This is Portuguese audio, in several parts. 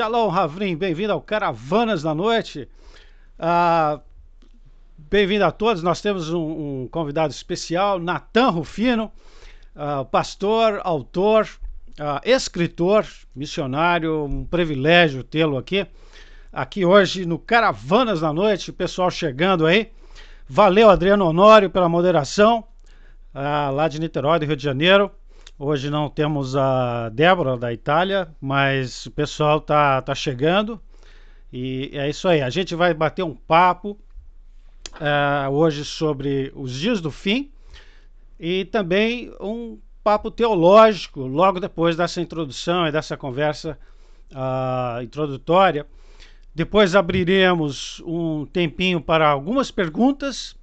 Shalom, Ravrim, bem-vindo ao Caravanas da Noite. Ah, bem-vindo a todos. Nós temos um, um convidado especial, Natan Rufino, ah, pastor, autor, ah, escritor, missionário. Um privilégio tê-lo aqui. Aqui hoje no Caravanas da Noite, pessoal chegando aí. Valeu, Adriano Honório, pela moderação, ah, lá de Niterói, do Rio de Janeiro. Hoje não temos a Débora da Itália, mas o pessoal tá, tá chegando. E é isso aí. A gente vai bater um papo uh, hoje sobre os dias do fim e também um papo teológico logo depois dessa introdução e dessa conversa uh, introdutória. Depois abriremos um tempinho para algumas perguntas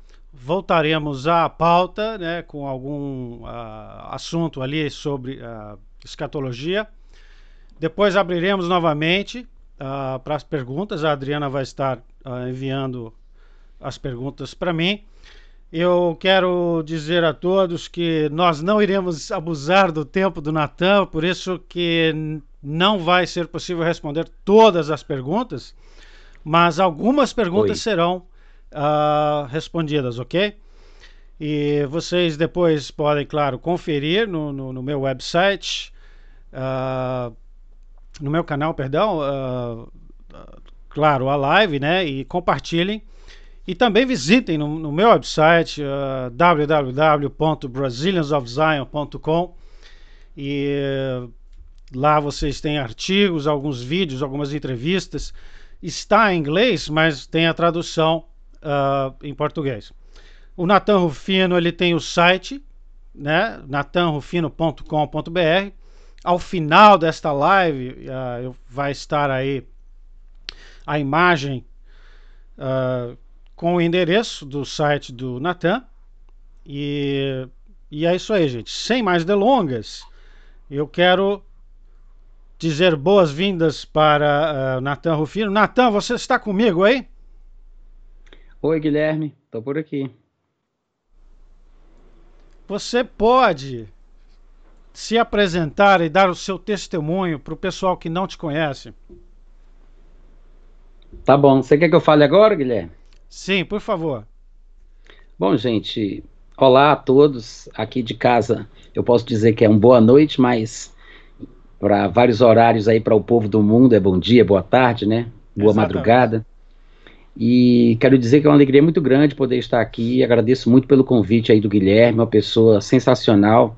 voltaremos à pauta né, com algum uh, assunto ali sobre uh, escatologia. Depois abriremos novamente uh, para as perguntas. A Adriana vai estar enviando as perguntas para mim. Eu quero dizer a todos que nós não iremos abusar do tempo do Natan, por isso que não vai ser possível responder todas as perguntas, mas algumas perguntas Oi. serão uh, respondidas, ok? E vocês depois podem, claro, conferir no, no, no meu website, uh, no meu canal, perdão, uh, claro, a live, né? E compartilhem. E também visitem no, no meu website uh, www.braziliansofzion.com e lá vocês têm artigos, alguns vídeos, algumas entrevistas. Está em inglês, mas tem a tradução uh, em português. O Natan Rufino ele tem o site, né, natanrufino.com.br. Ao final desta live uh, vai estar aí a imagem uh, com o endereço do site do Natan. E, e é isso aí, gente. Sem mais delongas, eu quero dizer boas-vindas para uh, Natan Rufino. Natan, você está comigo aí? Oi, Guilherme, tô por aqui. Você pode se apresentar e dar o seu testemunho para o pessoal que não te conhece? Tá bom. Você quer que eu fale agora, Guilherme? Sim, por favor. Bom, gente, olá a todos aqui de casa. Eu posso dizer que é uma boa noite, mas para vários horários aí para o povo do mundo é bom dia, boa tarde, né? Boa Exatamente. madrugada. E quero dizer que é uma alegria muito grande poder estar aqui. Agradeço muito pelo convite aí do Guilherme, uma pessoa sensacional,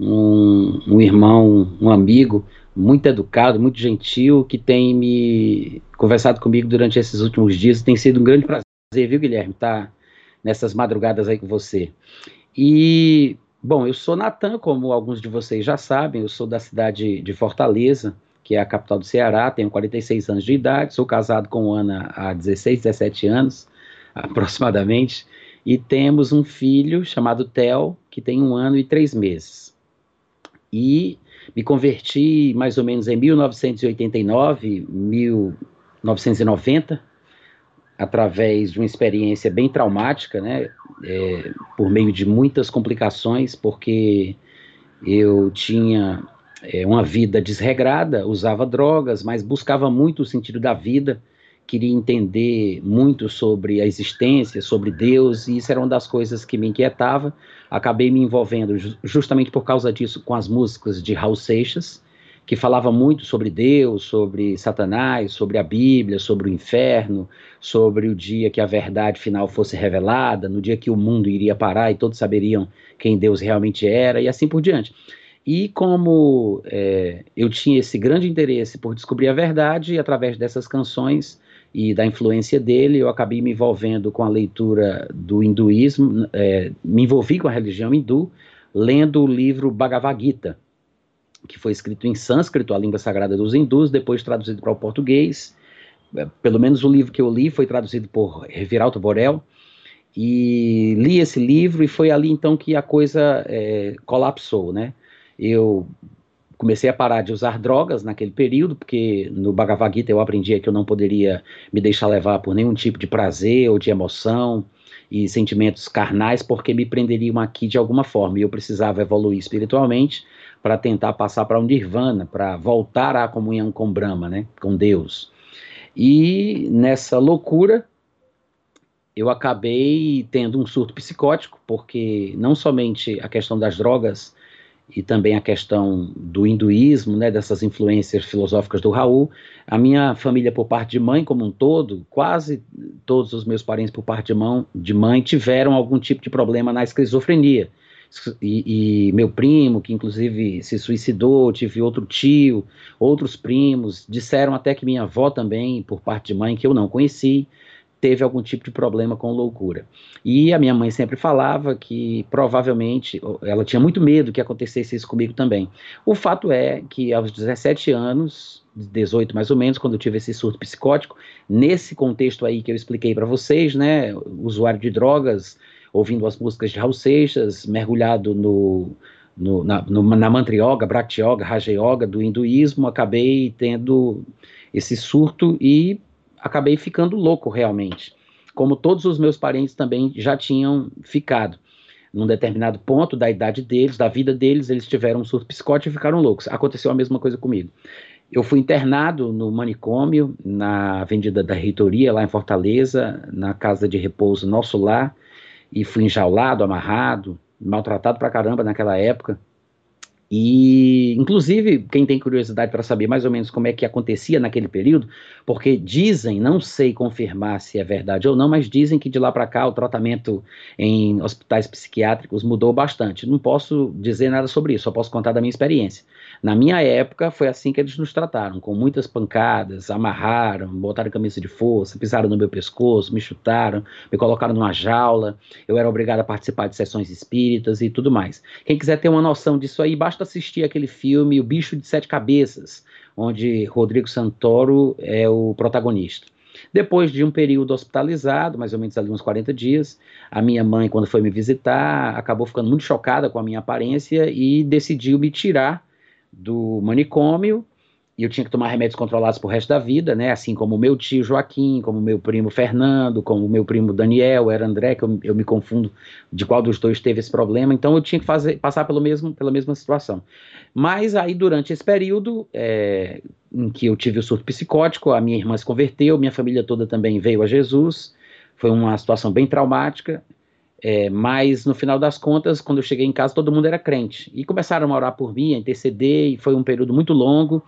um, um irmão, um amigo, muito educado, muito gentil, que tem me conversado comigo durante esses últimos dias. Tem sido um grande prazer, viu, Guilherme, estar tá nessas madrugadas aí com você. E, bom, eu sou Natan, como alguns de vocês já sabem, eu sou da cidade de Fortaleza que é a capital do Ceará, tenho 46 anos de idade, sou casado com Ana há 16, 17 anos, aproximadamente, e temos um filho chamado Theo, que tem um ano e três meses. E me converti mais ou menos em 1989, 1990, através de uma experiência bem traumática, né, é, por meio de muitas complicações, porque eu tinha é, uma vida desregrada, usava drogas, mas buscava muito o sentido da vida, queria entender muito sobre a existência, sobre Deus, e isso era uma das coisas que me inquietava. Acabei me envolvendo justamente por causa disso com as músicas de Raul Seixas, que falava muito sobre Deus, sobre Satanás, sobre a Bíblia, sobre o inferno, sobre o dia que a verdade final fosse revelada, no dia que o mundo iria parar e todos saberiam quem Deus realmente era, e assim por diante. E como é, eu tinha esse grande interesse por descobrir a verdade, através dessas canções e da influência dele, eu acabei me envolvendo com a leitura do hinduísmo, é, me envolvi com a religião hindu, lendo o livro Bhagavad Gita, que foi escrito em sânscrito, a língua sagrada dos hindus, depois traduzido para o português. É, pelo menos o livro que eu li foi traduzido por Reviralto Borel, e li esse livro, e foi ali então que a coisa é, colapsou, né? Eu comecei a parar de usar drogas naquele período, porque no Bhagavad Gita eu aprendi que eu não poderia me deixar levar por nenhum tipo de prazer ou de emoção e sentimentos carnais, porque me prenderiam aqui de alguma forma, e eu precisava evoluir espiritualmente para tentar passar para o um nirvana, para voltar à comunhão com Brahma, né, com Deus. E nessa loucura, eu acabei tendo um surto psicótico, porque não somente a questão das drogas e também a questão do hinduísmo, né, dessas influências filosóficas do Raul, a minha família por parte de mãe como um todo, quase todos os meus parentes por parte de, mão, de mãe tiveram algum tipo de problema na esquizofrenia. E, e, meu primo, que inclusive se suicidou, tive outro tio, outros primos, disseram até que minha avó também, por parte de mãe, que eu não conheci, teve algum tipo de problema com loucura. E a minha mãe sempre falava que provavelmente ela tinha muito medo que acontecesse isso comigo também. O fato é que aos 17 anos, 18 mais ou menos, quando eu tive esse surto psicótico, nesse contexto aí que eu expliquei para vocês, né, usuário de drogas, ouvindo as músicas de Raul Seixas, mergulhado no, no, na, no, na mantra yoga, bhakti yoga, raja yoga do hinduísmo, acabei tendo esse surto e acabei ficando louco realmente. Como todos os meus parentes também já tinham ficado. Num determinado ponto da idade deles, da vida deles, eles tiveram um surto psicótico e ficaram loucos. Aconteceu a mesma coisa comigo. Eu fui internado no manicômio, na Avenida da Reitoria, lá em Fortaleza, na casa de repouso Nosso Lar, e fui enjaulado, amarrado, maltratado pra caramba naquela época. E, inclusive, quem tem curiosidade para saber mais ou menos como é que acontecia naquele período, porque dizem, não sei confirmar se é verdade ou não, mas dizem que de lá para cá o tratamento em hospitais psiquiátricos mudou bastante. Não posso dizer nada sobre isso, só posso contar da minha experiência. Na minha época, foi assim que eles nos trataram, com muitas pancadas, amarraram, botaram camisa de força, pisaram no meu pescoço, me chutaram, me colocaram numa jaula, eu era obrigado a participar de sessões espíritas e tudo mais. Quem quiser ter uma noção disso aí, basta assistir aquele filme O Bicho de Sete Cabeças, onde Rodrigo Santoro é o protagonista. Depois de um período hospitalizado, mais ou menos ali uns 40 dias, a minha mãe, quando foi me visitar, acabou ficando muito chocada com a minha aparência e decidiu me tirar do manicômio e eu tinha que tomar remédios controlados pro resto da vida, né? Assim como o meu tio Joaquim, como o meu primo Fernando, como o meu primo Daniel, era André, que eu, eu me confundo de qual dos dois teve esse problema. Então eu tinha que fazer, passar pelo mesmo, pela mesma situação. Mas aí durante esse período é, em que eu tive o surto psicótico, a minha irmã se converteu, minha família toda também veio a Jesus. Foi uma situação bem traumática. É, mas no final das contas, quando eu cheguei em casa, todo mundo era crente. E começaram a orar por mim, a interceder, e foi um período muito longo,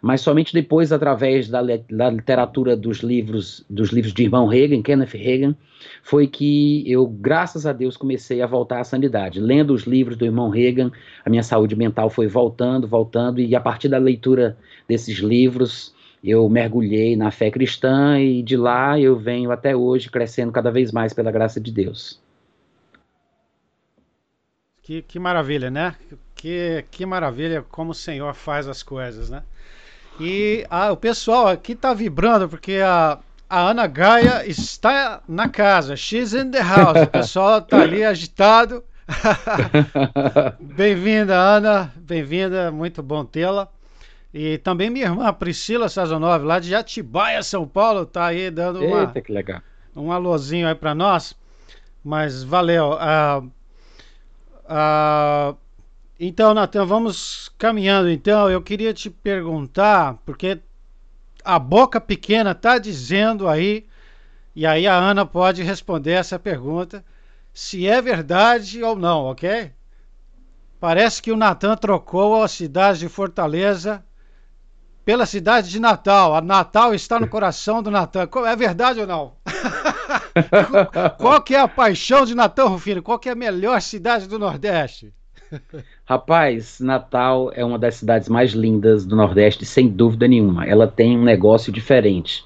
mas somente depois, através da, da literatura dos livros, dos livros de irmão Reagan, Kenneth Reagan, foi que eu, graças a Deus, comecei a voltar à sanidade. Lendo os livros do irmão Reagan, a minha saúde mental foi voltando, voltando, e a partir da leitura desses livros, eu mergulhei na fé cristã e de lá eu venho até hoje crescendo cada vez mais pela graça de Deus. Que, que maravilha, né? Que, que maravilha como o Senhor faz as coisas, né? E ah, o pessoal aqui tá vibrando porque a, a Ana Gaia está na casa. She's in the house. O pessoal tá ali agitado. Bem-vinda, Ana. Bem-vinda. Muito bom tê-la. E também minha irmã Priscila Sazonov, lá de Atibaia, São Paulo, tá aí dando uma, Eita, um alôzinho aí para nós. Mas valeu. Uh, ah, então, Natan, vamos caminhando. Então, eu queria te perguntar, porque a boca pequena está dizendo aí, e aí a Ana pode responder essa pergunta, se é verdade ou não, ok? Parece que o Natan trocou a cidade de Fortaleza pela cidade de Natal. A Natal está no coração do Natan. É verdade ou não? Qual que é a paixão de Natan Rufino? Qual que é a melhor cidade do Nordeste? Rapaz, Natal é uma das cidades mais lindas do Nordeste, sem dúvida nenhuma. Ela tem um negócio diferente.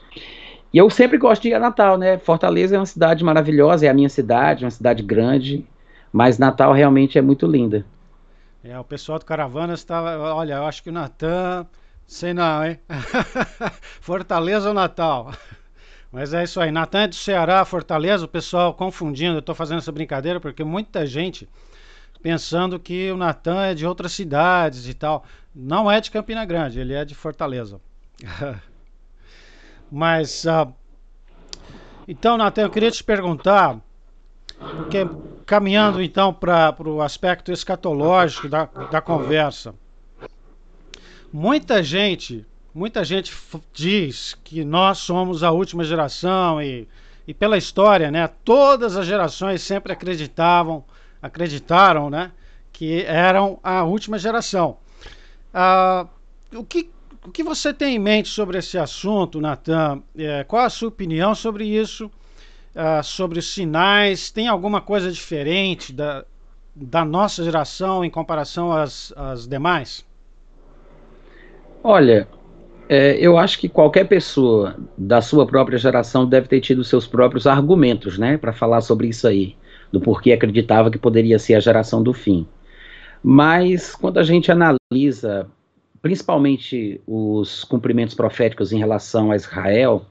E eu sempre gosto de ir a Natal, né? Fortaleza é uma cidade maravilhosa, é a minha cidade, uma cidade grande, mas Natal realmente é muito linda. É, o pessoal do Caravanas estava. Olha, eu acho que o Natan. Sei não, hein? Fortaleza ou Natal? Mas é isso aí. Natan é do Ceará, Fortaleza, o pessoal confundindo. Eu estou fazendo essa brincadeira porque muita gente pensando que o Natan é de outras cidades e tal. Não é de Campina Grande, ele é de Fortaleza. Mas. Uh, então, Natan, eu queria te perguntar, porque caminhando então para o aspecto escatológico da, da conversa. Muita gente, muita gente diz que nós somos a última geração e, e pela história, né? Todas as gerações sempre acreditavam, acreditaram, né? Que eram a última geração. Ah, o que o que você tem em mente sobre esse assunto, Natan? É, qual a sua opinião sobre isso? Uh, sobre os sinais? Tem alguma coisa diferente da, da nossa geração em comparação às, às demais? Olha, é, eu acho que qualquer pessoa da sua própria geração deve ter tido seus próprios argumentos, né, para falar sobre isso aí, do porquê acreditava que poderia ser a geração do fim. Mas quando a gente analisa principalmente os cumprimentos proféticos em relação a Israel,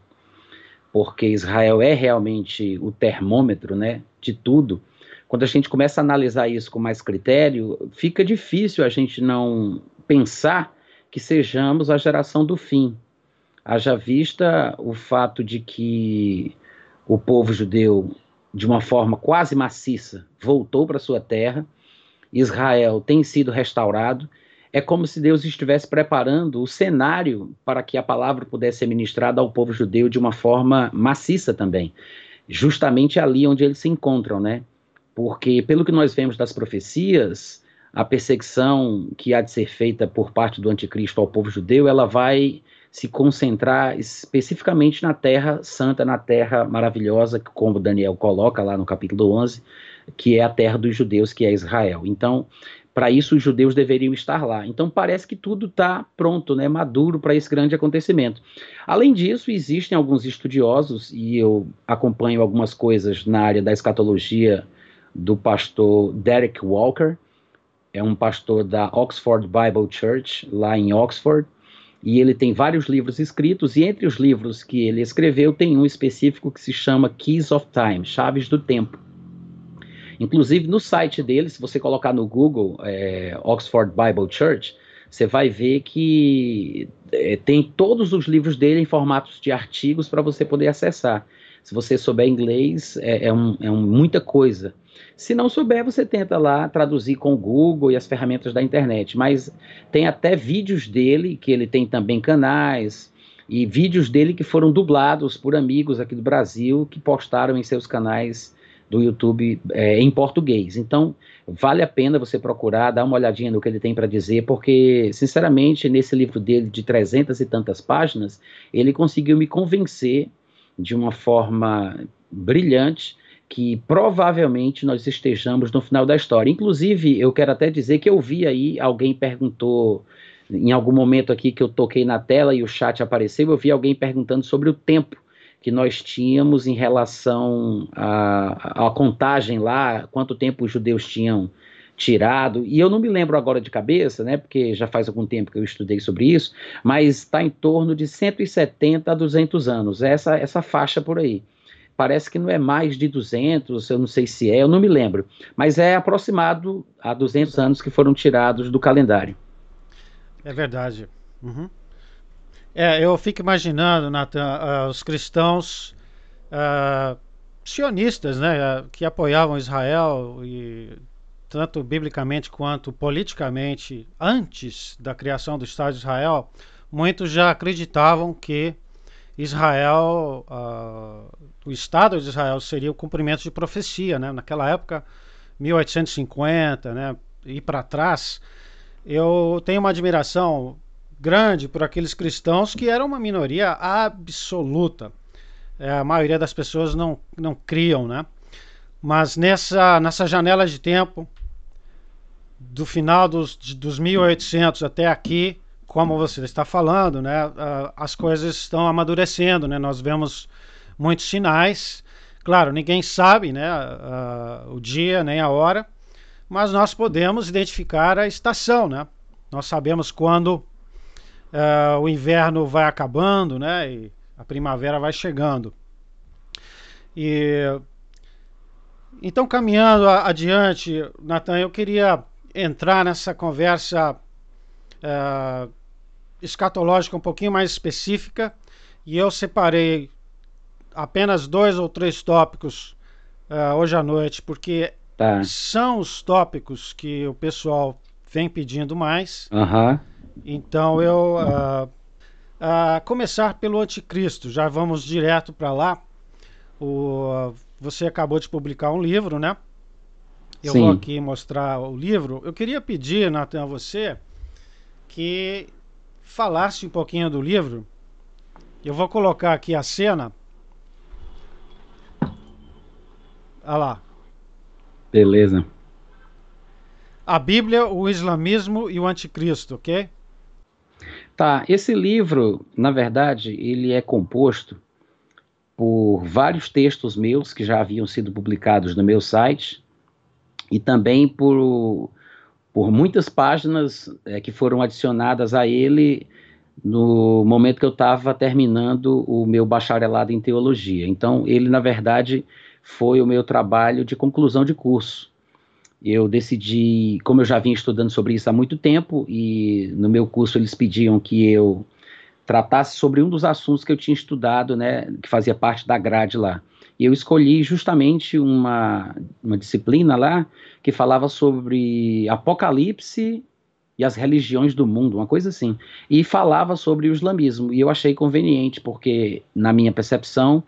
porque Israel é realmente o termômetro, né, de tudo quando a gente começa a analisar isso com mais critério, fica difícil a gente não pensar que sejamos a geração do fim. Haja vista o fato de que o povo judeu, de uma forma quase maciça, voltou para sua terra, Israel tem sido restaurado. É como se Deus estivesse preparando o cenário para que a palavra pudesse ser ministrada ao povo judeu de uma forma maciça também, justamente ali onde eles se encontram, né? porque, pelo que nós vemos das profecias, a perseguição que há de ser feita por parte do anticristo ao povo judeu, ela vai se concentrar especificamente na terra santa, na terra maravilhosa, como Daniel coloca lá no capítulo 11, que é a terra dos judeus, que é Israel. Então, para isso os judeus deveriam estar lá. Então parece que tudo está pronto, né, maduro para esse grande acontecimento. Além disso, existem alguns estudiosos e eu acompanho algumas coisas na área da escatologia do pastor Derek Walker, é um pastor da Oxford Bible Church, lá em Oxford, e ele tem vários livros escritos, e entre os livros que ele escreveu, tem um específico que se chama Keys of Time, Chaves do Tempo. Inclusive, no site dele, se você colocar no Google é, Oxford Bible Church, você vai ver que é, tem todos os livros dele em formatos de artigos para você poder acessar. Se você souber inglês, é, é, um, é um, muita coisa. Se não souber, você tenta lá traduzir com o Google e as ferramentas da internet. Mas tem até vídeos dele, que ele tem também canais, e vídeos dele que foram dublados por amigos aqui do Brasil que postaram em seus canais do YouTube é, em português. Então, vale a pena você procurar, dar uma olhadinha no que ele tem para dizer, porque, sinceramente, nesse livro dele de trezentas e tantas páginas, ele conseguiu me convencer de uma forma brilhante que provavelmente nós estejamos no final da história. Inclusive, eu quero até dizer que eu vi aí, alguém perguntou em algum momento aqui que eu toquei na tela e o chat apareceu, eu vi alguém perguntando sobre o tempo que nós tínhamos em relação à, à contagem lá, quanto tempo os judeus tinham tirado, e eu não me lembro agora de cabeça, né, porque já faz algum tempo que eu estudei sobre isso, mas está em torno de 170 a 200 anos, essa, essa faixa por aí parece que não é mais de 200, eu não sei se é, eu não me lembro, mas é aproximado a 200 anos que foram tirados do calendário. É verdade. Uhum. É, eu fico imaginando, Nathan, uh, os cristãos uh, sionistas, né, que apoiavam Israel e tanto biblicamente quanto politicamente antes da criação do Estado de Israel, muitos já acreditavam que Israel, uh, o Estado de Israel seria o cumprimento de profecia, né? Naquela época, 1850, né? E para trás, eu tenho uma admiração grande por aqueles cristãos que eram uma minoria absoluta. É, a maioria das pessoas não, não criam, né? Mas nessa, nessa janela de tempo, do final dos, dos 1800 até aqui, como você está falando, né, as coisas estão amadurecendo, né? Nós vemos muitos sinais. Claro, ninguém sabe, né, o dia nem a hora, mas nós podemos identificar a estação, né? Nós sabemos quando uh, o inverno vai acabando, né, e a primavera vai chegando. E então caminhando adiante, Natan, eu queria entrar nessa conversa uh, escatológica um pouquinho mais específica e eu separei apenas dois ou três tópicos uh, hoje à noite, porque tá. são os tópicos que o pessoal vem pedindo mais. Uhum. Então eu uh, uh, começar pelo anticristo. Já vamos direto para lá. O, você acabou de publicar um livro, né? Eu Sim. vou aqui mostrar o livro. Eu queria pedir, Nathan, a você que falasse um pouquinho do livro. Eu vou colocar aqui a cena. Olha lá. Beleza. A Bíblia, o Islamismo e o Anticristo, ok? Tá, esse livro, na verdade, ele é composto por vários textos meus que já haviam sido publicados no meu site e também por, por muitas páginas é, que foram adicionadas a ele no momento que eu estava terminando o meu bacharelado em teologia. Então, ele, na verdade, foi o meu trabalho de conclusão de curso eu decidi, como eu já vinha estudando sobre isso há muito tempo, e no meu curso eles pediam que eu tratasse sobre um dos assuntos que eu tinha estudado, né, que fazia parte da grade lá. E eu escolhi justamente uma, uma disciplina lá que falava sobre Apocalipse e as religiões do mundo, uma coisa assim. E falava sobre o islamismo. E eu achei conveniente, porque, na minha percepção,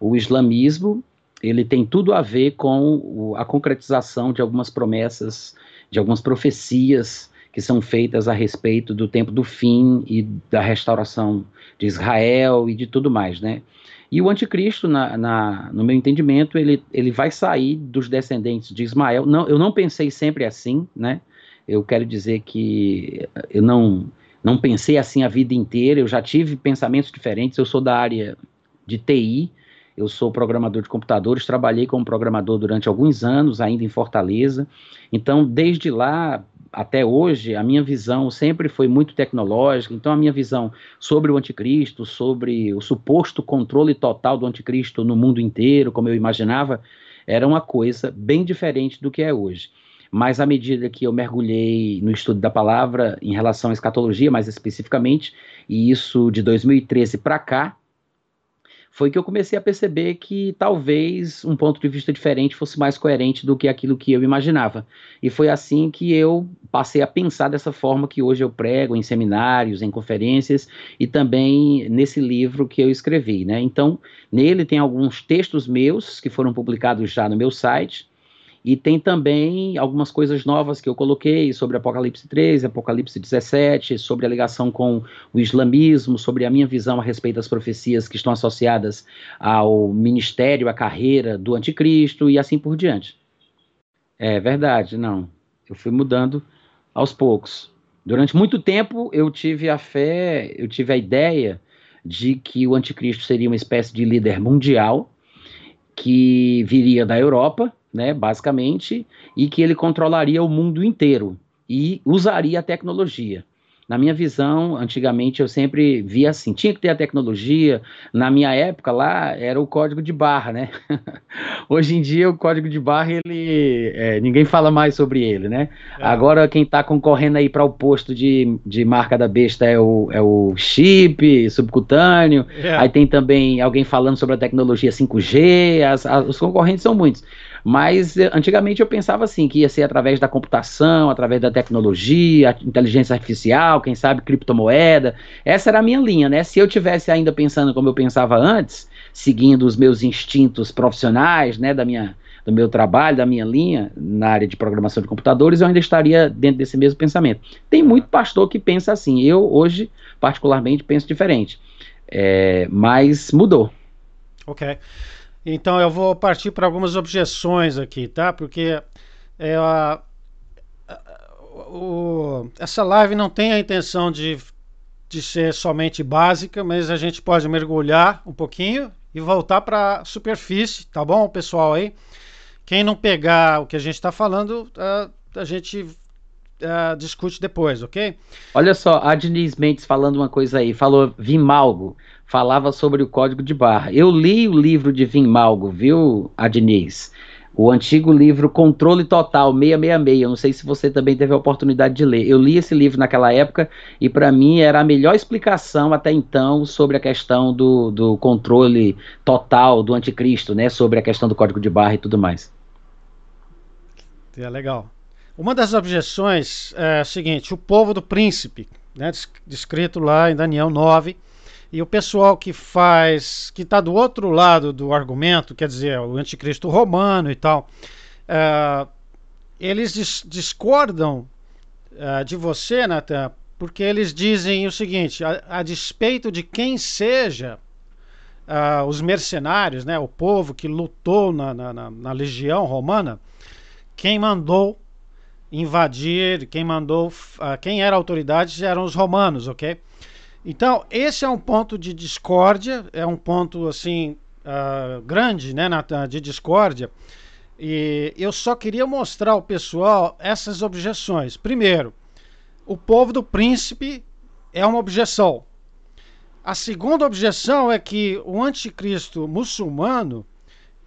o islamismo ele tem tudo a ver com a concretização de algumas promessas, de algumas profecias que são feitas a respeito do tempo do fim e da restauração de Israel e de tudo mais, né? E o anticristo, na, na, no meu entendimento, ele, ele vai sair dos descendentes de Ismael. Não, eu não pensei sempre assim, né? Eu quero dizer que eu não, não pensei assim a vida inteira, eu já tive pensamentos diferentes, eu sou da área de TI, eu sou programador de computadores, trabalhei como programador durante alguns anos, ainda em Fortaleza. Então, desde lá até hoje, a minha visão sempre foi muito tecnológica. Então, a minha visão sobre o anticristo, sobre o suposto controle total do anticristo no mundo inteiro, como eu imaginava, era uma coisa bem diferente do que é hoje. Mas à medida que eu mergulhei no estudo da palavra em relação à escatologia, mais especificamente, e isso de 2013 para cá, foi que eu comecei a perceber que talvez um ponto de vista diferente fosse mais coerente do que aquilo que eu imaginava. E foi assim que eu passei a pensar dessa forma que hoje eu prego em seminários, em conferências e também nesse livro que eu escrevi, né? Então, nele tem alguns textos meus que foram publicados já no meu site e tem também algumas coisas novas que eu coloquei sobre Apocalipse 13, Apocalipse 17, sobre a ligação com o islamismo, sobre a minha visão a respeito das profecias que estão associadas ao ministério, à carreira do anticristo e assim por diante. É verdade, não. Eu fui mudando aos poucos. Durante muito tempo eu tive a fé, eu tive a ideia de que o anticristo seria uma espécie de líder mundial que viria da Europa né, basicamente, e que ele controlaria o mundo inteiro e usaria a tecnologia. Na minha visão, antigamente eu sempre via assim, tinha que ter a tecnologia. Na minha época lá era o código de barra, né? Hoje em dia o código de barra ele é, ninguém fala mais sobre ele, né? É. Agora quem está concorrendo aí para o posto de, de marca da besta é o, é o chip subcutâneo. É. Aí tem também alguém falando sobre a tecnologia 5G. As, as, os concorrentes são muitos. Mas eh, antigamente eu pensava assim, que ia ser através da computação, através da tecnologia, inteligência artificial, quem sabe criptomoeda. Essa era a minha linha, né? Se eu tivesse ainda pensando como eu pensava antes, seguindo os meus instintos profissionais, né, da minha do meu trabalho, da minha linha na área de programação de computadores, eu ainda estaria dentro desse mesmo pensamento. Tem muito pastor que pensa assim. Eu hoje, particularmente, penso diferente. É, mas mudou. Ok. Então eu vou partir para algumas objeções aqui, tá? Porque é, a, a, o, essa live não tem a intenção de, de ser somente básica, mas a gente pode mergulhar um pouquinho e voltar para a superfície, tá bom, pessoal aí? Quem não pegar o que a gente está falando, a, a gente discute depois, ok? Olha só, a Denise Mendes falando uma coisa aí, falou Vimalgo, falava sobre o código de barra. Eu li o livro de Vimalgo, viu, Adniz? O antigo livro Controle Total 666. Eu não sei se você também teve a oportunidade de ler. Eu li esse livro naquela época e para mim era a melhor explicação até então sobre a questão do, do controle total do anticristo, né? Sobre a questão do código de barra e tudo mais. É legal. Uma das objeções é a seguinte: o povo do príncipe, né, descrito lá em Daniel 9. E o pessoal que faz, que está do outro lado do argumento, quer dizer, o anticristo romano e tal, uh, eles dis discordam uh, de você, Natan, porque eles dizem o seguinte: a, a despeito de quem seja uh, os mercenários, né, o povo que lutou na, na, na, na legião romana, quem mandou invadir, quem mandou, uh, quem era autoridade eram os romanos, ok? Então esse é um ponto de discórdia, é um ponto assim uh, grande, né, Nathan, de discórdia. E eu só queria mostrar ao pessoal essas objeções. Primeiro, o povo do príncipe é uma objeção. A segunda objeção é que o anticristo muçulmano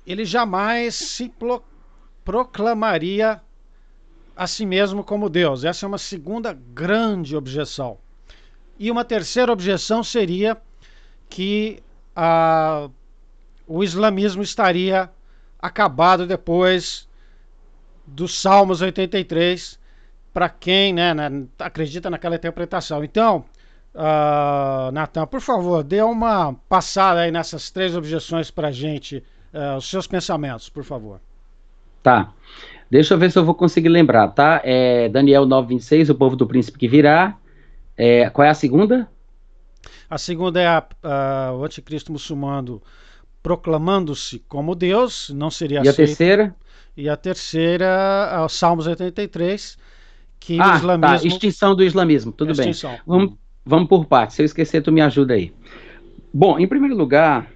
ele jamais se proclamaria a si mesmo como Deus. Essa é uma segunda grande objeção. E uma terceira objeção seria que a, o islamismo estaria acabado depois dos Salmos 83, para quem né, né, acredita naquela interpretação. Então, uh, Natan, por favor, dê uma passada aí nessas três objeções para a gente, uh, os seus pensamentos, por favor. Tá. Deixa eu ver se eu vou conseguir lembrar, tá? É Daniel 9,26, o povo do príncipe que virá. É, qual é a segunda? A segunda é a, a, o anticristo muçulmano proclamando-se como Deus, não seria E aceito. a terceira? E a terceira, o Salmos 83, que ah, o tá. islamismo... Tá. Extinção do islamismo, tudo Extinção. bem. Vamos, vamos por partes, se eu esquecer, tu me ajuda aí. Bom, em primeiro lugar,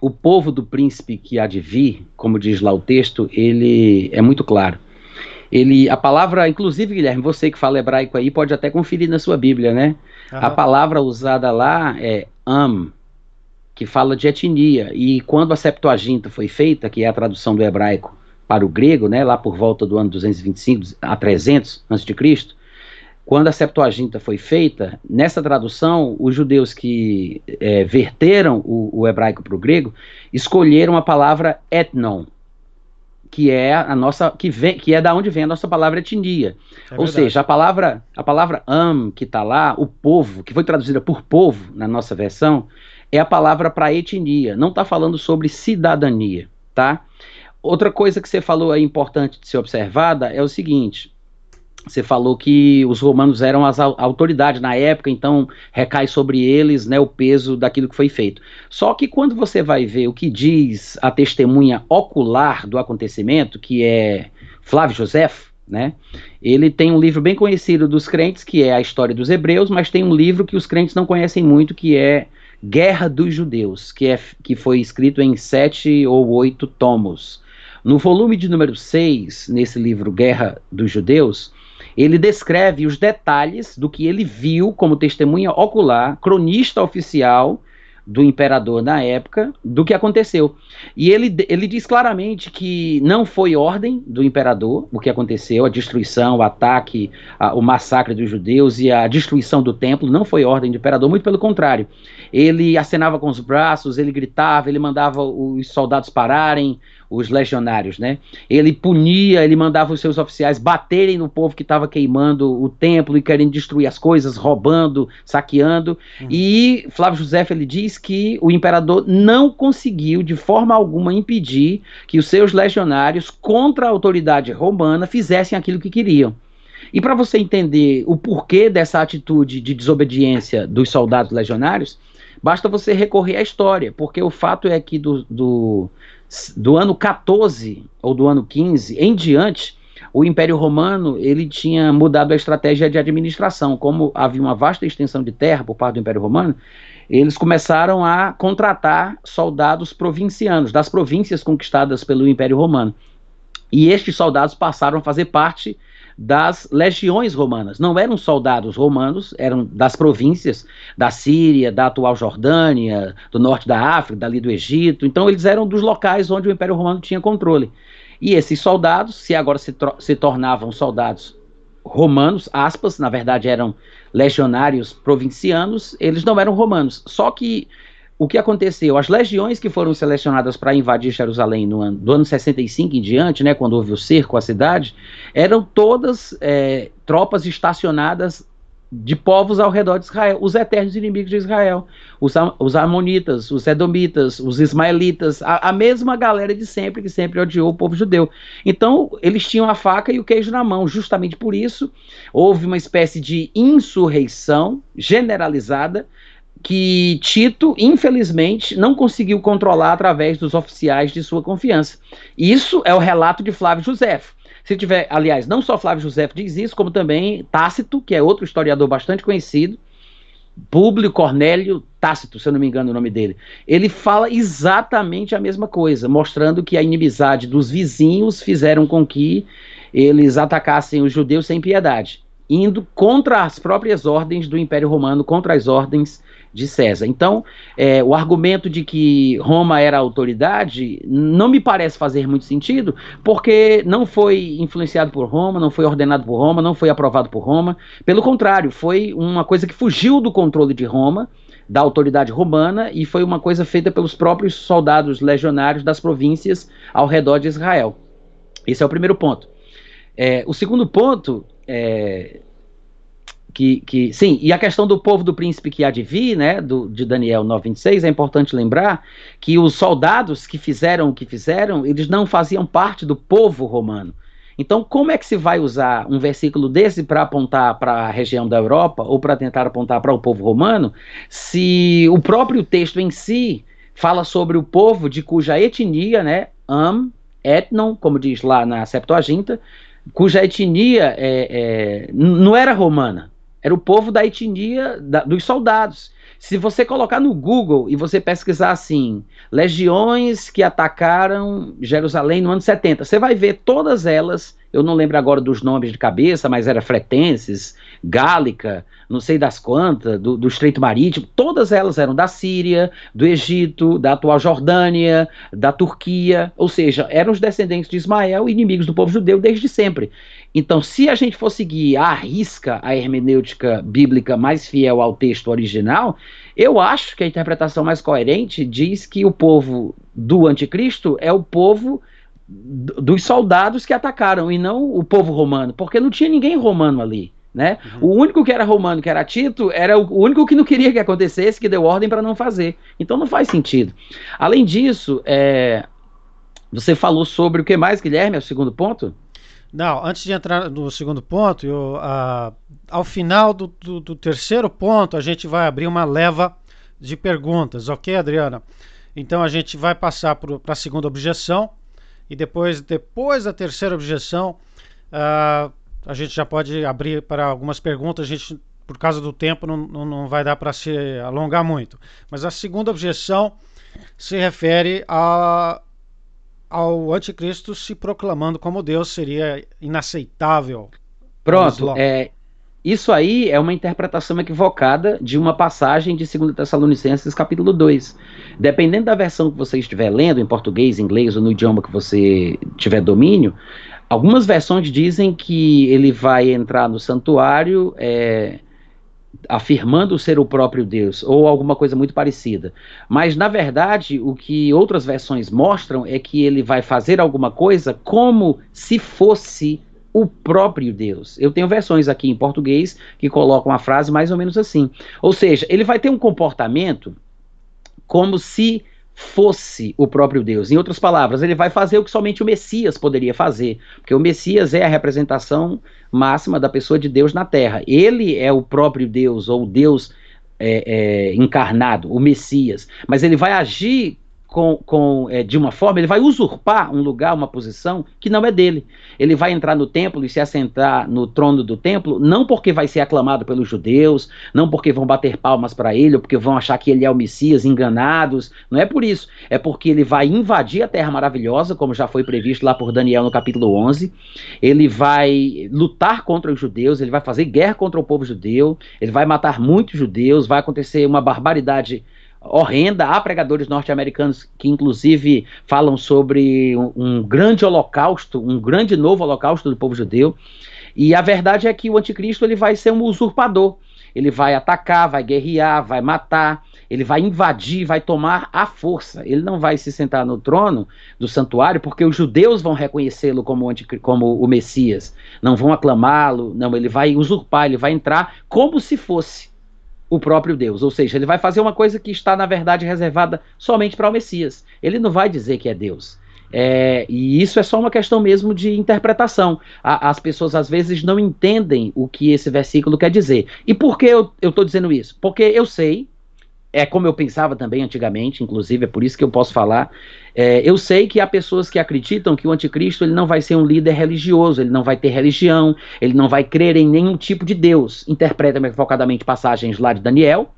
o povo do príncipe que há de vir, como diz lá o texto, ele é muito claro. Ele, a palavra, inclusive, Guilherme, você que fala hebraico aí, pode até conferir na sua Bíblia, né? Uhum. A palavra usada lá é am, que fala de etnia. E quando a Septuaginta foi feita, que é a tradução do hebraico para o grego, né, lá por volta do ano 225 a 300 a.C., quando a Septuaginta foi feita, nessa tradução, os judeus que é, verteram o, o hebraico para o grego escolheram a palavra etnon, que é a nossa que vem que é da onde vem a nossa palavra etnia. É Ou verdade. seja, a palavra a palavra am que está lá, o povo, que foi traduzida por povo na nossa versão, é a palavra para etnia. Não está falando sobre cidadania, tá? Outra coisa que você falou aí importante de ser observada é o seguinte: você falou que os romanos eram as autoridades na época, então recai sobre eles né, o peso daquilo que foi feito. Só que quando você vai ver o que diz a testemunha ocular do acontecimento, que é Flávio José, né? Ele tem um livro bem conhecido dos crentes, que é a história dos hebreus, mas tem um livro que os crentes não conhecem muito, que é Guerra dos Judeus, que, é, que foi escrito em sete ou oito tomos. No volume de número 6, nesse livro Guerra dos Judeus, ele descreve os detalhes do que ele viu como testemunha ocular, cronista oficial do imperador na época, do que aconteceu. E ele, ele diz claramente que não foi ordem do imperador o que aconteceu, a destruição, o ataque, a, o massacre dos judeus e a destruição do templo, não foi ordem do imperador, muito pelo contrário. Ele acenava com os braços, ele gritava, ele mandava os soldados pararem, os legionários, né? Ele punia, ele mandava os seus oficiais baterem no povo que estava queimando o templo e querendo destruir as coisas, roubando, saqueando. Uhum. E Flávio José ele diz que o imperador não conseguiu de forma alguma impedir que os seus legionários contra a autoridade romana fizessem aquilo que queriam. E para você entender o porquê dessa atitude de desobediência dos soldados legionários, basta você recorrer à história, porque o fato é que do, do, do ano 14 ou do ano 15 em diante, o Império Romano ele tinha mudado a estratégia de administração. Como havia uma vasta extensão de terra por parte do Império Romano, eles começaram a contratar soldados provincianos das províncias conquistadas pelo Império Romano. E estes soldados passaram a fazer parte das legiões romanas. Não eram soldados romanos, eram das províncias da Síria, da atual Jordânia, do norte da África, dali do Egito. Então eles eram dos locais onde o Império Romano tinha controle. E esses soldados, se agora se, se tornavam soldados romanos, aspas, na verdade eram legionários provincianos, eles não eram romanos. Só que o que aconteceu? As legiões que foram selecionadas para invadir Jerusalém no ano, do ano 65 em diante, né, quando houve o cerco à cidade, eram todas é, tropas estacionadas de povos ao redor de Israel, os eternos inimigos de Israel, os, os Amonitas, os Edomitas, os Ismaelitas, a, a, mesma galera de sempre que sempre odiou o povo judeu. Então, eles tinham a faca e o queijo na mão, justamente por isso houve uma espécie de insurreição generalizada que Tito, infelizmente, não conseguiu controlar através dos oficiais de sua confiança. Isso é o relato de Flávio José. Se tiver, aliás, não só Flávio José diz isso, como também Tácito, que é outro historiador bastante conhecido, Públio Cornélio Tácito, se eu não me engano o nome dele. Ele fala exatamente a mesma coisa, mostrando que a inimizade dos vizinhos fizeram com que eles atacassem os judeus sem piedade, indo contra as próprias ordens do Império Romano, contra as ordens de César. Então, é, o argumento de que Roma era autoridade não me parece fazer muito sentido, porque não foi influenciado por Roma, não foi ordenado por Roma, não foi aprovado por Roma. Pelo contrário, foi uma coisa que fugiu do controle de Roma, da autoridade romana, e foi uma coisa feita pelos próprios soldados legionários das províncias ao redor de Israel. Esse é o primeiro ponto. É, o segundo ponto é, que, que, sim, e a questão do povo do príncipe que há de vir, né, do, de Daniel 9:26, é importante lembrar que os soldados que fizeram o que fizeram, eles não faziam parte do povo romano. Então, como é que se vai usar um versículo desse para apontar para a região da Europa ou para tentar apontar para o povo romano, se o próprio texto em si fala sobre o povo de cuja etnia, né, am, etnon, como diz lá na Septuaginta, cuja etnia é, é, não era romana, era o povo da etnia da, dos soldados. Se você colocar no Google e você pesquisar assim, legiões que atacaram Jerusalém no ano 70, você vai ver todas elas, eu não lembro agora dos nomes de cabeça, mas era Fretenses, Gálica, não sei das quantas, do, do Estreito Marítimo, todas elas eram da Síria, do Egito, da atual Jordânia, da Turquia, ou seja, eram os descendentes de Ismael, inimigos do povo judeu desde sempre. Então, se a gente for seguir à risca a hermenêutica bíblica mais fiel ao texto original, eu acho que a interpretação mais coerente diz que o povo do anticristo é o povo dos soldados que atacaram e não o povo romano, porque não tinha ninguém romano ali. Né? Uhum. O único que era romano, que era Tito, era o único que não queria que acontecesse, que deu ordem para não fazer. Então não faz sentido. Além disso, é... você falou sobre o que mais, Guilherme? É o segundo ponto? Não, antes de entrar no segundo ponto, eu, ao final do, do, do, terceiro ponto, a gente vai abrir uma leva de perguntas, ok, Adriana? Então a gente vai passar para a segunda objeção e depois, depois da terceira objeção, a gente já pode abrir para algumas perguntas. A gente, por causa do tempo, não, não, não vai dar para se alongar muito. Mas a segunda objeção se refere a ao anticristo se proclamando como Deus seria inaceitável. Pronto, é, isso aí é uma interpretação equivocada de uma passagem de 2 Tessalonicenses capítulo 2. Dependendo da versão que você estiver lendo, em português, inglês ou no idioma que você tiver domínio, algumas versões dizem que ele vai entrar no santuário é, afirmando ser o próprio Deus, ou alguma coisa muito parecida. Mas, na verdade, o que outras versões mostram é que ele vai fazer alguma coisa como se fosse o próprio Deus. Eu tenho versões aqui em português que colocam a frase mais ou menos assim. Ou seja, ele vai ter um comportamento como se fosse o próprio Deus. Em outras palavras, ele vai fazer o que somente o Messias poderia fazer, porque o Messias é a representação máxima da pessoa de Deus na Terra. Ele é o próprio Deus, ou Deus é, é, encarnado, o Messias, mas ele vai agir com, com é, de uma forma, ele vai usurpar um lugar, uma posição que não é dele. Ele vai entrar no templo e se assentar no trono do templo, não porque vai ser aclamado pelos judeus, não porque vão bater palmas para ele, ou porque vão achar que ele é o Messias, enganados. Não é por isso. É porque ele vai invadir a terra maravilhosa, como já foi previsto lá por Daniel no capítulo 11. Ele vai lutar contra os judeus, ele vai fazer guerra contra o povo judeu, ele vai matar muitos judeus, vai acontecer uma barbaridade horrenda. Há pregadores norte-americanos que, inclusive, falam sobre um, um, grande holocausto, um grande novo holocausto do povo judeu. E a verdade é que o anticristo ele vai ser um usurpador. ele vai atacar, vai guerrear, vai matar, ele vai invadir, vai tomar a força. Ele não vai se sentar no trono do santuário porque os judeus vão reconhecê-lo como, como o Messias, não vão aclamá-lo, não, ele vai usurpar, ele vai entrar como se fosse o próprio Deus, ou seja, ele vai fazer uma coisa que está na verdade reservada somente para o Messias. Ele não vai dizer que é Deus. É, e isso é só uma questão mesmo de interpretação. A, as pessoas às vezes não entendem o que esse versículo quer dizer. E por que eu estou dizendo isso? Porque eu sei, é como eu pensava também antigamente, inclusive, é por isso que eu posso falar. É, eu sei que há pessoas que acreditam que o anticristo ele não vai ser um líder religioso, ele não vai ter religião, ele não vai crer em nenhum tipo de Deus. Interpreta equivocadamente passagens lá de Daniel,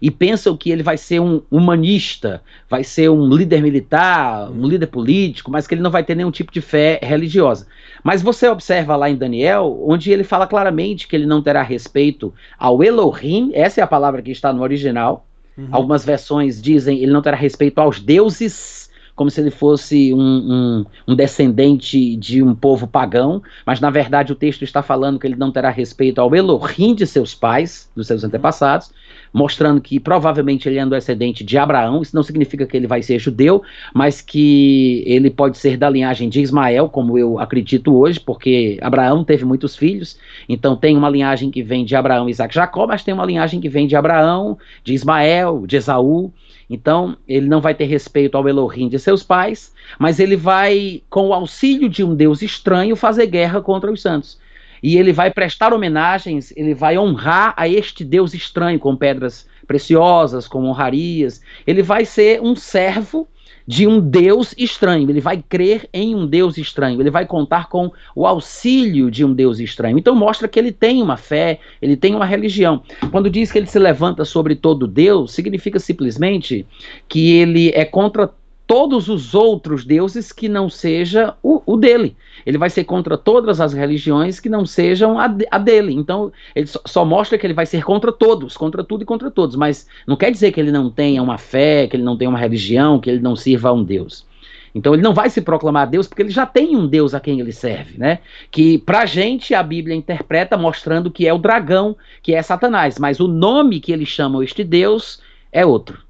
e pensam que ele vai ser um humanista, vai ser um líder militar, um líder político, mas que ele não vai ter nenhum tipo de fé religiosa. Mas você observa lá em Daniel, onde ele fala claramente que ele não terá respeito ao Elohim, essa é a palavra que está no original. Uhum. Algumas versões dizem ele não terá respeito aos deuses como se ele fosse um, um, um, descendente de um povo pagão, mas na verdade o texto está falando que ele não terá respeito ao Elohim de seus pais, dos seus antepassados, mostrando que provavelmente ele é descendente de Abraão. Isso não significa que ele vai ser judeu, mas que ele pode ser da linhagem de Ismael, como eu acredito hoje, porque Abraão teve muitos filhos. Então tem uma linhagem que vem de Abraão, Isaac, Jacó, mas tem uma linhagem que vem de Abraão, de Ismael, de Esaú. Então, ele não vai ter respeito ao Elohim de seus pais, mas ele vai, com o auxílio de um Deus estranho, fazer guerra contra os santos. E ele vai prestar homenagens, ele vai honrar a este Deus estranho com pedras preciosas, com honrarias. Ele vai ser um servo de um Deus estranho. Ele vai crer em um Deus estranho. Ele vai contar com o auxílio de um Deus estranho. Então mostra que ele tem uma fé, ele tem uma religião. Quando diz que ele se levanta sobre todo Deus, significa simplesmente que ele é contra todos os outros deuses que não seja o, o dele. Ele vai ser contra todas as religiões que não sejam a, a dele. Então, ele só, só, mostra que ele vai ser contra todos, contra tudo e contra todos. Mas não quer dizer que ele não tenha uma fé, que ele não tenha uma religião, que ele não sirva a um Deus. Então ele não vai se proclamar Deus porque ele já tem um Deus a quem ele serve, né? Que pra gente a Bíblia interpreta mostrando que é o dragão, que é Satanás, mas o nome que eles chamam este Deus é outro.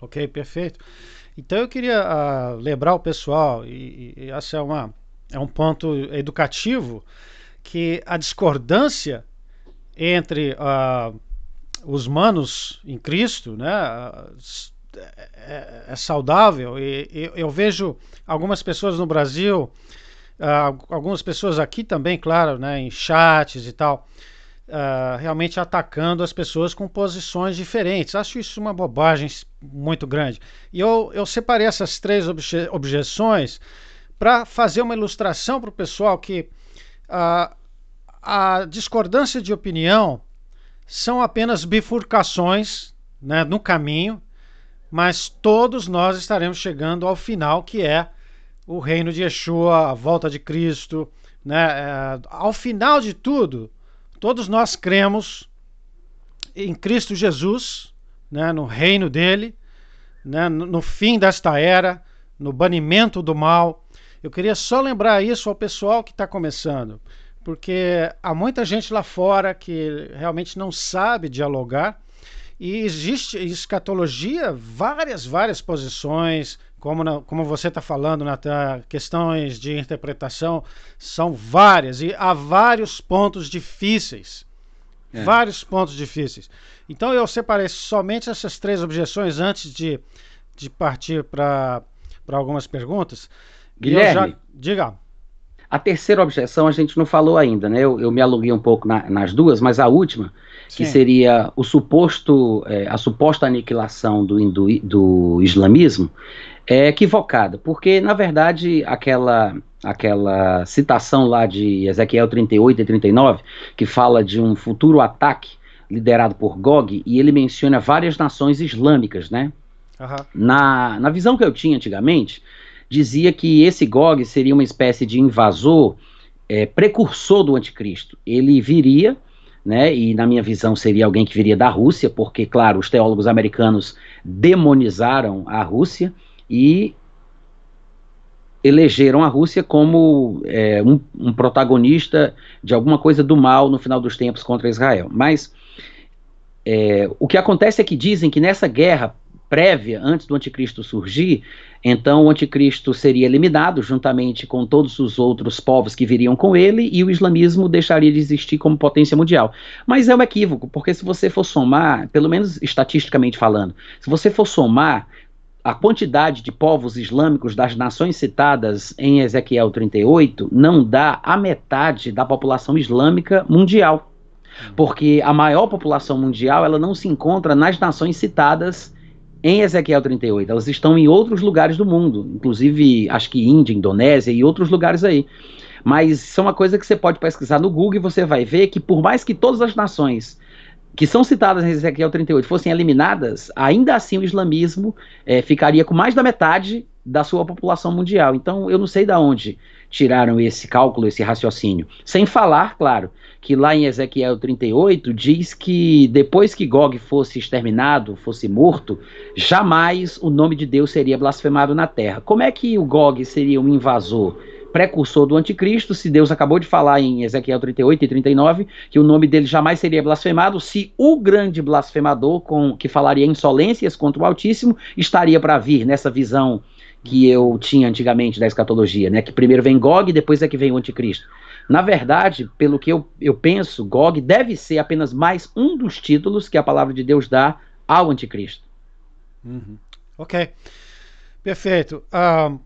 Ok, perfeito. Então eu queria uh, lembrar o pessoal, e, e essa é, uma, é um ponto educativo, que a discordância entre uh, os manos em Cristo né, é, é saudável. E, e, eu vejo algumas pessoas no Brasil, algumas pessoas aqui também, claro, né, em chats e tal, uh, realmente atacando as pessoas com posições diferentes. Acho isso uma bobagem muito grande. E eu, eu separei essas três obje objeções para fazer uma ilustração para o pessoal que uh, a discordância de opinião são apenas bifurcações né, no caminho, mas todos nós estaremos chegando ao final, que é o reino de Yeshua, a volta de Cristo. Né? É, ao final de tudo, Todos nós cremos em Cristo Jesus, né, no reino dele, né, no, fim desta era, no banimento do mal. Eu queria só lembrar isso ao pessoal que está começando, porque há muita gente lá fora que realmente não sabe dialogar e existe escatologia, várias, várias posições, como, na, como você está falando, Natan, questões de interpretação são várias e há vários pontos difíceis. É. Vários pontos difíceis. Então eu separei somente essas três objeções antes de, de partir para algumas perguntas. Guilherme, já, diga. A terceira objeção a gente não falou ainda, né? Eu, eu me aluguei um pouco na, nas duas, mas a última que seria o suposto, é, a suposta aniquilação do, hindu, do islamismo, é equivocada, porque na verdade aquela aquela citação lá de Ezequiel 38 e 39, que fala de um futuro ataque liderado por Gog, e ele menciona várias nações islâmicas, né? Uhum. Na, na visão que eu tinha antigamente, dizia que esse Gog seria uma espécie de invasor é, precursor do anticristo. Ele viria né? E na minha visão seria alguém que viria da Rússia, porque, claro, os teólogos americanos demonizaram a Rússia e elegeram a Rússia como é, um, um, protagonista de alguma coisa do mal no final dos tempos contra Israel. Mas é, o que acontece é que dizem que nessa guerra prévia, antes do anticristo surgir, então o anticristo seria eliminado juntamente com todos os outros povos que viriam com ele e o islamismo deixaria de existir como potência mundial. Mas é um equívoco, porque se você for somar, pelo menos estatisticamente falando, se você for somar a quantidade de povos islâmicos das nações citadas em Ezequiel 38 não dá a metade da população islâmica mundial. Porque a maior população mundial ela não se encontra nas nações citadas em Ezequiel 38. Elas estão em outros lugares do mundo, inclusive acho que Índia, Indonésia e outros lugares aí. Mas isso é uma coisa que você pode pesquisar no Google e você vai ver que por mais que todas as nações que são citadas em Ezequiel 38 fossem eliminadas, ainda assim o islamismo é, ficaria com mais da metade da sua população mundial. Então eu não sei de onde tiraram esse cálculo, esse raciocínio. Sem falar, claro, que lá em Ezequiel 38 diz que depois que Gog fosse exterminado, fosse morto, jamais o nome de Deus seria blasfemado na terra. Como é que o Gog seria um invasor? Precursor do anticristo, se Deus acabou de falar em Ezequiel 38 e 39 que o nome dele jamais seria blasfemado, se o grande blasfemador com que falaria insolências contra o Altíssimo estaria para vir nessa visão que eu tinha antigamente da escatologia, né? Que primeiro vem Gog, depois é que vem o anticristo. Na verdade, pelo que eu, eu penso, Gog deve ser apenas mais um dos títulos que a palavra de Deus dá ao anticristo. Uhum. Ok. Perfeito. Uh,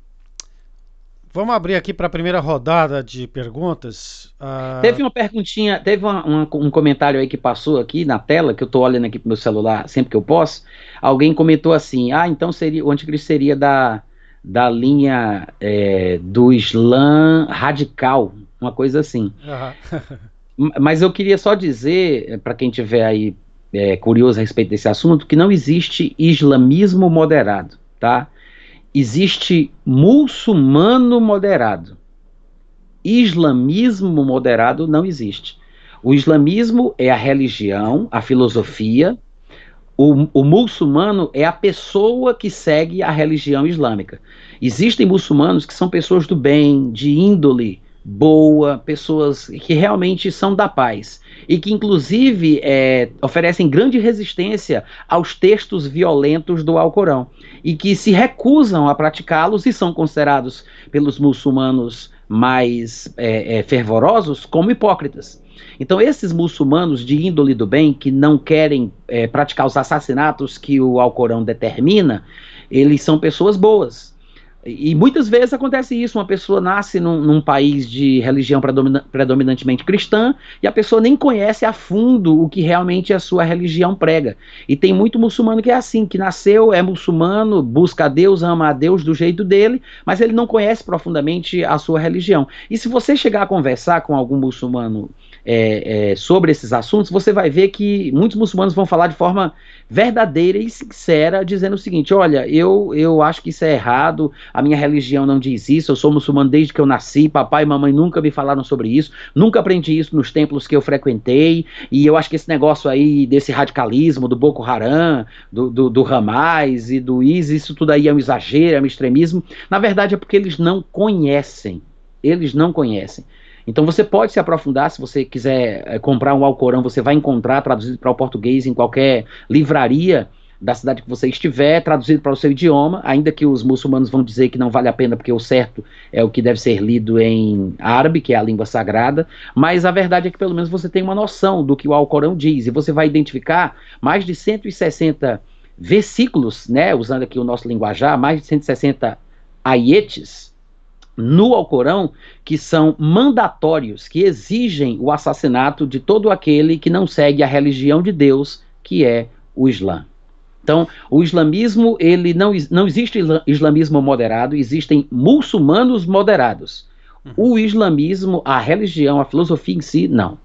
vamos abrir aqui para a primeira rodada de perguntas. Uh... Teve uma perguntinha, teve uma, uma, um comentário aí que passou aqui na tela, que eu estou olhando aqui para meu celular sempre que eu posso. Alguém comentou assim: ah, então seria o anticristo seria da, da linha é, do Islã radical uma coisa assim. Uhum. Mas eu queria só dizer, eh, para quem tiver aí é, curioso a respeito desse assunto, que não existe islamismo moderado, tá? Existe muçulmano moderado. Islamismo moderado não existe. O islamismo é a religião, a filosofia. O, o muçulmano é a pessoa que segue a religião islâmica. Existem muçulmanos que são pessoas do bem, de índole, boa, pessoas que realmente são da paz e que, inclusive, é, oferecem grande resistência aos textos violentos do Alcorão e que se recusam a praticá-los e são considerados pelos muçulmanos mais é, é, fervorosos como hipócritas. Então, esses muçulmanos de índole do bem, que não querem é, praticar os assassinatos que o Alcorão determina, eles são pessoas boas. E muitas vezes acontece isso: uma pessoa nasce num, num país de religião predominantemente cristã e a pessoa nem conhece a fundo o que realmente a sua religião prega. E tem muito muçulmano que é assim: que nasceu, é muçulmano, busca a Deus, ama a Deus do jeito dele, mas ele não conhece profundamente a sua religião. E se você chegar a conversar com algum muçulmano é, é, sobre esses assuntos, você vai ver que muitos muçulmanos vão falar de forma verdadeira e sincera, dizendo o seguinte: olha, eu, eu acho que isso é errado, a minha religião não diz isso, eu sou muçulmano desde que eu nasci, papai e mamãe nunca me falaram sobre isso, nunca aprendi isso nos templos que eu frequentei, e eu acho que esse negócio aí desse radicalismo, do Boko Haram, do, do, do Hamas e do ISIS, isso tudo aí é um exagero, é um extremismo. Na verdade é porque eles não conhecem. Eles não conhecem. Então você pode se aprofundar, se você quiser é, comprar um Alcorão, você vai encontrar traduzido para o português em qualquer livraria da cidade que você estiver, traduzido para o seu idioma, ainda que os muçulmanos vão dizer que não vale a pena porque o certo é o que deve ser lido em árabe, que é a língua sagrada, mas a verdade é que pelo menos você tem uma noção do que o Alcorão diz e você vai identificar mais de 160 versículos, né, usando aqui o nosso linguajar, mais de 160 aietes no Alcorão que são mandatórios, que exigem o assassinato de todo aquele que não segue a religião de Deus, que é o Islã. Então, o islamismo, ele não, não existe islamismo moderado, existem muçulmanos moderados. Uhum. O islamismo, a religião, a filosofia em si, não.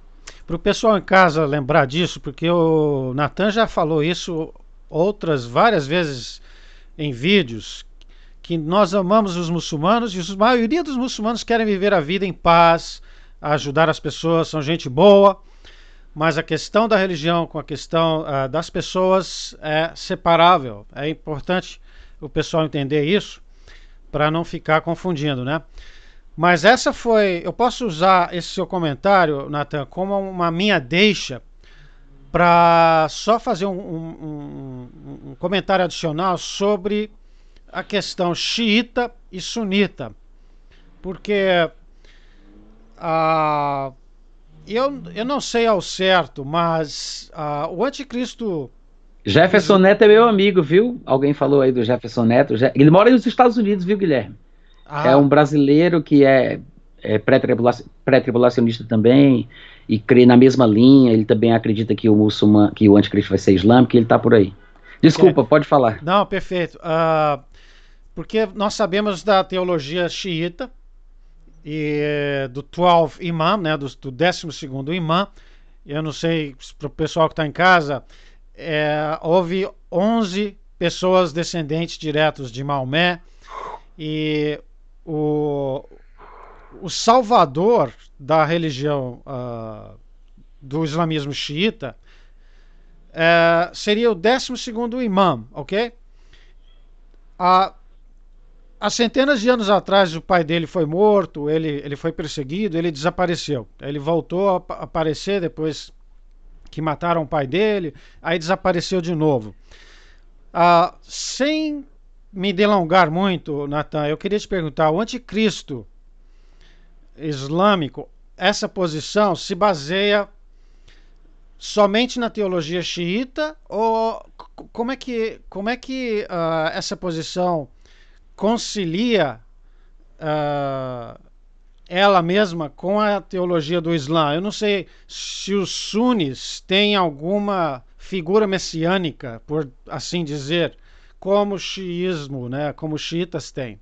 Para o pessoal em casa lembrar disso, porque o Natan já falou isso outras várias vezes em vídeos, que nós amamos os muçulmanos e a maioria dos muçulmanos querem viver a vida em paz, ajudar as pessoas, são gente boa, mas a questão da religião com a questão uh, das pessoas é separável. É importante o pessoal entender isso para não ficar confundindo, né? Mas essa foi. Eu posso usar esse seu comentário, Nathan, como uma minha deixa para só fazer um, um, um, comentário adicional sobre a questão xiita e sunita, porque ah, eu, eu não sei ao certo, mas ah, o anticristo Jefferson Neto é meu amigo, viu? Alguém falou aí do Jefferson Neto. Ele mora nos Estados Unidos, viu, Guilherme? Ah. É um brasileiro que é, é pré-tribulacionista também e crê na mesma linha. Ele também acredita que o muçulmano, que o anticristo vai ser islâmico, e ele está por aí. Desculpa, é. pode falar. Não, perfeito. Uh, porque nós sabemos da teologia xiita e do 12 imam, né, do, do 12 imam. Eu não sei para o pessoal que está em casa é, houve 11 pessoas descendentes diretos de Maomé e o, o salvador da religião uh, do islamismo xiita uh, seria o 12 imã, ok? Há, há centenas de anos atrás o pai dele foi morto, ele, ele foi perseguido, ele desapareceu. Ele voltou a aparecer depois que mataram o pai dele, aí desapareceu de novo. Ah, sem me delongar muito, Natan, eu queria te perguntar: o anticristo islâmico, essa posição se baseia somente na teologia xiita ou como é que, como é que uh, essa posição concilia uh, ela mesma com a teologia do Islã. Eu não sei se os sunis têm alguma figura messiânica, por assim dizer, como o xiismo, né, como os xiitas têm.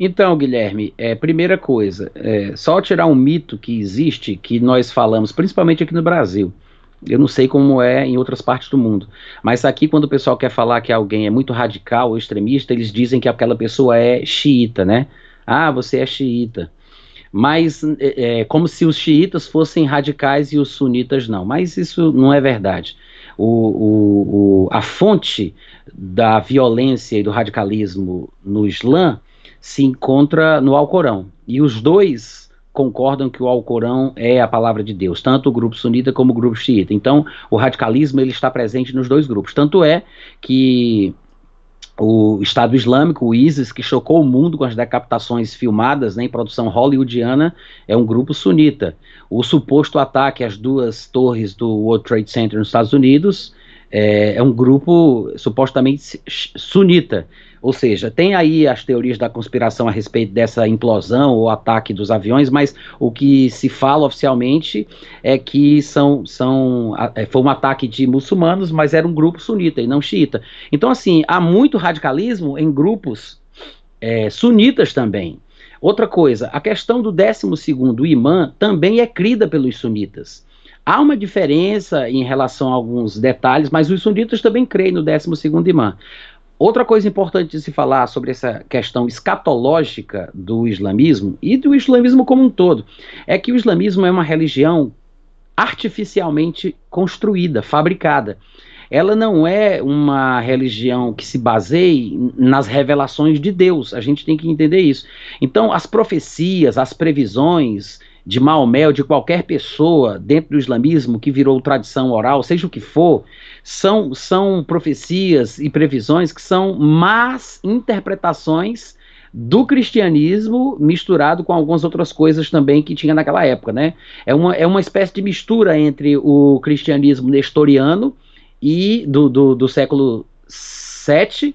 Então, Guilherme, é, primeira coisa, é, só tirar um mito que existe, que nós falamos, principalmente aqui no Brasil. Eu não sei como é em outras partes do mundo. Mas aqui, quando o pessoal quer falar que alguém é muito radical ou extremista, eles dizem que aquela pessoa é xiita, né? ah, você é xiita. Mas é, é, como se os xiitas fossem radicais e os sunitas não. Mas isso não é verdade. O, o, o, a fonte da violência e do radicalismo no Islã se encontra no Alcorão. E os dois concordam que o Alcorão é a palavra de Deus, tanto o grupo sunita como o grupo xiita. Então, o radicalismo ele está presente nos dois grupos. Tanto é que o Estado Islâmico, o ISIS, que chocou o mundo com as decapitações filmadas né, em produção hollywoodiana, é um grupo sunita. O suposto ataque às duas torres do World Trade Center nos Estados Unidos é, é um grupo supostamente sunita. Ou seja, tem aí as teorias da conspiração a respeito dessa implosão ou ataque dos aviões, mas o que se fala oficialmente é que são, são, é, foi um ataque de muçulmanos, mas era um grupo sunita e não xiita. Então, assim, há muito radicalismo em grupos é, sunitas também. Outra coisa, a questão do 12 imã também é crida pelos sunitas. Há uma diferença em relação a alguns detalhes, mas os sunitas também creem no 12 imã. Outra coisa importante de se falar sobre essa questão escatológica do islamismo e do islamismo como um todo é que o islamismo é uma religião artificialmente construída, fabricada. Ela não é uma religião que se baseie nas revelações de Deus. A gente tem que entender isso. Então, as profecias, as previsões, de Maomé ou de qualquer pessoa dentro do islamismo que virou tradição oral, seja o que for, são, são profecias e previsões que são más interpretações do cristianismo misturado com algumas outras coisas também que tinha naquela época, né? É uma, é uma espécie de mistura entre o cristianismo nestoriano e do, do, do século VII,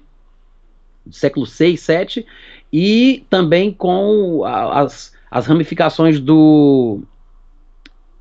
século VI, VII, e também com as as ramificações do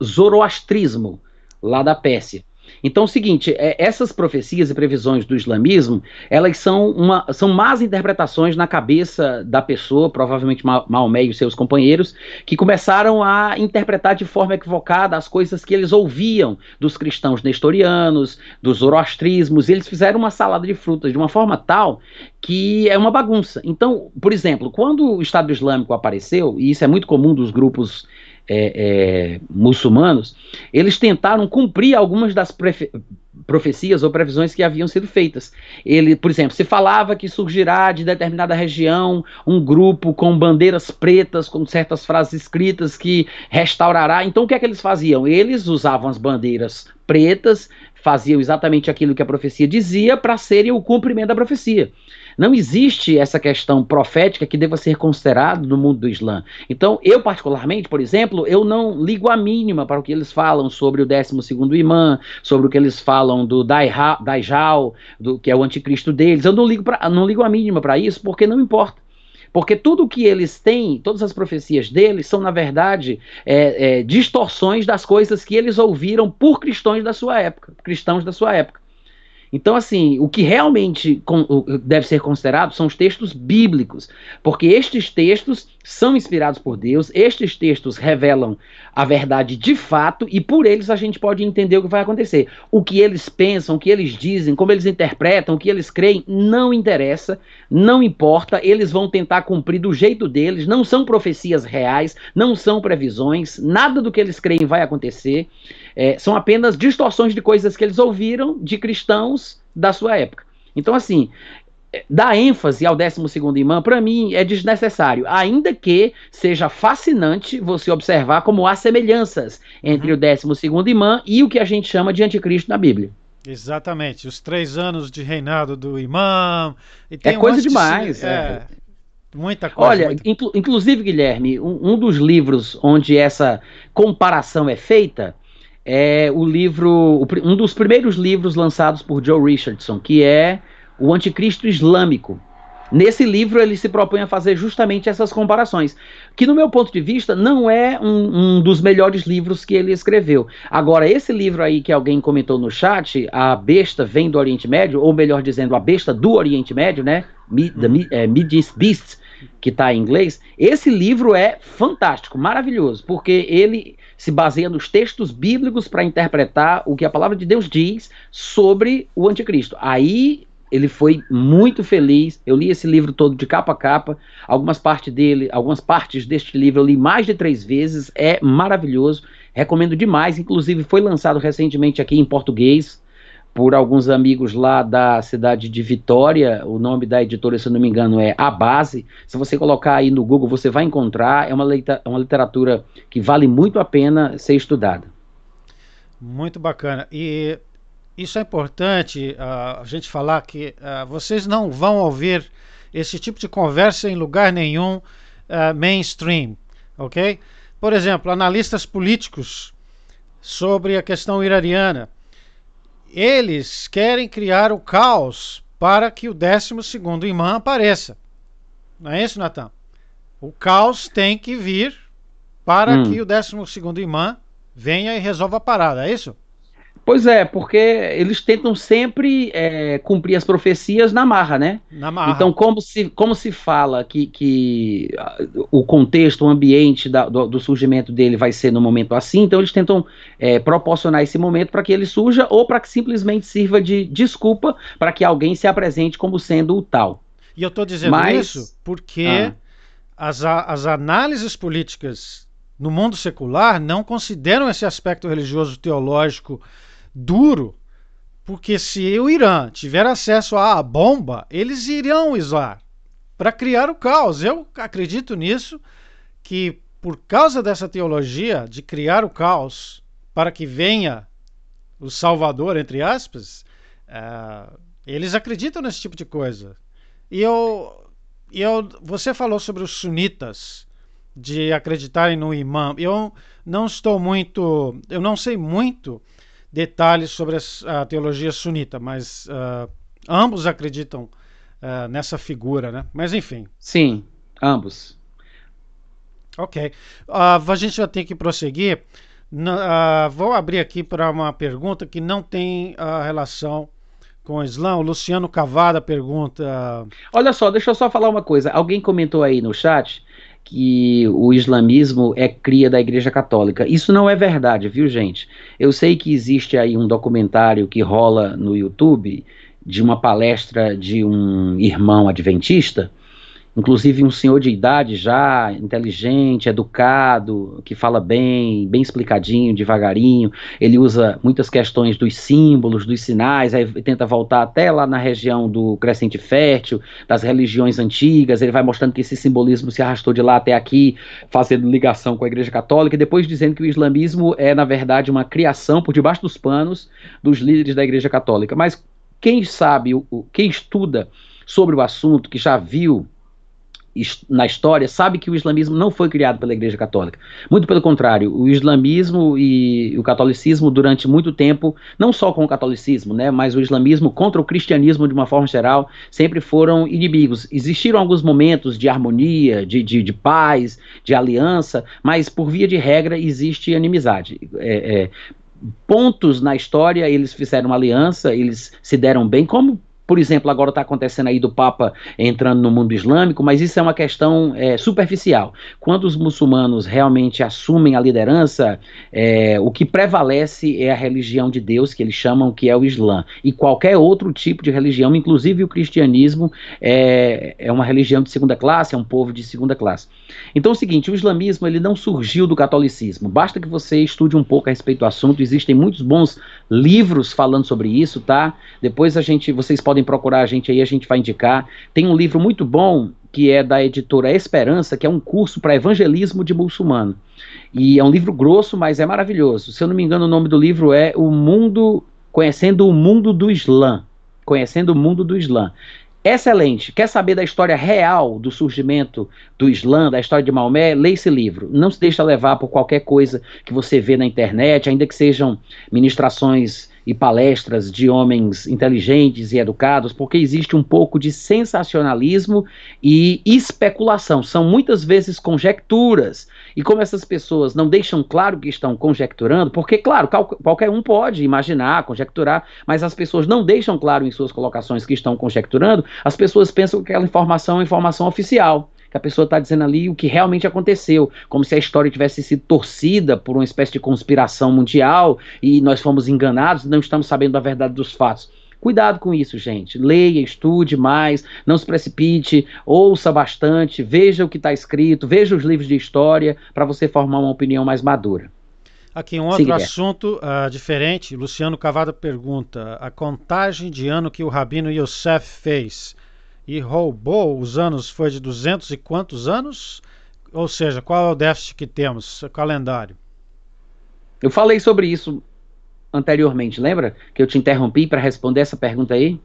zoroastrismo lá da Pérsia. Então é o seguinte, é, essas profecias e previsões do islamismo, elas são, uma, são más interpretações na cabeça da pessoa, provavelmente Maomé e seus companheiros, que começaram a interpretar de forma equivocada as coisas que eles ouviam dos cristãos nestorianos, dos zoroastrismos, eles fizeram uma salada de frutas de uma forma tal que é uma bagunça. Então, por exemplo, quando o Estado Islâmico apareceu, e isso é muito comum dos grupos é, é, muçulmanos, eles tentaram cumprir algumas das profecias ou previsões que haviam sido feitas. Ele, por exemplo, se falava que surgirá de determinada região um grupo com bandeiras pretas, com certas frases escritas que restaurará. Então, o que é que eles faziam? Eles usavam as bandeiras pretas, faziam exatamente aquilo que a profecia dizia para serem o cumprimento da profecia. Não existe essa questão profética que deva ser considerado no mundo do Islã. Então, eu particularmente, por exemplo, eu não ligo a mínima para o que eles falam sobre o 12º imã, sobre o que eles falam do Daijal, do que é o anticristo deles. Eu não ligo, pra, não ligo a mínima para isso, porque não importa. Porque tudo que eles têm, todas as profecias deles, são, na verdade, é, é, distorções das coisas que eles ouviram por cristãos da sua época, cristãos da sua época. Então, assim, o que realmente deve ser considerado são os textos bíblicos, porque estes textos são inspirados por Deus, estes textos revelam a verdade de fato e por eles a gente pode entender o que vai acontecer. O que eles pensam, o que eles dizem, como eles interpretam, o que eles creem, não interessa, não importa, eles vão tentar cumprir do jeito deles, não são profecias reais, não são previsões, nada do que eles creem vai acontecer. É, são apenas distorções de coisas que eles ouviram de cristãos da sua época. Então, assim, dar ênfase ao 12 imã, para mim, é desnecessário, ainda que seja fascinante você observar como há semelhanças entre uhum. o 12 imã e o que a gente chama de anticristo na Bíblia. Exatamente, os três anos de reinado do imã. é coisa demais. De, é, é. Muita coisa. Olha, muita... Inclu inclusive, Guilherme, um, um, dos livros onde essa comparação é feita é o livro, um dos primeiros livros lançados por Joe Richardson, que é O Anticristo Islâmico. Nesse livro ele se propõe a fazer justamente essas comparações, que no meu ponto de vista não é um, um, dos melhores livros que ele escreveu. Agora, esse livro aí que alguém comentou no chat, A Besta Vem do Oriente Médio, ou melhor dizendo, A Besta do Oriente Médio, né? The, é, Beast, que está em inglês, esse livro é fantástico, maravilhoso, porque ele se baseia nos textos bíblicos para interpretar o que a palavra de Deus diz sobre o anticristo. Aí ele foi muito feliz. Eu li esse livro todo de capa a capa. Algumas partes dele, algumas partes deste livro eu li mais de três vezes. É maravilhoso. Recomendo demais. Inclusive foi lançado recentemente aqui em português por alguns amigos lá da cidade de Vitória. O nome da editora, se eu não me engano, é A Base. Se você colocar aí no Google, você vai encontrar. É uma, é uma literatura que vale muito a pena ser estudada. Muito bacana. E isso é importante uh, a gente falar que uh, vocês não vão ouvir esse tipo de conversa em lugar nenhum uh, mainstream, ok? Por exemplo, analistas políticos sobre a questão iraniana eles querem criar o caos para que o 12 imã apareça. Não é isso, Natan? O caos tem que vir para hum. que o 12 imã venha e resolva a parada, é isso? Pois é, porque eles tentam sempre é, cumprir as profecias na marra, né? Na marra. Então, como se, como se fala que, que o contexto, o ambiente da, do, do, surgimento dele vai ser no momento assim, então eles tentam é, proporcionar esse momento para que ele surja ou para que simplesmente sirva de desculpa para que alguém se apresente como sendo o tal. E eu estou dizendo Mas, isso porque ah. as, as análises políticas no mundo secular não consideram esse aspecto religioso teológico duro, porque se o Irã tiver acesso à bomba, eles irão usar para criar o caos. Eu acredito nisso, que por causa dessa teologia de criar o caos para que venha o Salvador, entre aspas, uh, eles acreditam nesse tipo de coisa. E eu, eu, você falou sobre os sunitas de acreditarem no imã. Eu não estou muito, eu não sei muito detalhes sobre a, teologia sunita, mas uh, ambos acreditam uh, nessa figura, né? Mas enfim. Sim, ambos. Ok. Uh, a gente já tem que prosseguir. Vou abrir aqui para uma pergunta que não tem relação com o Islã. O Luciano Cavada pergunta. Olha só, deixa eu só falar uma coisa. Alguém comentou aí no chat que o islamismo é cria da Igreja Católica. Isso não é verdade, viu, gente? Eu sei que existe aí um documentário que rola no YouTube de uma palestra de um irmão adventista inclusive um senhor de idade já, inteligente, educado, que fala bem, bem explicadinho, devagarinho. Ele usa muitas questões dos símbolos, dos sinais, aí tenta voltar até lá na região do Crescente Fértil, das religiões antigas. Ele vai mostrando que esse simbolismo se arrastou de lá até aqui, fazendo ligação com a Igreja Católica, e depois dizendo que o islamismo é, na verdade, uma criação por debaixo dos panos dos líderes da Igreja Católica. Mas quem sabe, quem estuda sobre o assunto, que já viu na história sabe que o islamismo não foi criado pela Igreja Católica. Muito pelo contrário, o islamismo e o catolicismo durante muito tempo, não só com o catolicismo, né, mas o islamismo contra o cristianismo de uma forma geral, sempre foram inimigos. Existiram alguns momentos de harmonia, de, de, de paz, de aliança, mas por via de regra existe inimizade. É, é, pontos na história eles fizeram aliança, eles se deram bem, como por exemplo, agora está acontecendo aí do Papa entrando no mundo islâmico, mas isso é uma questão é, superficial. Quando os muçulmanos realmente assumem a liderança, é, o que prevalece é a religião de Deus, que eles chamam que é o Islã. E qualquer outro tipo de religião, inclusive o cristianismo, é, é uma religião de segunda classe, é um povo de segunda classe. Então é o seguinte, o islamismo ele não surgiu do catolicismo. Basta que você estude um pouco a respeito do assunto. Existem muitos bons livros falando sobre isso, tá? Depois a gente, vocês podem procurar a gente aí, a gente vai indicar. Tem um livro muito bom que é da editora Esperança, que é um curso para evangelismo de muçulmano. E é um livro grosso, mas é maravilhoso. Se eu não me engano, o nome do livro é O Mundo Conhecendo o Mundo do Islã. Conhecendo o Mundo do Islã. Excelente. Quer saber da história real do surgimento do Islã, da história de Maomé? Leia esse livro. Não se deixa levar por qualquer coisa que você vê na internet, ainda que sejam ministrações e palestras de homens inteligentes e educados, porque existe um pouco de sensacionalismo e especulação. São muitas vezes conjecturas. E como essas pessoas não deixam claro que estão conjecturando, porque, claro, qualquer um pode imaginar, conjecturar, mas as pessoas não deixam claro em suas colocações que estão conjecturando, as pessoas pensam que aquela informação é informação oficial que a pessoa está dizendo ali o que realmente aconteceu, como se a história tivesse sido torcida por uma espécie de conspiração mundial e nós fomos enganados não estamos sabendo da verdade dos fatos. Cuidado com isso, gente. Leia, estude mais, não se precipite, ouça bastante, veja o que está escrito, veja os livros de história para você formar uma opinião mais madura. Aqui um outro Sim, assunto uh, diferente. Luciano Cavada pergunta: a contagem de ano que o Rabino Yosef fez e roubou os anos foi de 200 e quantos anos? Ou seja, qual é o déficit que temos, o calendário? Eu falei sobre isso anteriormente, lembra? Que eu te interrompi para responder essa pergunta aí?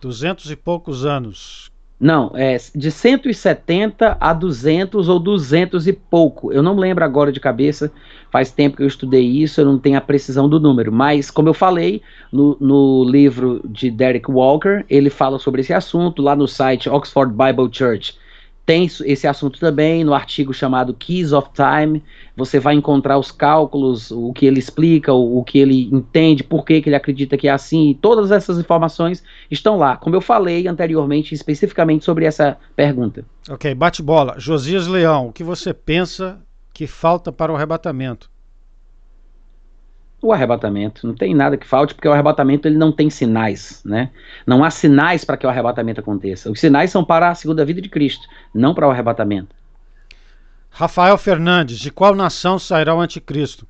Duzentos e poucos anos. Não, é de 170 a 200 ou 200 e pouco. Eu não lembro agora de cabeça, faz tempo que eu estudei isso, eu não tenho a precisão do número. Mas, como eu falei, no, no livro de Derek Walker, ele fala sobre esse assunto lá no site Oxford Bible Church tem esse assunto também no artigo chamado Keys of Time. Você vai encontrar os cálculos, o que ele explica, o, o que ele entende, por que, que ele acredita que é assim. todas essas informações estão lá, como eu falei anteriormente, especificamente sobre essa pergunta. Ok, bate bola. Josias Leão, o que você pensa que falta para o arrebatamento? O arrebatamento. Não tem nada que falte, porque o arrebatamento ele não tem sinais, né? Não há sinais para que o arrebatamento aconteça. Os sinais são para a segunda vida de Cristo, não para o arrebatamento. Rafael Fernandes, de qual nação sairá o anticristo?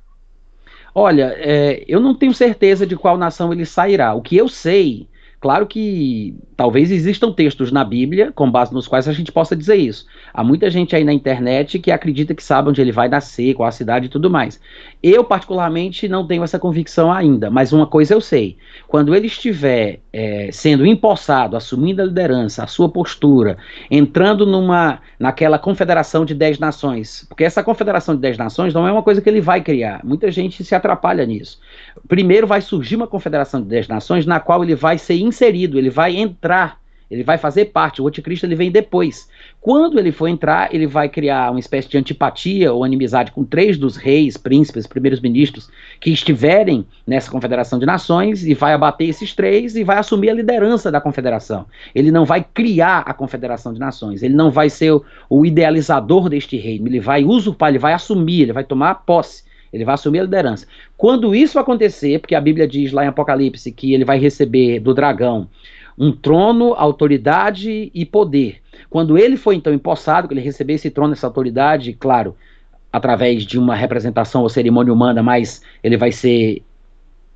Olha, é, eu não tenho certeza de qual nação ele sairá. O que eu sei Claro que talvez existam textos na Bíblia com base nos quais a gente possa dizer isso. Há muita gente aí na internet que acredita que sabe onde ele vai nascer, qual a cidade e tudo mais. Eu, particularmente, não tenho essa convicção ainda, mas uma coisa eu sei: quando ele estiver é, sendo empossado, assumindo a liderança, a sua postura, entrando numa naquela confederação de dez nações, porque essa confederação de dez nações não é uma coisa que ele vai criar. Muita gente se atrapalha nisso. Primeiro vai surgir uma confederação de dez nações na qual ele vai ser inserido, ele vai entrar, ele vai fazer parte. O anticristo ele vem depois. Quando ele for entrar, ele vai criar uma espécie de antipatia ou inimizade com três dos reis, príncipes, primeiros ministros que estiverem nessa confederação de nações e vai abater esses três e vai assumir a liderança da confederação. Ele não vai criar a confederação de nações, ele não vai ser o, o idealizador deste reino, ele vai usurpar, ele vai assumir, ele vai tomar posse. Ele vai assumir a liderança. Quando isso acontecer, porque a Bíblia diz lá em Apocalipse que ele vai receber do dragão um trono, autoridade e poder. Quando ele foi então empossado, que ele recebeu esse trono, essa autoridade, claro, através de uma representação ou cerimônia humana, mas ele vai ser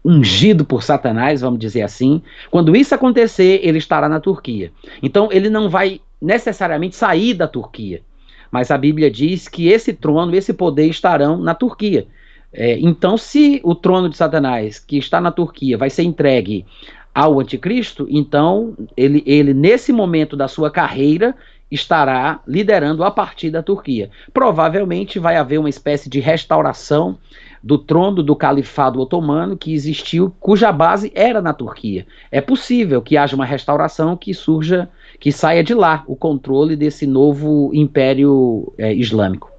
ungido por Satanás, vamos dizer assim. Quando isso acontecer, ele estará na Turquia. Então ele não vai necessariamente sair da Turquia. Mas a Bíblia diz que esse trono, esse poder estarão na Turquia. É, então, se o trono de Satanás, que está na Turquia, vai ser entregue ao anticristo, então ele, ele nesse momento da sua carreira estará liderando a partir da Turquia. Provavelmente vai haver uma espécie de restauração do trono do califado otomano que existiu, cuja base era na Turquia. É possível que haja uma restauração que surja, que saia de lá o controle desse novo império é, islâmico.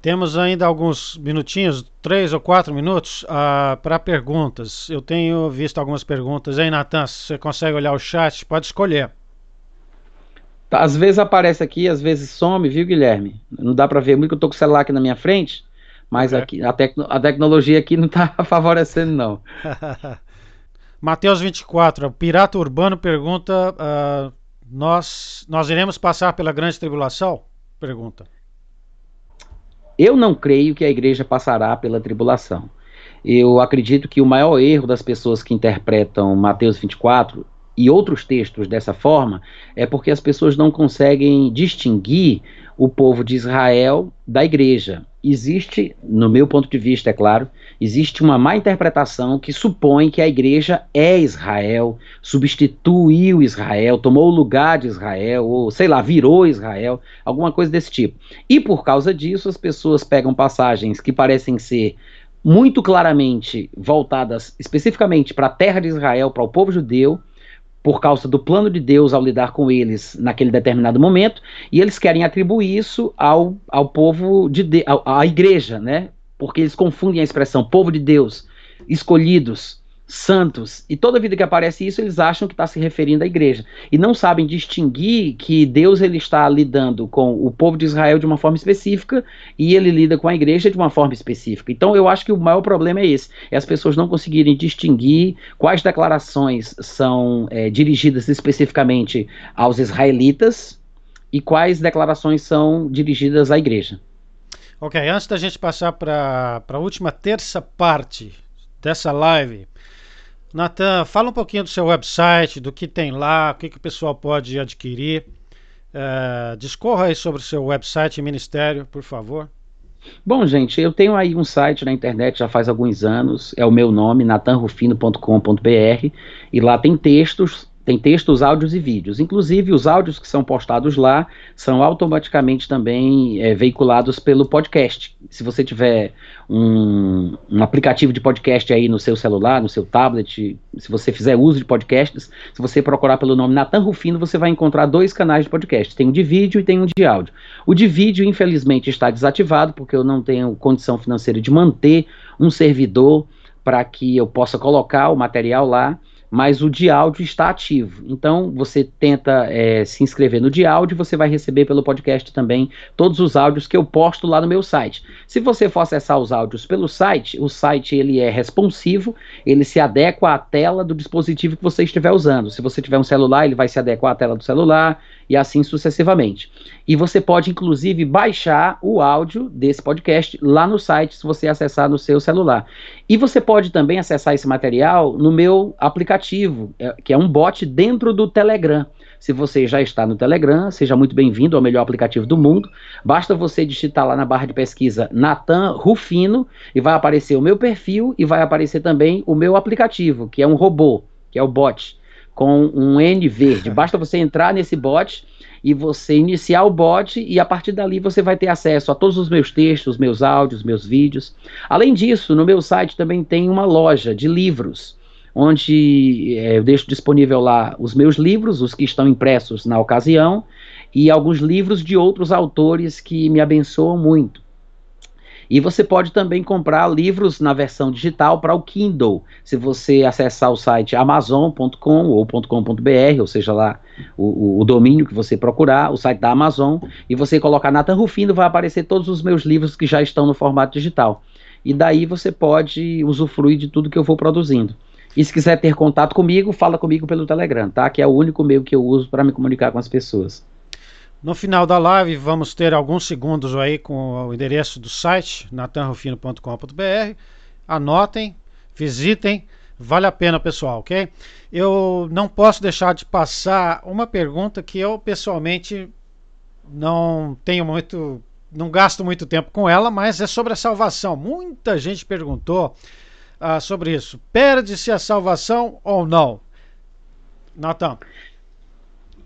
Temos ainda alguns minutinhos, três ou quatro minutos, uh, para perguntas. Eu tenho visto algumas perguntas. Aí, Natan, você consegue olhar o chat? Pode escolher. Tá, às vezes aparece aqui, às vezes some, viu, Guilherme? Não dá para ver muito que eu tô com o celular aqui na minha frente. Mas é. aqui, a, a tecnologia aqui não está favorecendo, não. Mateus 24, o Pirata Urbano pergunta: uh, nós, nós iremos passar pela grande tribulação? Pergunta. Eu não creio que a igreja passará pela tribulação. Eu acredito que o maior erro das pessoas que interpretam Mateus 24 e outros textos dessa forma é porque as pessoas não conseguem distinguir o povo de Israel da igreja. Existe, no meu ponto de vista, é claro, existe uma má interpretação que supõe que a igreja é Israel, substituiu Israel, tomou o lugar de Israel, ou sei lá, virou Israel, alguma coisa desse tipo. E por causa disso, as pessoas pegam passagens que parecem ser muito claramente voltadas especificamente para a terra de Israel, para o povo judeu, por causa do plano de Deus ao lidar com eles naquele determinado momento, e eles querem atribuir isso ao, ao povo de, de à igreja, né? Porque eles confundem a expressão povo de Deus, escolhidos, santos, e toda vida que aparece isso, eles acham que está se referindo à igreja. E não sabem distinguir que Deus ele está lidando com o povo de Israel de uma forma específica e ele lida com a igreja de uma forma específica. Então eu acho que o maior problema é esse: é as pessoas não conseguirem distinguir quais declarações são é, dirigidas especificamente aos israelitas e quais declarações são dirigidas à igreja. Ok, antes da gente passar para a última terça parte dessa live, Natan, fala um pouquinho do seu website, do que tem lá, o que, que o pessoal pode adquirir. É, discorra aí sobre o seu website e ministério, por favor. Bom, gente, eu tenho aí um site na internet já faz alguns anos, é o meu nome, natanrufino.com.br, e lá tem textos tem textos, áudios e vídeos. Inclusive, os áudios que são postados lá são automaticamente também é, veiculados pelo podcast. Se você tiver um, um, aplicativo de podcast aí no seu celular, no seu tablet, se você fizer uso de podcasts, se você procurar pelo nome Natan Rufino, você vai encontrar dois canais de podcast. Tem um de vídeo e tem um de áudio. O de vídeo, infelizmente, está desativado, porque eu não tenho condição financeira de manter um servidor para que eu possa colocar o material lá mas o de áudio está ativo. Então você tenta é, se inscrever no de áudio, você vai receber pelo podcast também todos os áudios que eu posto lá no meu site. Se você for acessar os áudios pelo site, o site ele é responsivo, ele se adequa à tela do dispositivo que você estiver usando. Se você tiver um celular, ele vai se adequar à tela do celular e assim sucessivamente. E você pode inclusive baixar o áudio desse podcast lá no site se você acessar no seu celular. E você pode também acessar esse material no meu aplicativo, é, que é um bot dentro do Telegram. Se você já está no Telegram, seja muito bem-vindo ao melhor aplicativo do mundo. Basta você digitar lá na barra de pesquisa Natan Rufino e vai aparecer o meu perfil e vai aparecer também o meu aplicativo, que é um robô, que é o bot, com um N verde. Basta você entrar nesse bot e você iniciar o bot e a partir dali você vai ter acesso a todos os meus textos, meus áudios, meus vídeos. Além disso, no meu site também tem uma loja de livros, onde é, eu deixo disponível lá os meus livros, os que estão impressos na ocasião, e alguns livros de outros autores que me abençoam muito. E você pode também comprar livros na versão digital para o Kindle. Se você acessar o site amazon.com ou .com.br, ou seja lá o, o, domínio que você procurar, o site da Amazon, e você colocar Nathan Rufino, vai aparecer todos os meus livros que já estão no formato digital. E daí você pode usufruir de tudo que eu vou produzindo. E se quiser ter contato comigo, fala comigo pelo Telegram, tá? Que é o único meio que eu uso para me comunicar com as pessoas. No final da live vamos ter alguns segundos aí com o endereço do site natanrofino.com.br. Anotem, visitem, vale a pena, pessoal, ok? Eu não posso deixar de passar uma pergunta que eu pessoalmente não tenho muito, não gasto muito tempo com ela, mas é sobre a salvação. Muita gente perguntou uh, sobre isso. Perde-se a salvação ou não? Natan.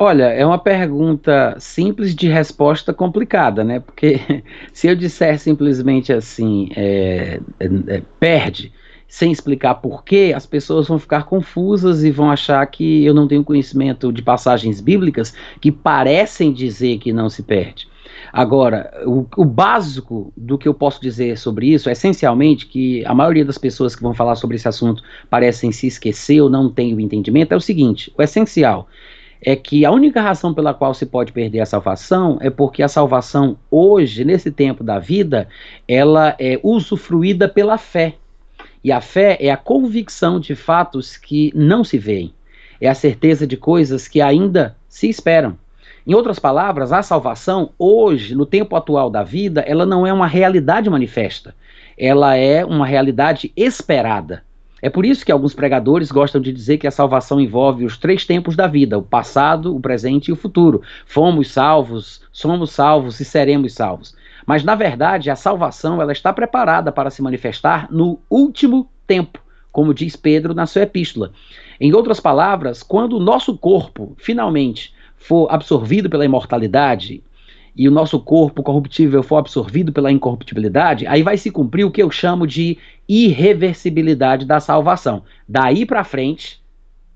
Olha, é uma pergunta simples de resposta complicada, né? Porque se eu disser simplesmente assim, é, é, é, perde, sem explicar porquê, as pessoas vão ficar confusas e vão achar que eu não tenho conhecimento de passagens bíblicas que parecem dizer que não se perde. Agora, o, o, básico do que eu posso dizer sobre isso, é essencialmente, que a maioria das pessoas que vão falar sobre esse assunto parecem se esquecer ou não têm o entendimento, é o seguinte: o essencial é que a única razão pela qual se pode perder a salvação é porque a salvação hoje, nesse tempo da vida, ela é usufruída pela fé. E a fé é a convicção de fatos que não se veem, é a certeza de coisas que ainda se esperam. Em outras palavras, a salvação, hoje, no tempo atual da vida, ela não é uma realidade manifesta, ela é uma realidade esperada. É por isso que alguns pregadores gostam de dizer que a salvação envolve os três tempos da vida: o passado, o presente e o futuro. Fomos salvos, somos salvos e seremos salvos. Mas na verdade, a salvação ela está preparada para se manifestar no último tempo, como diz Pedro na sua epístola. Em outras palavras, quando o nosso corpo finalmente for absorvido pela imortalidade e o nosso corpo corruptível for absorvido pela incorruptibilidade, aí vai se cumprir o que eu chamo de irreversibilidade da salvação. Daí para frente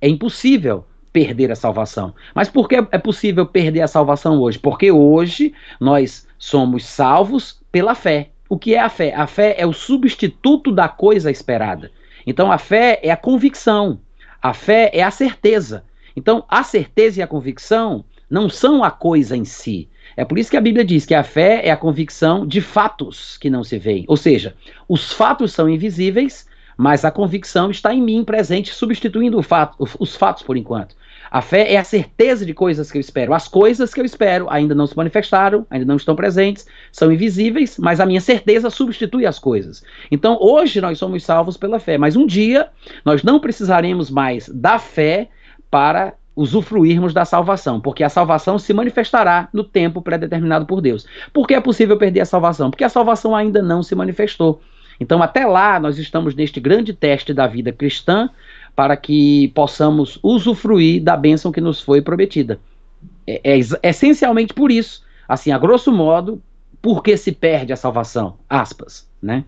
é impossível perder a salvação. Mas por que é possível perder a salvação hoje? Porque hoje nós somos salvos pela fé. O que é a fé? A fé é o substituto da coisa esperada. Então a fé é a convicção, a fé é a certeza. Então a certeza e a convicção não são a coisa em si. É por isso que a Bíblia diz que a fé é a convicção de fatos que não se veem. Ou seja, os fatos são invisíveis, mas a convicção está em mim presente, substituindo fato, os fatos por enquanto. A fé é a certeza de coisas que eu espero. As coisas que eu espero ainda não se manifestaram, ainda não estão presentes, são invisíveis, mas a minha certeza substitui as coisas. Então, hoje nós somos salvos pela fé, mas um dia nós não precisaremos mais da fé para usufruirmos da salvação, porque a salvação se manifestará no tempo predeterminado por Deus. Por que é possível perder a salvação? Porque a salvação ainda não se manifestou. Então, até lá, nós estamos neste grande teste da vida cristã para que possamos usufruir da bênção que nos foi prometida. É, é, é essencialmente por isso, assim, a grosso modo, por que se perde a salvação? Aspas, né?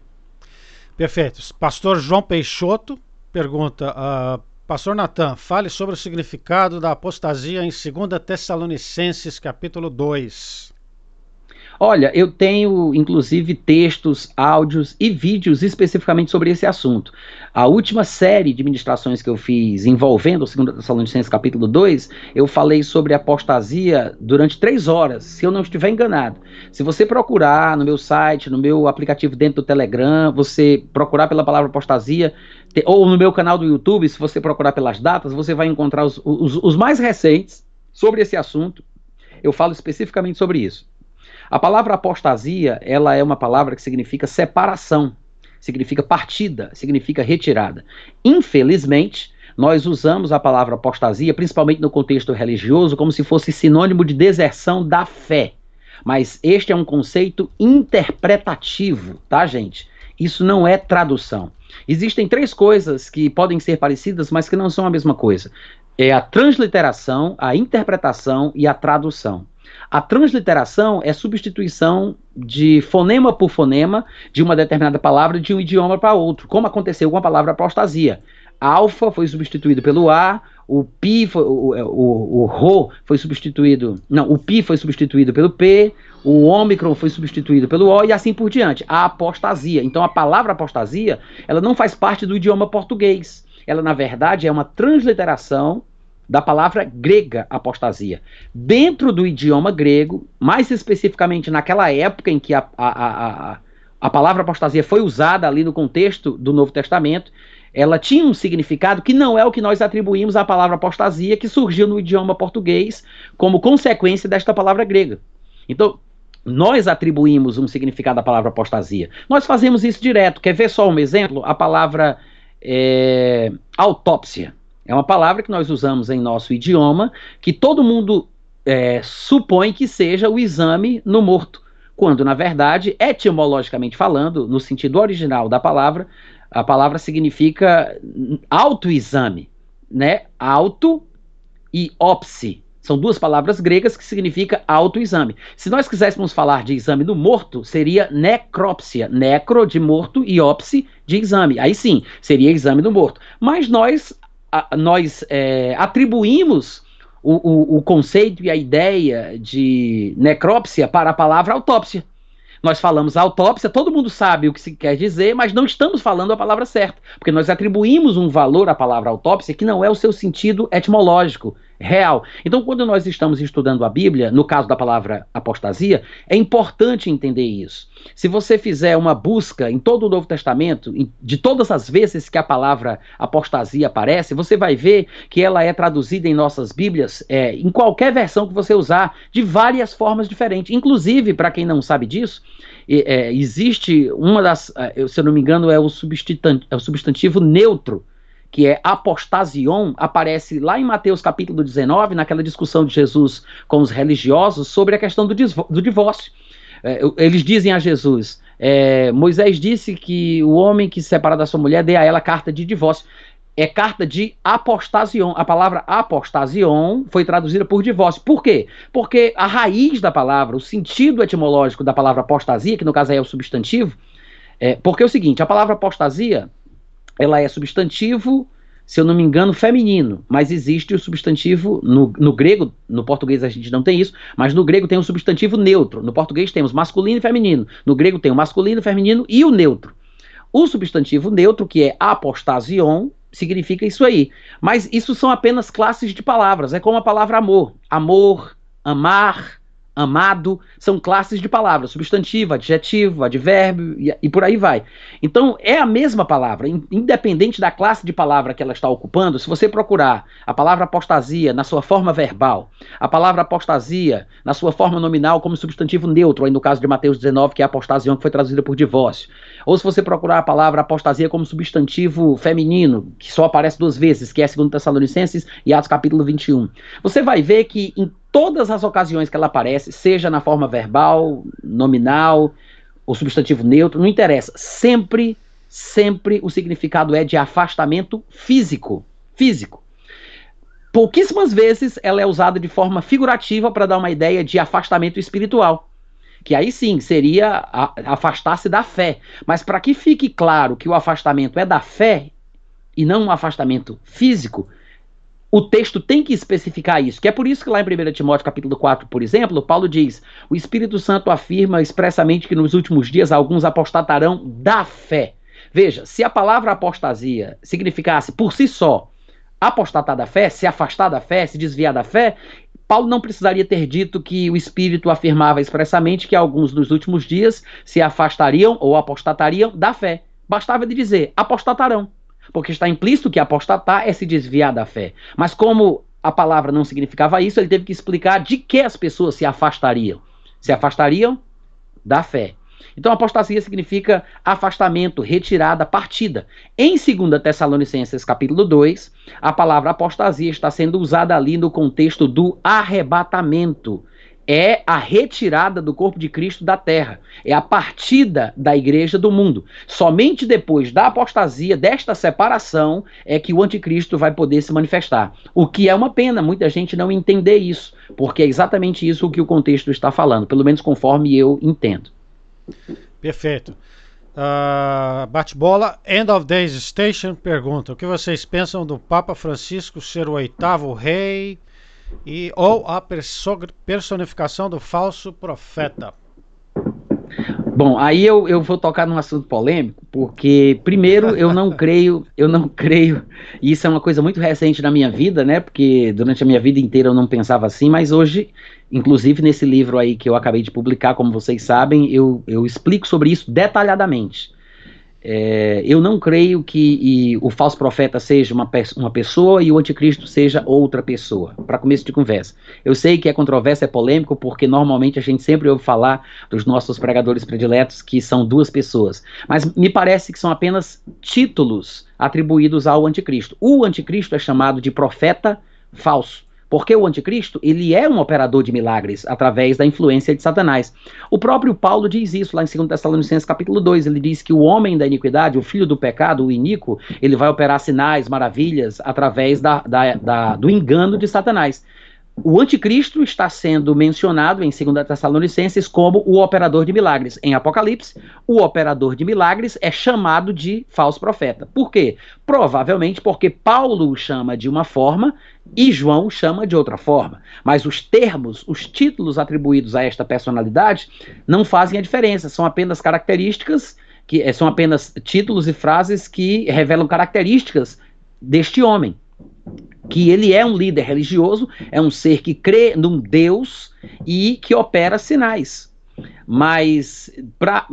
Perfeito. Pastor João Peixoto pergunta: uh, Pastor Natan, fale sobre o significado da apostasia em 2 Tessalonicenses, capítulo 2. Olha, eu tenho inclusive textos, áudios e vídeos especificamente sobre esse assunto. A última série de ministrações que eu fiz envolvendo o 2 Tessalonicenses capítulo 2, eu falei sobre apostasia durante três horas, se eu não estiver enganado. Se você procurar no meu site, no meu aplicativo dentro do Telegram, você procurar pela palavra apostasia, ou no meu canal do YouTube, se você procurar pelas datas, você vai encontrar os, os, os mais recentes sobre esse assunto. Eu falo especificamente sobre isso. A palavra apostasia, ela é uma palavra que significa separação, significa partida, significa retirada. Infelizmente, nós usamos a palavra apostasia, principalmente no contexto religioso, como se fosse sinônimo de deserção da fé. Mas este é um conceito interpretativo, tá, gente? Isso não é tradução. Existem três coisas que podem ser parecidas, mas que não são a mesma coisa: é a transliteração, a interpretação e a tradução. A transliteração é substituição de fonema por fonema de uma determinada palavra de um idioma para outro, como aconteceu com a palavra apostasia. Alfa foi substituído pelo A, o pi foi, o, o, o ro foi substituído, não, o pi foi substituído pelo p, o ômicron foi substituído pelo o e assim por diante. A apostasia. Então a palavra apostasia, ela não faz parte do idioma português. Ela na verdade é uma transliteração da palavra grega apostasia. Dentro do idioma grego, mais especificamente naquela época em que a, a, a, a palavra apostasia foi usada ali no contexto do Novo Testamento, ela tinha um significado que não é o que nós atribuímos à palavra apostasia, que surgiu no idioma português como consequência desta palavra grega. Então, nós atribuímos um significado à palavra apostasia. Nós fazemos isso direto. Quer ver só um exemplo? A palavra é, autópsia. É uma palavra que nós usamos em nosso idioma, que todo mundo é, supõe que seja o exame no morto, quando, na verdade, etimologicamente falando, no sentido original da palavra, a palavra significa autoexame, né? Auto e ópsi. São duas palavras gregas que significa autoexame. Se nós quiséssemos falar de exame no morto, seria necrópsia. Necro de morto e ópsi de exame. Aí sim, seria exame do morto. Mas nós, a, nós é, atribuímos o, o, o conceito e a ideia de necrópsia para a palavra autópsia. Nós falamos autópsia, todo mundo sabe o que se quer dizer, mas não estamos falando a palavra certa, porque nós atribuímos um valor à palavra autópsia que não é o seu sentido etimológico real. Então, quando nós estamos estudando a Bíblia, no caso da palavra apostasia, é importante entender isso. Se você fizer uma busca em todo o Novo Testamento, de todas as vezes que a palavra apostasia aparece, você vai ver que ela é traduzida em nossas Bíblias, é, em qualquer versão que você usar, de várias formas diferentes. Inclusive, para quem não sabe disso, é, existe uma das, é, se eu não me engano, é o é o substantivo neutro que é apostasion, aparece lá em Mateus capítulo 19, naquela discussão de Jesus com os religiosos sobre a questão do, do divórcio. É, eles dizem a Jesus: é, Moisés disse que o homem que se separa da sua mulher dê a ela carta de divórcio. É carta de apostasion. A palavra apostasion foi traduzida por divórcio. Por quê? Porque a raiz da palavra, o sentido etimológico da palavra apostasia, que no caso aí é o substantivo, é, porque é o seguinte: a palavra apostasia ela é substantivo, se eu não me engano, feminino, mas existe o substantivo no, no grego, no português a gente não tem isso, mas no grego tem o um substantivo neutro. No português temos masculino e feminino. No grego tem o masculino, feminino e o neutro. O substantivo neutro, que é apostasion, significa isso aí. Mas isso são apenas classes de palavras. É como a palavra amor. Amor, amar, amado, são classes de palavras, substantivo, adjetivo, advérbio e, e, por aí vai. Então é a mesma palavra, independente da classe de palavra que ela está ocupando, se você procurar a palavra apostasia na sua forma verbal, a palavra apostasia na sua forma nominal como substantivo neutro, aí no caso de Mateus 19, que é apostasião, que foi traduzida por divórcio, ou se você procurar a palavra apostasia como substantivo feminino, que só aparece duas vezes, que é 2 Tessalonicenses e Atos capítulo 21, você vai ver que em todas as ocasiões que ela aparece, seja na forma verbal, nominal, ou substantivo neutro, não interessa. Sempre, sempre o significado é de afastamento físico. Físico. Pouquíssimas vezes ela é usada de forma figurativa para dar uma ideia de afastamento espiritual. Que aí sim seria afastar-se da fé. Mas para que fique claro que o afastamento é da fé e não um afastamento físico, o texto tem que especificar isso, que é por isso que lá em 1 Timóteo capítulo 4, por exemplo, Paulo diz: "O Espírito Santo afirma expressamente que nos últimos dias alguns apostatarão da fé". Veja, se a palavra apostasia significasse por si só apostatar da fé, se afastar da fé, se desviar da fé, Paulo não precisaria ter dito que o Espírito afirmava expressamente que alguns nos últimos dias se afastariam ou apostatariam da fé. Bastava de dizer: apostatarão porque está implícito que apostatar é se desviar da fé. Mas como a palavra não significava isso, ele teve que explicar de que as pessoas se afastariam. Se afastariam da fé. Então, apostasia significa afastamento, retirada, partida. Em 2 Tessalonicenses capítulo 2, a palavra apostasia está sendo usada ali no contexto do arrebatamento é a retirada do corpo de Cristo da terra, é a partida da igreja do mundo. Somente depois da apostasia, desta separação, é que o anticristo vai poder se manifestar. O que é uma pena muita gente não entender isso, porque é exatamente isso que o contexto está falando, pelo menos conforme eu entendo. Perfeito. Uh, Bate-bola, End of Days Station pergunta: o que vocês pensam do Papa Francisco ser o oitavo rei e ou a personificação do falso profeta. Bom, aí eu, eu vou tocar num assunto polêmico, porque primeiro eu não creio, eu não creio, e isso é uma coisa muito recente na minha vida, né? Porque durante a minha vida inteira eu não pensava assim, mas hoje, inclusive nesse livro aí que eu acabei de publicar, como vocês sabem, eu, eu explico sobre isso detalhadamente. É, eu não creio que o falso profeta seja uma, uma pessoa e o anticristo seja outra pessoa, para começo de conversa. Eu sei que é controverso, é polêmico, porque normalmente a gente sempre ouve falar dos nossos pregadores prediletos que são duas pessoas. Mas me parece que são apenas títulos atribuídos ao anticristo. O anticristo é chamado de profeta falso. Porque o anticristo, ele é um operador de milagres através da influência de Satanás. O próprio Paulo diz isso lá em 2 Tessalonicenses capítulo 2, ele diz que o homem da iniquidade, o filho do pecado, o iníquo, ele vai operar sinais, maravilhas através da, da, da, do engano de Satanás. O anticristo está sendo mencionado em 2 Tessalonicenses como o operador de milagres. Em Apocalipse, o operador de milagres é chamado de falso profeta. Por quê? Provavelmente porque Paulo o chama de uma forma e João o chama de outra forma. Mas os termos, os títulos atribuídos a esta personalidade não fazem a diferença, são apenas características, que eh, são apenas títulos e frases que revelam características deste homem que ele é um líder religioso, é um ser que crê num Deus e que opera sinais. Mas,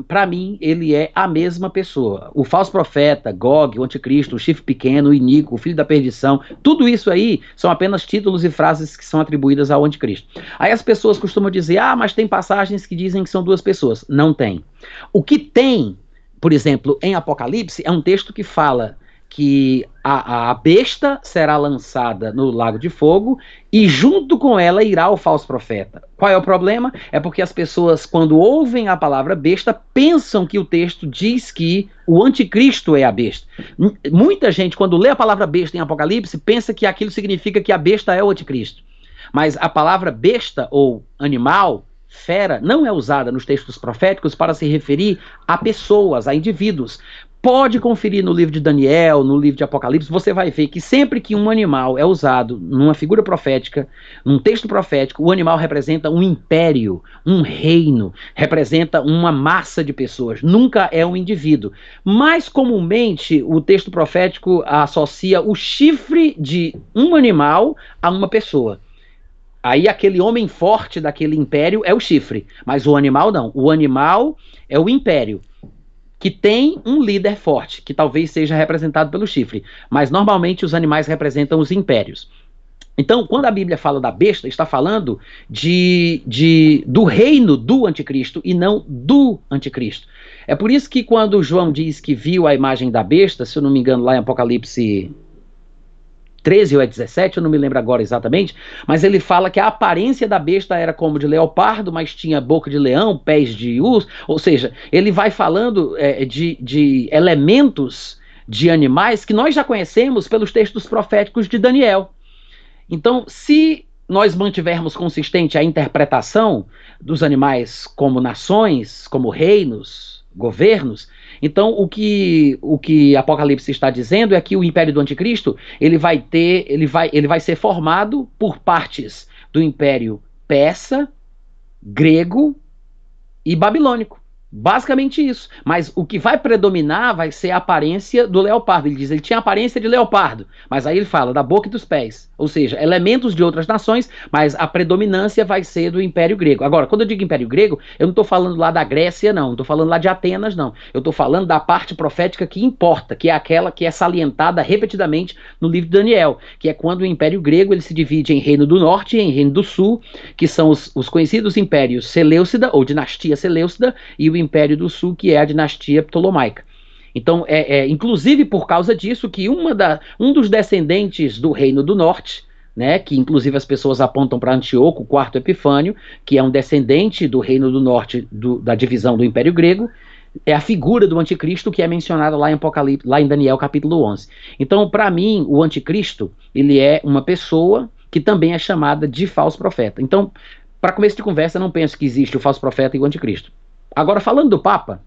para mim, ele é a mesma pessoa. O falso profeta, Gog, o anticristo, o chifre pequeno, o Inico, o filho da perdição, tudo isso aí são apenas títulos e frases que são atribuídas ao anticristo. Aí as pessoas costumam dizer, ah, mas tem passagens que dizem que são duas pessoas. Não tem. O que tem, por exemplo, em Apocalipse, é um texto que fala que a, a, besta será lançada no lago de fogo e junto com ela irá o falso profeta. Qual é o problema? É porque as pessoas, quando ouvem a palavra besta, pensam que o texto diz que o anticristo é a besta. Muita gente, quando lê a palavra besta em Apocalipse, pensa que aquilo significa que a besta é o anticristo. Mas a palavra besta ou animal fera não é usada nos textos proféticos para se referir a pessoas, a indivíduos. Pode conferir no livro de Daniel, no livro de Apocalipse, você vai ver que sempre que um animal é usado numa figura profética, num texto profético, o animal representa um império, um reino, representa uma massa de pessoas, nunca é um indivíduo. Mais comumente, o texto profético associa o chifre de um animal a uma pessoa. Aí aquele homem forte daquele império é o chifre, mas o animal não. O animal é o império que tem um líder forte, que talvez seja representado pelo chifre, mas normalmente os animais representam os impérios. Então, quando a Bíblia fala da besta, está falando de, de, do reino do anticristo e não do anticristo. É por isso que quando João diz que viu a imagem da besta, se eu não me engano, lá em Apocalipse 13 ou é 17, eu não me lembro agora exatamente, mas ele fala que a aparência da besta era como de leopardo, mas tinha boca de leão, pés de urso, ou seja, ele vai falando é, de, de elementos de animais que nós já conhecemos pelos textos proféticos de Daniel. Então, se nós mantivermos consistente a interpretação dos animais como nações, como reinos, governos, então, o que o que Apocalipse está dizendo é que o império do anticristo, ele vai ter, ele vai, ele vai ser formado por partes do império persa, grego e babilônico. Basicamente isso. Mas o que vai predominar vai ser a aparência do leopardo. Ele diz, ele tinha aparência de leopardo, mas aí ele fala da boca e dos pés. Ou seja, elementos de outras nações, mas a predominância vai ser do Império Grego. Agora, quando eu digo Império Grego, eu não estou falando lá da Grécia, não. Não estou falando lá de Atenas, não. Eu estou falando da parte profética que importa, que é aquela que é salientada repetidamente no livro de Daniel, que é quando o Império Grego ele se divide em Reino do Norte e em Reino do Sul, que são os, os conhecidos impérios Seleucida, ou dinastia Seleucida, e o Império do Sul, que é a dinastia Ptolomaica. Então, é, é, inclusive por causa disso que uma da, um dos descendentes do Reino do Norte, né, que inclusive as pessoas apontam para Antíoco, o quarto Epifânio, que é um descendente do Reino do Norte do, da divisão do Império Grego, é a figura do anticristo que é mencionada lá em Apocalipse, lá em Daniel capítulo 11. Então, para mim, o anticristo, ele é uma pessoa que também é chamada de falso profeta. Então, para começo de conversa, não penso que existe o falso profeta e o anticristo. Agora, falando do Papa,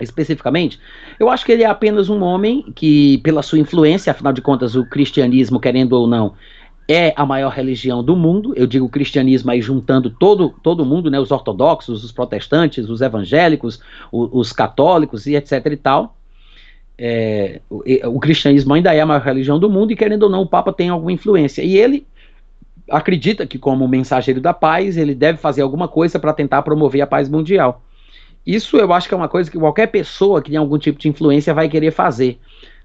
especificamente, eu acho que ele é apenas um homem que, pela sua influência, afinal de contas, o cristianismo, querendo ou não, é a maior religião do mundo. Eu digo cristianismo aí juntando todo, todo mundo, né, os ortodoxos, os protestantes, os evangélicos, os, os católicos e etc e tal. É, o, o, cristianismo ainda é a maior religião do mundo e, querendo ou não, o Papa tem alguma influência. E ele acredita que, como mensageiro da paz, ele deve fazer alguma coisa para tentar promover a paz mundial. Isso eu acho que é uma coisa que qualquer pessoa que tem algum tipo de influência vai querer fazer.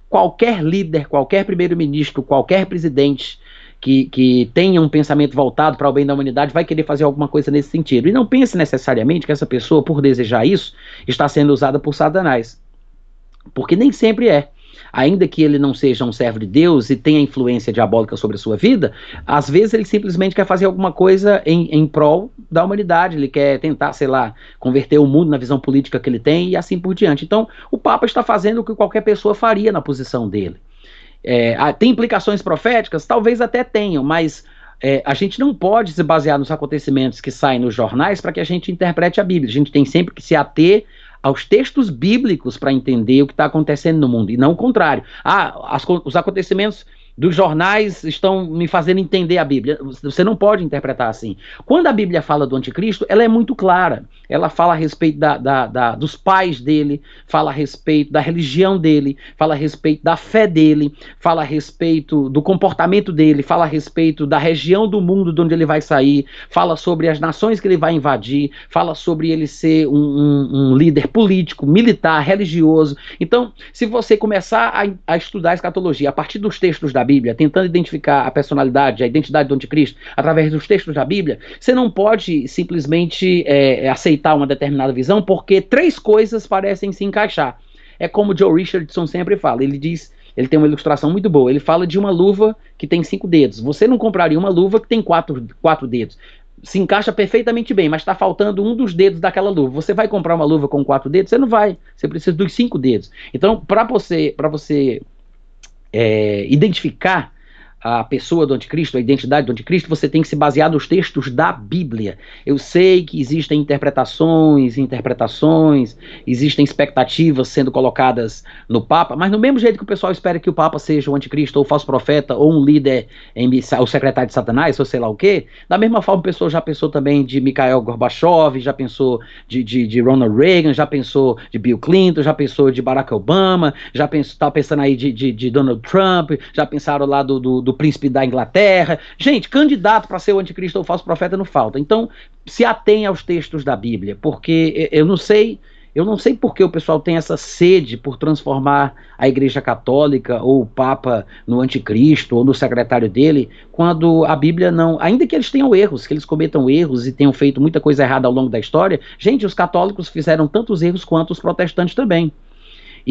Qualquer líder, qualquer primeiro-ministro, qualquer presidente que, que tenha um pensamento voltado para o bem da humanidade vai querer fazer alguma coisa nesse sentido. E não pense necessariamente que essa pessoa, por desejar isso, está sendo usada por Satanás. Porque nem sempre é ainda que ele não seja um servo de Deus e tenha influência diabólica sobre a sua vida, às vezes ele simplesmente quer fazer alguma coisa em, em prol da humanidade, ele quer tentar, sei lá, converter o mundo na visão política que ele tem e assim por diante. Então, o Papa está fazendo o que qualquer pessoa faria na posição dele. É, tem implicações proféticas? Talvez até tenham, mas é, a gente não pode se basear nos acontecimentos que saem nos jornais para que a gente interprete a Bíblia. A gente tem sempre que se ater aos textos bíblicos para entender o que está acontecendo no mundo, e não o contrário. Ah, as, os acontecimentos dos jornais estão me fazendo entender a Bíblia. Você não pode interpretar assim. Quando a Bíblia fala do anticristo, ela é muito clara. Ela fala a respeito da, da, da, dos pais dele, fala a respeito da religião dele, fala a respeito da fé dele, fala a respeito do comportamento dele, fala a respeito da região do mundo de onde ele vai sair, fala sobre as nações que ele vai invadir, fala sobre ele ser um, um, um líder político, militar, religioso. Então, se você começar a, a estudar escatologia a partir dos textos da Bíblia, tentando identificar a personalidade, a identidade do anticristo através dos textos da Bíblia, você não pode simplesmente é, aceitar uma determinada visão porque três coisas parecem se encaixar. É como Joe Richardson sempre fala, ele diz ele tem uma ilustração muito boa. Ele fala de uma luva que tem cinco dedos. Você não compraria uma luva que tem quatro, quatro dedos. Se encaixa perfeitamente bem, mas está faltando um dos dedos daquela luva. Você vai comprar uma luva com quatro dedos? Você não vai. Você precisa dos cinco dedos. Então, para você, para você é, identificar a pessoa do anticristo, a identidade do anticristo, você tem que se basear nos textos da Bíblia. Eu sei que existem interpretações, interpretações, existem expectativas sendo colocadas no Papa, mas no mesmo jeito que o pessoal espera que o Papa seja o anticristo, ou o falso profeta, ou um líder, em, o secretário de Satanás, ou sei lá o quê, da mesma forma o pessoal já pensou também de Mikhail Gorbachev, já pensou de, de, de Ronald Reagan, já pensou de Bill Clinton, já pensou de Barack Obama, já pensou, tá pensando aí de, de, de Donald Trump, já pensaram lá do, do do príncipe da Inglaterra. Gente, candidato para ser o anticristo ou falso profeta não falta. Então, se atenha aos textos da Bíblia, porque eu não sei. Eu não sei por que o pessoal tem essa sede por transformar a Igreja Católica ou o Papa no anticristo ou no secretário dele, quando a Bíblia não. Ainda que eles tenham erros, que eles cometam erros e tenham feito muita coisa errada ao longo da história, gente, os católicos fizeram tantos erros quanto os protestantes também.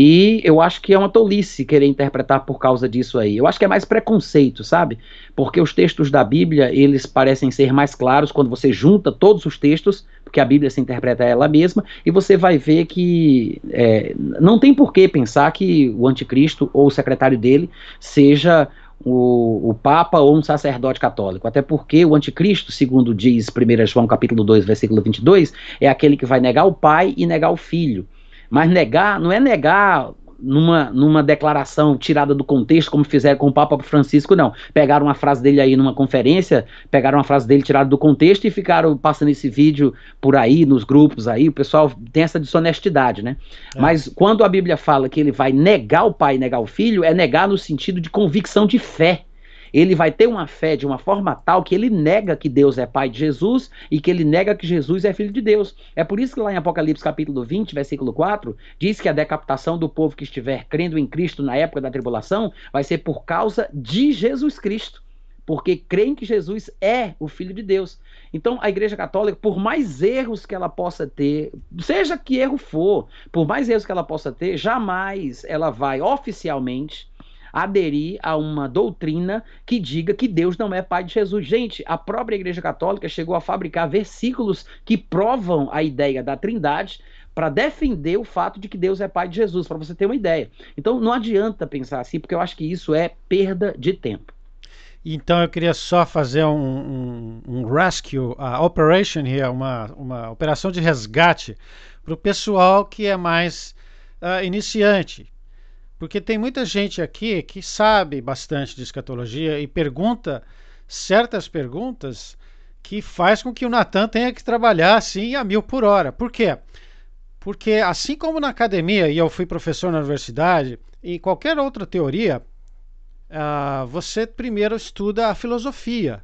E eu acho que é uma tolice querer interpretar por causa disso aí. Eu acho que é mais preconceito, sabe? Porque os textos da Bíblia, eles parecem ser mais claros quando você junta todos os textos, porque a Bíblia se interpreta ela mesma, e você vai ver que é, não tem por que pensar que o anticristo ou o secretário dele seja o, o, Papa ou um sacerdote católico. Até porque o anticristo, segundo diz 1 João capítulo 2, versículo 22, é aquele que vai negar o pai e negar o filho. Mas negar não é negar numa, numa declaração tirada do contexto, como fizeram com o Papa Francisco, não. Pegaram uma frase dele aí numa conferência, pegaram uma frase dele tirada do contexto e ficaram passando esse vídeo por aí, nos grupos aí. O pessoal tem essa desonestidade, né? É. Mas quando a Bíblia fala que ele vai negar o pai e negar o filho, é negar no sentido de convicção de fé ele vai ter uma fé de uma forma tal que ele nega que Deus é pai de Jesus e que ele nega que Jesus é filho de Deus. É por isso que lá em Apocalipse capítulo 20, versículo 4, diz que a decapitação do povo que estiver crendo em Cristo na época da tribulação vai ser por causa de Jesus Cristo porque creem que Jesus é o Filho de Deus. Então, a Igreja Católica, por mais erros que ela possa ter, seja que erro for, por mais erros que ela possa ter, jamais ela vai oficialmente aderir a uma doutrina que diga que Deus não é pai de Jesus. Gente, a própria Igreja Católica chegou a fabricar versículos que provam a ideia da Trindade para defender o fato de que Deus é pai de Jesus, para você ter uma ideia. Então não adianta pensar assim, porque eu acho que isso é perda de tempo. Então eu queria só fazer um, um, um rescue uh, operation here, uma, uma operação de resgate para o pessoal que é mais uh, iniciante. Porque tem muita gente aqui que sabe bastante de escatologia e pergunta certas perguntas que faz com que o Natan tenha que trabalhar assim a mil por hora. Por quê? Porque assim como na academia, e eu fui professor na universidade, e qualquer outra teoria, uh, você primeiro estuda a filosofia,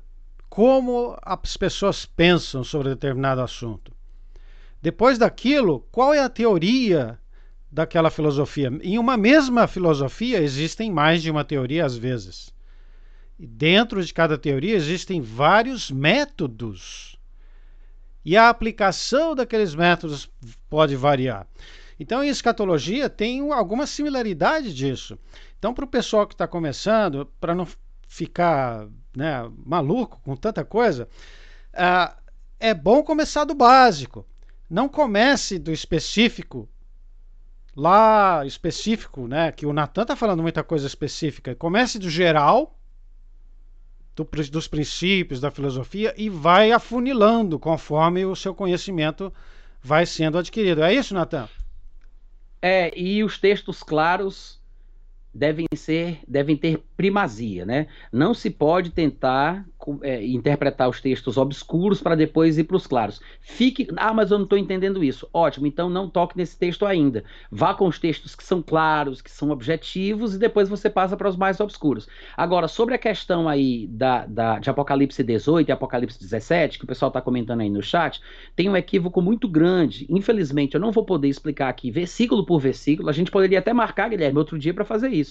como as pessoas pensam sobre determinado assunto. Depois daquilo, qual é a teoria daquela filosofia? Em uma mesma filosofia existem mais de uma teoria às vezes. E dentro de cada teoria existem vários métodos. E a aplicação daqueles métodos pode variar. Então, a escatologia tem alguma similaridade disso. Então, para o pessoal que está começando, para não ficar né, maluco com tanta coisa, uh, é bom começar do básico. Não comece do específico, lá específico, né? Que o Natan está falando muita coisa específica. Comece do geral, do, dos princípios da filosofia e vai afunilando conforme o seu conhecimento vai sendo adquirido. É isso, Natan? É, e os textos claros devem ser, devem ter primazia, né? Não se pode tentar é, interpretar os textos obscuros para depois ir para os claros. Fique, ah, mas eu não estou entendendo isso. Ótimo, então não toque nesse texto ainda. Vá com os textos que são claros, que são objetivos e depois você passa para os mais obscuros. Agora, sobre a questão aí da, da, de Apocalipse 18 e Apocalipse 17, que o pessoal está comentando aí no chat, tem um equívoco muito grande. Infelizmente, eu não vou poder explicar aqui versículo por versículo. A gente poderia até marcar, Guilherme, outro dia para fazer isso.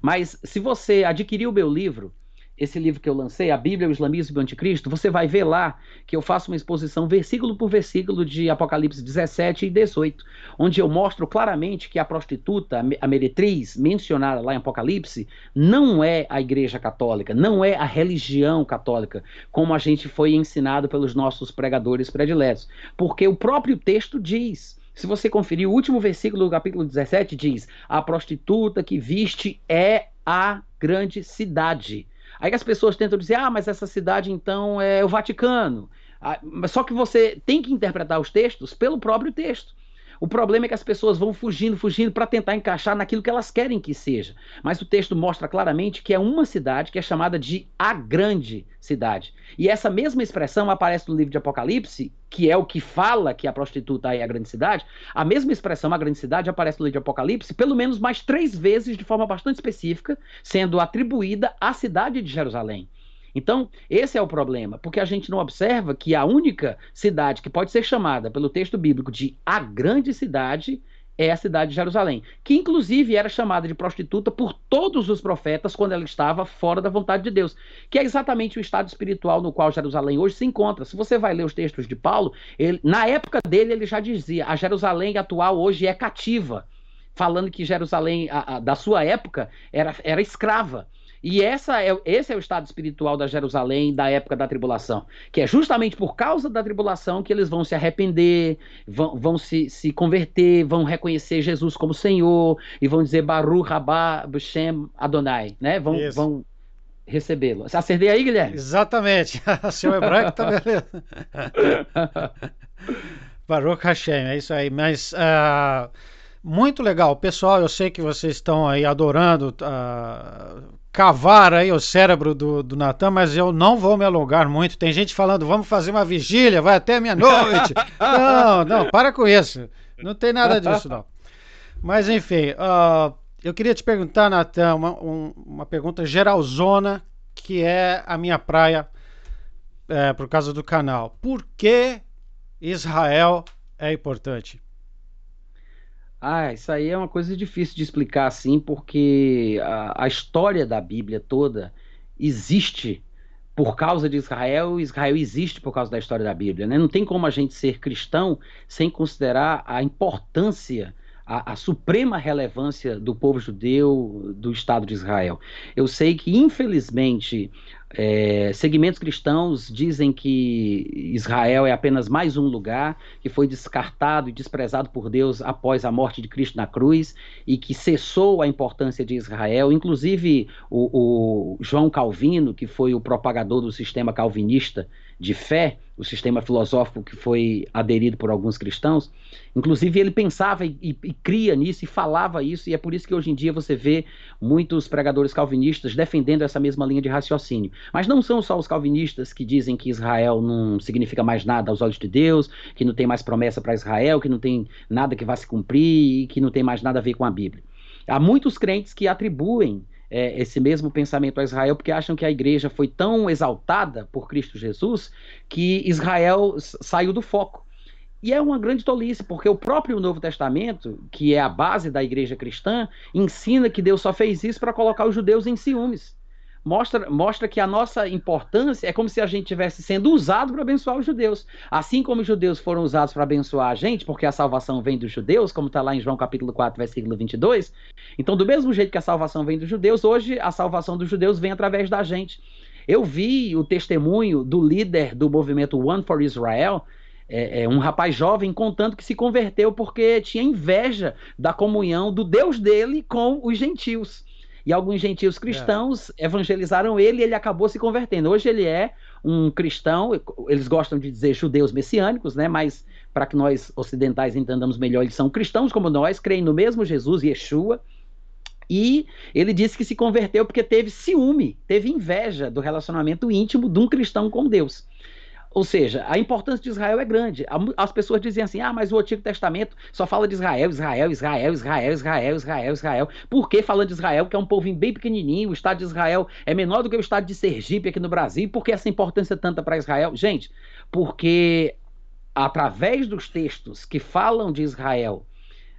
Mas se você adquirir o meu livro, esse livro que eu lancei, A Bíblia, o Islamismo e o Anticristo, você vai ver lá que eu faço uma exposição versículo por versículo de Apocalipse 17 e 18, onde eu mostro claramente que a prostituta, a meretriz, mencionada lá em Apocalipse, não é a Igreja Católica, não é a religião católica, como a gente foi ensinado pelos nossos pregadores prediletos. Porque o próprio texto diz. Se você conferir o último versículo do capítulo 17, diz: A prostituta que viste é a grande cidade. Aí as pessoas tentam dizer: Ah, mas essa cidade então é o Vaticano. Ah, só que você tem que interpretar os textos pelo próprio texto. O problema é que as pessoas vão fugindo, fugindo para tentar encaixar naquilo que elas querem que seja. Mas o texto mostra claramente que é uma cidade que é chamada de a grande cidade. E essa mesma expressão aparece no livro de Apocalipse, que é o que fala que a prostituta é a grande cidade. A mesma expressão, a grande cidade, aparece no livro de Apocalipse pelo menos mais três vezes de forma bastante específica, sendo atribuída à cidade de Jerusalém. Então, esse é o problema, porque a gente não observa que a única cidade que pode ser chamada pelo texto bíblico de a grande cidade é a cidade de Jerusalém, que inclusive era chamada de prostituta por todos os profetas quando ela estava fora da vontade de Deus, que é exatamente o estado espiritual no qual Jerusalém hoje se encontra. Se você vai ler os textos de Paulo, ele, na época dele ele já dizia: a Jerusalém atual hoje é cativa, falando que Jerusalém a, a, da sua época era, era escrava. E essa é, esse é o estado espiritual da Jerusalém da época da tribulação, que é justamente por causa da tribulação que eles vão se arrepender, vão, vão se, se converter, vão reconhecer Jesus como Senhor e vão dizer Baruch Rabá B'Shem Adonai, né? Vão, vão recebê-lo. Acertei aí, Guilherme? Exatamente. Seu hebraico tá beleza. Baruch Hashem, é isso aí. Mas uh, muito legal. Pessoal, eu sei que vocês estão aí adorando uh, cavar aí o cérebro do, do Natan, mas eu não vou me alongar muito. Tem gente falando, vamos fazer uma vigília, vai até meia-noite. não, não, para com isso. Não tem nada disso, não. Mas enfim, uh, eu queria te perguntar, Natan, uma, um, uma pergunta geralzona, que é a minha praia é, por causa do canal. Por que Israel é importante? Ah, isso aí é uma coisa difícil de explicar assim, porque a, a história da Bíblia toda existe por causa de Israel, Israel existe por causa da história da Bíblia. Né? Não tem como a gente ser cristão sem considerar a importância, a, a, suprema relevância do povo judeu, do Estado de Israel. Eu sei que, infelizmente, é, segmentos cristãos dizem que Israel é apenas mais um lugar que foi descartado e desprezado por Deus após a morte de Cristo na cruz e que cessou a importância de Israel. Inclusive, o, o João Calvino, que foi o propagador do sistema calvinista de fé, o sistema filosófico que foi aderido por alguns cristãos, inclusive ele pensava e, e, e, cria nisso e falava isso, e é por isso que hoje em dia você vê muitos pregadores calvinistas defendendo essa mesma linha de raciocínio. Mas não são só os calvinistas que dizem que Israel não significa mais nada aos olhos de Deus, que não tem mais promessa para Israel, que não tem nada que vá se cumprir e que não tem mais nada a ver com a Bíblia. Há muitos crentes que atribuem é, esse mesmo pensamento a Israel, porque acham que a igreja foi tão exaltada por Cristo Jesus que Israel saiu do foco. E é uma grande tolice, porque o próprio Novo Testamento, que é a base da igreja cristã, ensina que Deus só fez isso para colocar os judeus em ciúmes. Mostra, mostra que a nossa importância é como se a gente estivesse sendo usado para abençoar os judeus. Assim como os judeus foram usados para abençoar a gente, porque a salvação vem dos judeus, como está lá em João capítulo 4, versículo 22. Então, do mesmo jeito que a salvação vem dos judeus, hoje a salvação dos judeus vem através da gente. Eu vi o testemunho do líder do movimento One for Israel, é, é, um rapaz jovem contando que se converteu porque tinha inveja da comunhão do Deus dele com os gentios. E alguns gentios cristãos é. evangelizaram ele e ele acabou se convertendo. Hoje ele é um cristão, eles gostam de dizer judeus messiânicos, né? Mas para que nós ocidentais entendamos melhor, eles são cristãos como nós, creem no mesmo Jesus, Yeshua. E ele disse que se converteu porque teve ciúme, teve inveja do relacionamento íntimo de um cristão com Deus. Ou seja, a importância de Israel é grande. As pessoas dizem assim: ah, mas o Antigo Testamento só fala de Israel, Israel, Israel, Israel, Israel, Israel, Israel. Por que falando de Israel, que é um povo bem pequenininho, o Estado de Israel é menor do que o Estado de Sergipe aqui no Brasil? Por que essa importância tanta para Israel? Gente, porque através dos textos que falam de Israel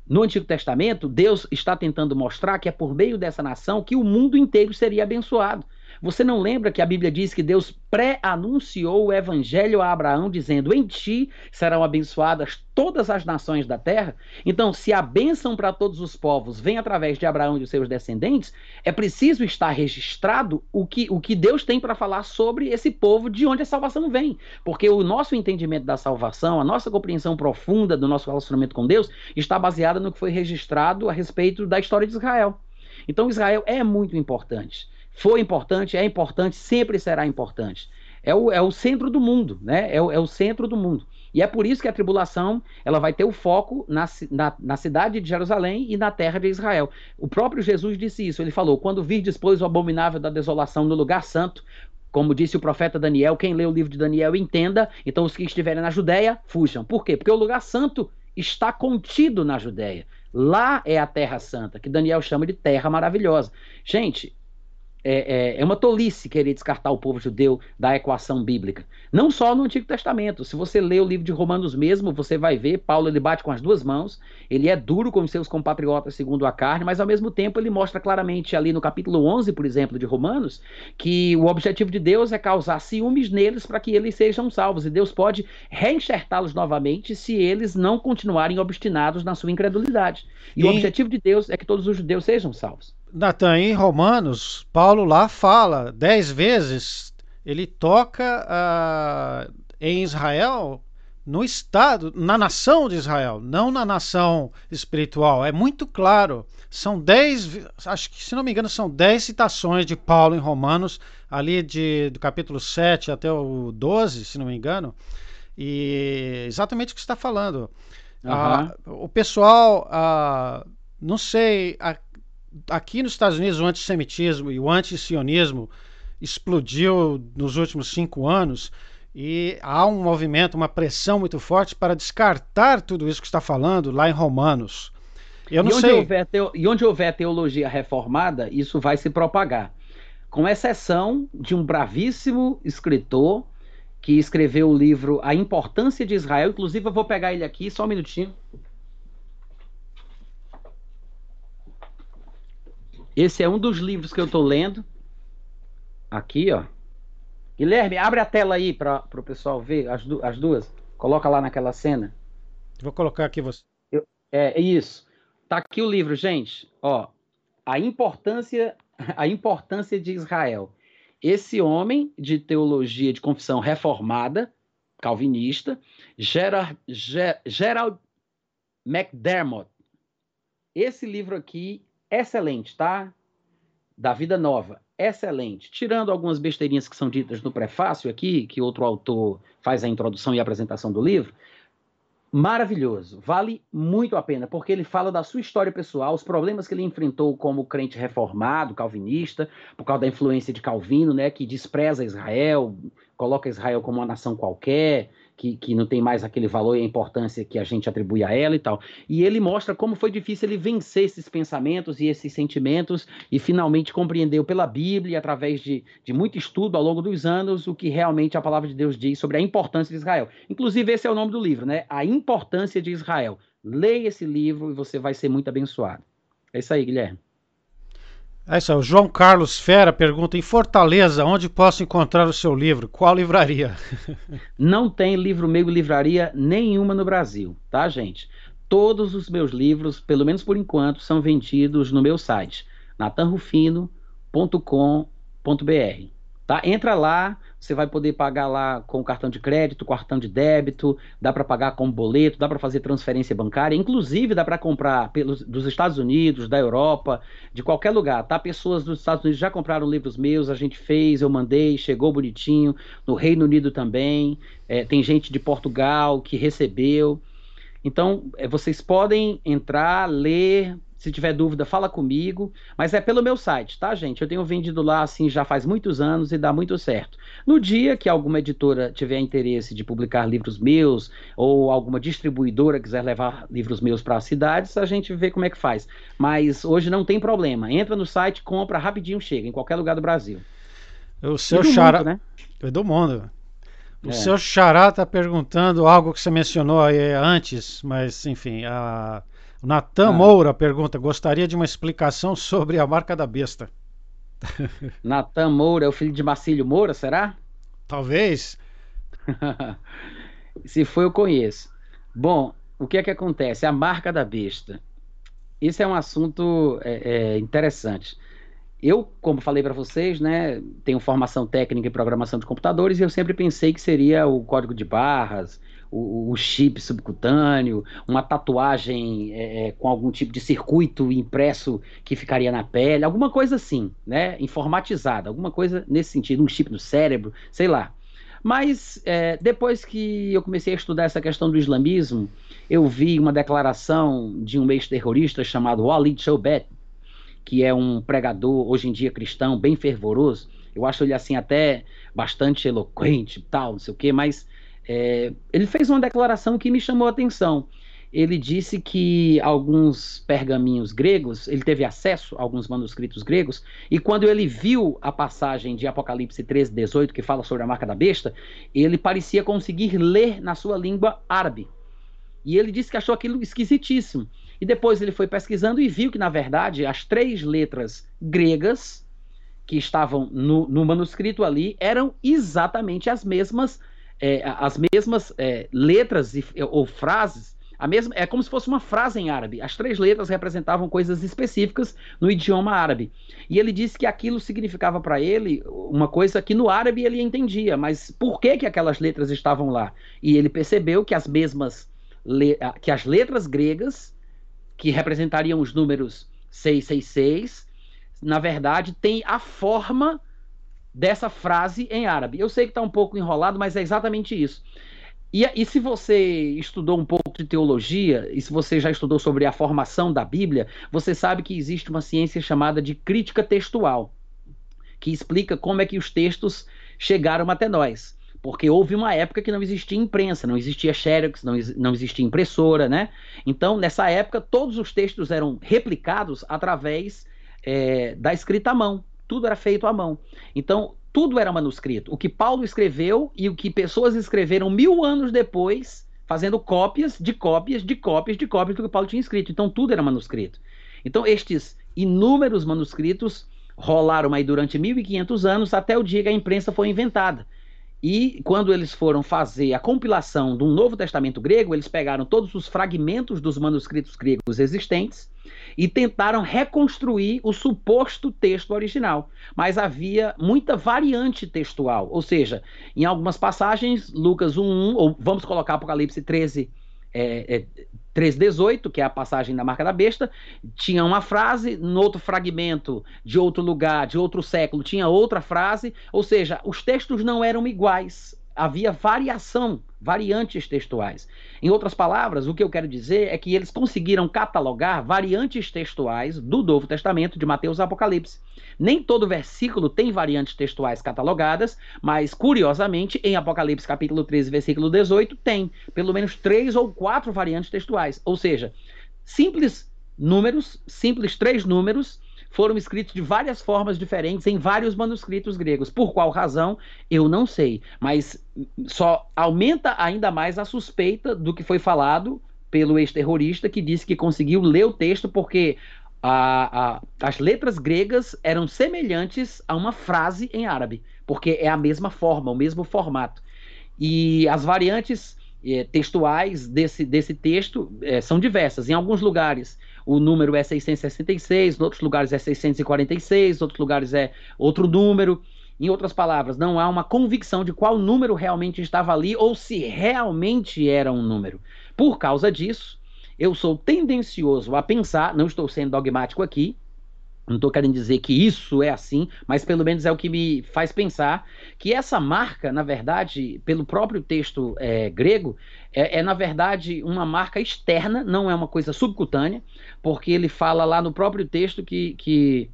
no Antigo Testamento, Deus está tentando mostrar que é por meio dessa nação que o mundo inteiro seria abençoado. Você não lembra que a Bíblia diz que Deus pré-anunciou o evangelho a Abraão, dizendo: Em ti serão abençoadas todas as nações da terra? Então, se a bênção para todos os povos vem através de Abraão e de seus descendentes, é preciso estar registrado o que, o que Deus tem para falar sobre esse povo, de onde a salvação vem. Porque o nosso entendimento da salvação, a nossa compreensão profunda do nosso relacionamento com Deus, está baseada no que foi registrado a respeito da história de Israel. Então, Israel é muito importante. Foi importante, é importante, sempre será importante. É o, é o centro do mundo, né? É o, é o centro do mundo. E é por isso que a tribulação ela vai ter o foco na, na, na, cidade de Jerusalém e na terra de Israel. O próprio Jesus disse isso. Ele falou: quando vir depois o abominável da desolação no lugar santo, como disse o profeta Daniel, quem lê o livro de Daniel entenda, então os que estiverem na Judéia, fujam. Por quê? Porque o lugar santo está contido na Judéia. Lá é a terra santa, que Daniel chama de terra maravilhosa. Gente, é, é, é, uma tolice querer descartar o povo judeu da equação bíblica. Não só no Antigo Testamento. Se você lê o livro de Romanos mesmo, você vai ver Paulo ele bate com as duas mãos. Ele é duro com seus compatriotas segundo a carne, mas ao mesmo tempo ele mostra claramente ali no capítulo 11, por exemplo, de Romanos, que o objetivo de Deus é causar ciúmes neles para que eles sejam salvos. E Deus pode reenxertá-los novamente se eles não continuarem obstinados na sua incredulidade. E, e o objetivo de Deus é que todos os judeus sejam salvos. Natan, em Romanos, Paulo lá fala dez vezes, ele toca uh, em Israel, no Estado, na nação de Israel, não na nação espiritual. É muito claro. São dez, acho que se não me engano, são dez citações de Paulo em Romanos, ali de, do capítulo 7 até o 12, se não me engano. E exatamente o que você está falando. Uhum. Uh, o pessoal, uh, não sei, aqui nos Estados Unidos o antissemitismo e o antisionismo explodiu nos últimos cinco anos e há um movimento, uma pressão muito forte para descartar tudo isso que está falando lá em Romanos. Eu não e, onde sei. Houver teo... e onde houver teologia reformada, isso vai se propagar. Com exceção de um bravíssimo escritor que escreveu o livro A Importância de Israel. Inclusive, eu vou pegar ele aqui, só um minutinho. Esse é um dos livros que eu estou lendo. Aqui, ó. Guilherme, abre a tela aí para o pessoal ver as, du as duas. Coloca lá naquela cena. Vou colocar aqui você. Eu, é, é isso. Tá aqui o livro, gente. Ó, a importância, a importância de Israel. Esse homem de teologia de confissão reformada, calvinista, Gerard, Gerald McDermott. Esse livro aqui excelente, tá? Da Vida Nova, excelente. Tirando algumas besteirinhas que são ditas no prefácio aqui, que outro autor faz a introdução e a apresentação do livro, maravilhoso, vale muito a pena, porque ele fala da sua história pessoal, os problemas que ele enfrentou como crente reformado, calvinista, por causa da influência de Calvino, né, que despreza Israel, coloca Israel como uma nação qualquer, que, que não tem mais aquele valor e a importância que a gente atribui a ela e tal. E ele mostra como foi difícil ele vencer esses pensamentos e esses sentimentos e finalmente compreendeu pela Bíblia, através de, de muito estudo ao longo dos anos, o que realmente a palavra de Deus diz sobre a importância de Israel. Inclusive, esse é o nome do livro, né? A Importância de Israel. Leia esse livro e você vai ser muito abençoado. É isso aí, Guilherme. É isso aí. O João Carlos Fera pergunta: em Fortaleza, onde posso encontrar o seu livro? Qual livraria? Não tem livro meu livraria nenhuma no Brasil, tá, gente? Todos os meus livros, pelo menos por enquanto, são vendidos no meu site, natanrufino.com.br. Tá? Entra lá, você vai poder pagar lá com cartão de crédito, cartão de débito, dá para pagar com boleto, dá para fazer transferência bancária, inclusive dá para comprar pelos, dos Estados Unidos, da Europa, de qualquer lugar, tá? Pessoas dos Estados Unidos já compraram livros meus, a gente fez, eu mandei, chegou bonitinho, no Reino Unido também, é, tem gente de Portugal que recebeu. Então, é, vocês podem entrar, ler, se tiver dúvida, fala comigo, mas é pelo meu site, tá, gente? Eu tenho vendido lá assim já faz muitos anos e dá muito certo. No dia que alguma editora tiver interesse de publicar livros meus ou alguma distribuidora quiser levar livros meus para as cidades, a gente vê como é que faz. Mas hoje não tem problema. Entra no site, compra, rapidinho chega em qualquer lugar do Brasil. O seu xará, né? É do mundo. O é. seu xará está perguntando algo que você mencionou aí antes, mas enfim, a Natan ah. Moura pergunta: gostaria de uma explicação sobre a marca da besta. Natan Moura é o filho de Marcílio Moura, será? Talvez. Se for, eu conheço. Bom, o que é que acontece? A marca da besta. Isso é um assunto é, é, interessante. Eu, como falei para vocês, né, tenho formação técnica em programação de computadores e eu sempre pensei que seria o código de barras, o, o chip subcutâneo, uma tatuagem é, é, com algum tipo de circuito impresso que ficaria na pele, alguma coisa assim, né? Informatizada, alguma coisa nesse sentido, um chip no cérebro, sei lá. Mas é, depois que eu comecei a estudar essa questão do islamismo, eu vi uma declaração de um ex-terrorista chamado Walid Shoubet, que é um pregador hoje em dia cristão bem fervoroso. Eu acho ele assim até bastante eloquente, tal, não sei o quê, mas é, ele fez uma declaração que me chamou a atenção. Ele disse que alguns pergaminhos gregos, ele teve acesso a alguns manuscritos gregos, e quando ele viu a passagem de Apocalipse 13, 18, que fala sobre a marca da besta, ele parecia conseguir ler na sua língua árabe. E ele disse que achou aquilo esquisitíssimo. E depois ele foi pesquisando e viu que, na verdade, as três letras gregas que estavam no, no manuscrito ali eram exatamente as mesmas é, as mesmas é, letras e, ou frases, a mesma, é como se fosse uma frase em árabe. As três letras representavam coisas específicas no idioma árabe. E ele disse que aquilo significava para ele uma coisa que no árabe ele entendia, mas por que, que aquelas letras estavam lá? E ele percebeu que as mesmas que as letras gregas que representariam os números 666, na verdade, tem a forma dessa frase em árabe. Eu sei que está um pouco enrolado, mas é exatamente isso. E, e, se você estudou um pouco de teologia, e se você já estudou sobre a formação da Bíblia, você sabe que existe uma ciência chamada de crítica textual, que explica como é que os textos chegaram até nós. Porque houve uma época que não existia imprensa, não existia xerox, não, não existia impressora, né? Então, nessa época, todos os textos eram replicados através é, da escrita à mão tudo era feito à mão. Então, tudo era manuscrito. O que Paulo escreveu e o que pessoas escreveram mil anos depois, fazendo cópias de cópias de cópias de cópias do que Paulo tinha escrito. Então, tudo era manuscrito. Então, estes inúmeros manuscritos rolaram aí durante 1500 anos até o dia que a imprensa foi inventada. E quando eles foram fazer a compilação do Novo Testamento grego, eles pegaram todos os fragmentos dos manuscritos gregos existentes e tentaram reconstruir o suposto texto original. Mas havia muita variante textual, ou seja, em algumas passagens, Lucas 1:1 ou vamos colocar Apocalipse 13, é, é, 3,18, que é a passagem da marca da besta, tinha uma frase, no outro fragmento de outro lugar, de outro século, tinha outra frase, ou seja, os textos não eram iguais. Havia variação, variantes textuais. Em outras palavras, o que eu quero dizer é que eles conseguiram catalogar variantes textuais do Novo Testamento, de Mateus e Apocalipse. Nem todo versículo tem variantes textuais catalogadas, mas curiosamente, em Apocalipse capítulo 13, versículo 18, tem pelo menos três ou quatro variantes textuais. Ou seja, simples números, simples três números foram escritos de várias formas diferentes em vários manuscritos gregos. Por qual razão, eu não sei. Mas só aumenta ainda mais a suspeita do que foi falado pelo ex-terrorista que disse que conseguiu ler o texto porque a, a, as letras gregas eram semelhantes a uma frase em árabe, porque é a mesma forma, o mesmo formato. E as variantes é, textuais desse, desse texto é, são diversas. Em alguns lugares o número é 666, em outros lugares é 646, em outros lugares é outro número. Em outras palavras, não há uma convicção de qual número realmente estava ali ou se realmente era um número. Por causa disso, eu sou tendencioso a pensar, não estou sendo dogmático aqui, não estou querendo dizer que isso é assim, mas pelo menos é o que me faz pensar que essa marca, na verdade, pelo próprio texto é, grego, é, é, na verdade uma marca externa, não é uma coisa subcutânea, porque ele fala lá no próprio texto que, que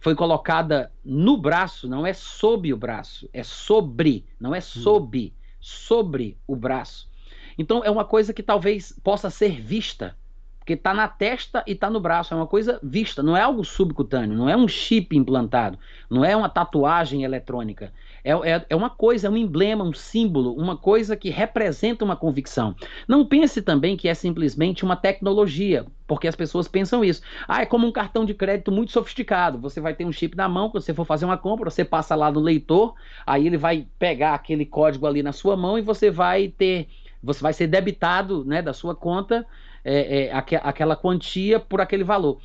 foi colocada no braço, não é sob o braço, é sobre, não é sob, sobre o braço. Então é uma coisa que talvez possa ser vista porque está na testa e está no braço, é uma coisa vista, não é algo subcutâneo, não é um chip implantado, não é uma tatuagem eletrônica. É, é, é, uma coisa, é um emblema, um símbolo, uma coisa que representa uma convicção. Não pense também que é simplesmente uma tecnologia, porque as pessoas pensam isso. Ah, é como um cartão de crédito muito sofisticado. Você vai ter um chip na mão, quando você for fazer uma compra, você passa lá no leitor, aí ele vai pegar aquele código ali na sua mão e você vai ter. Você vai ser debitado né, da sua conta é, é, aqu aquela quantia por aquele valor.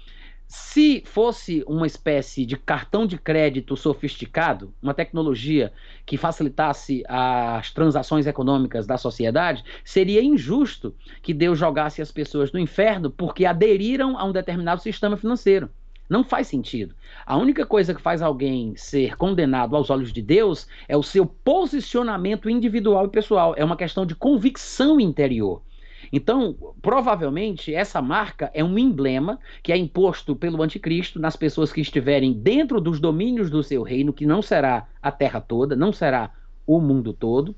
Se fosse uma espécie de cartão de crédito sofisticado, uma tecnologia que facilitasse as transações econômicas da sociedade, seria injusto que Deus jogasse as pessoas no inferno porque aderiram a um determinado sistema financeiro. Não faz sentido. A única coisa que faz alguém ser condenado aos olhos de Deus é o seu posicionamento individual e pessoal. É uma questão de convicção interior. Então, provavelmente, essa marca é um emblema que é imposto pelo anticristo nas pessoas que estiverem dentro dos domínios do seu reino, que não será a terra toda, não será o mundo todo,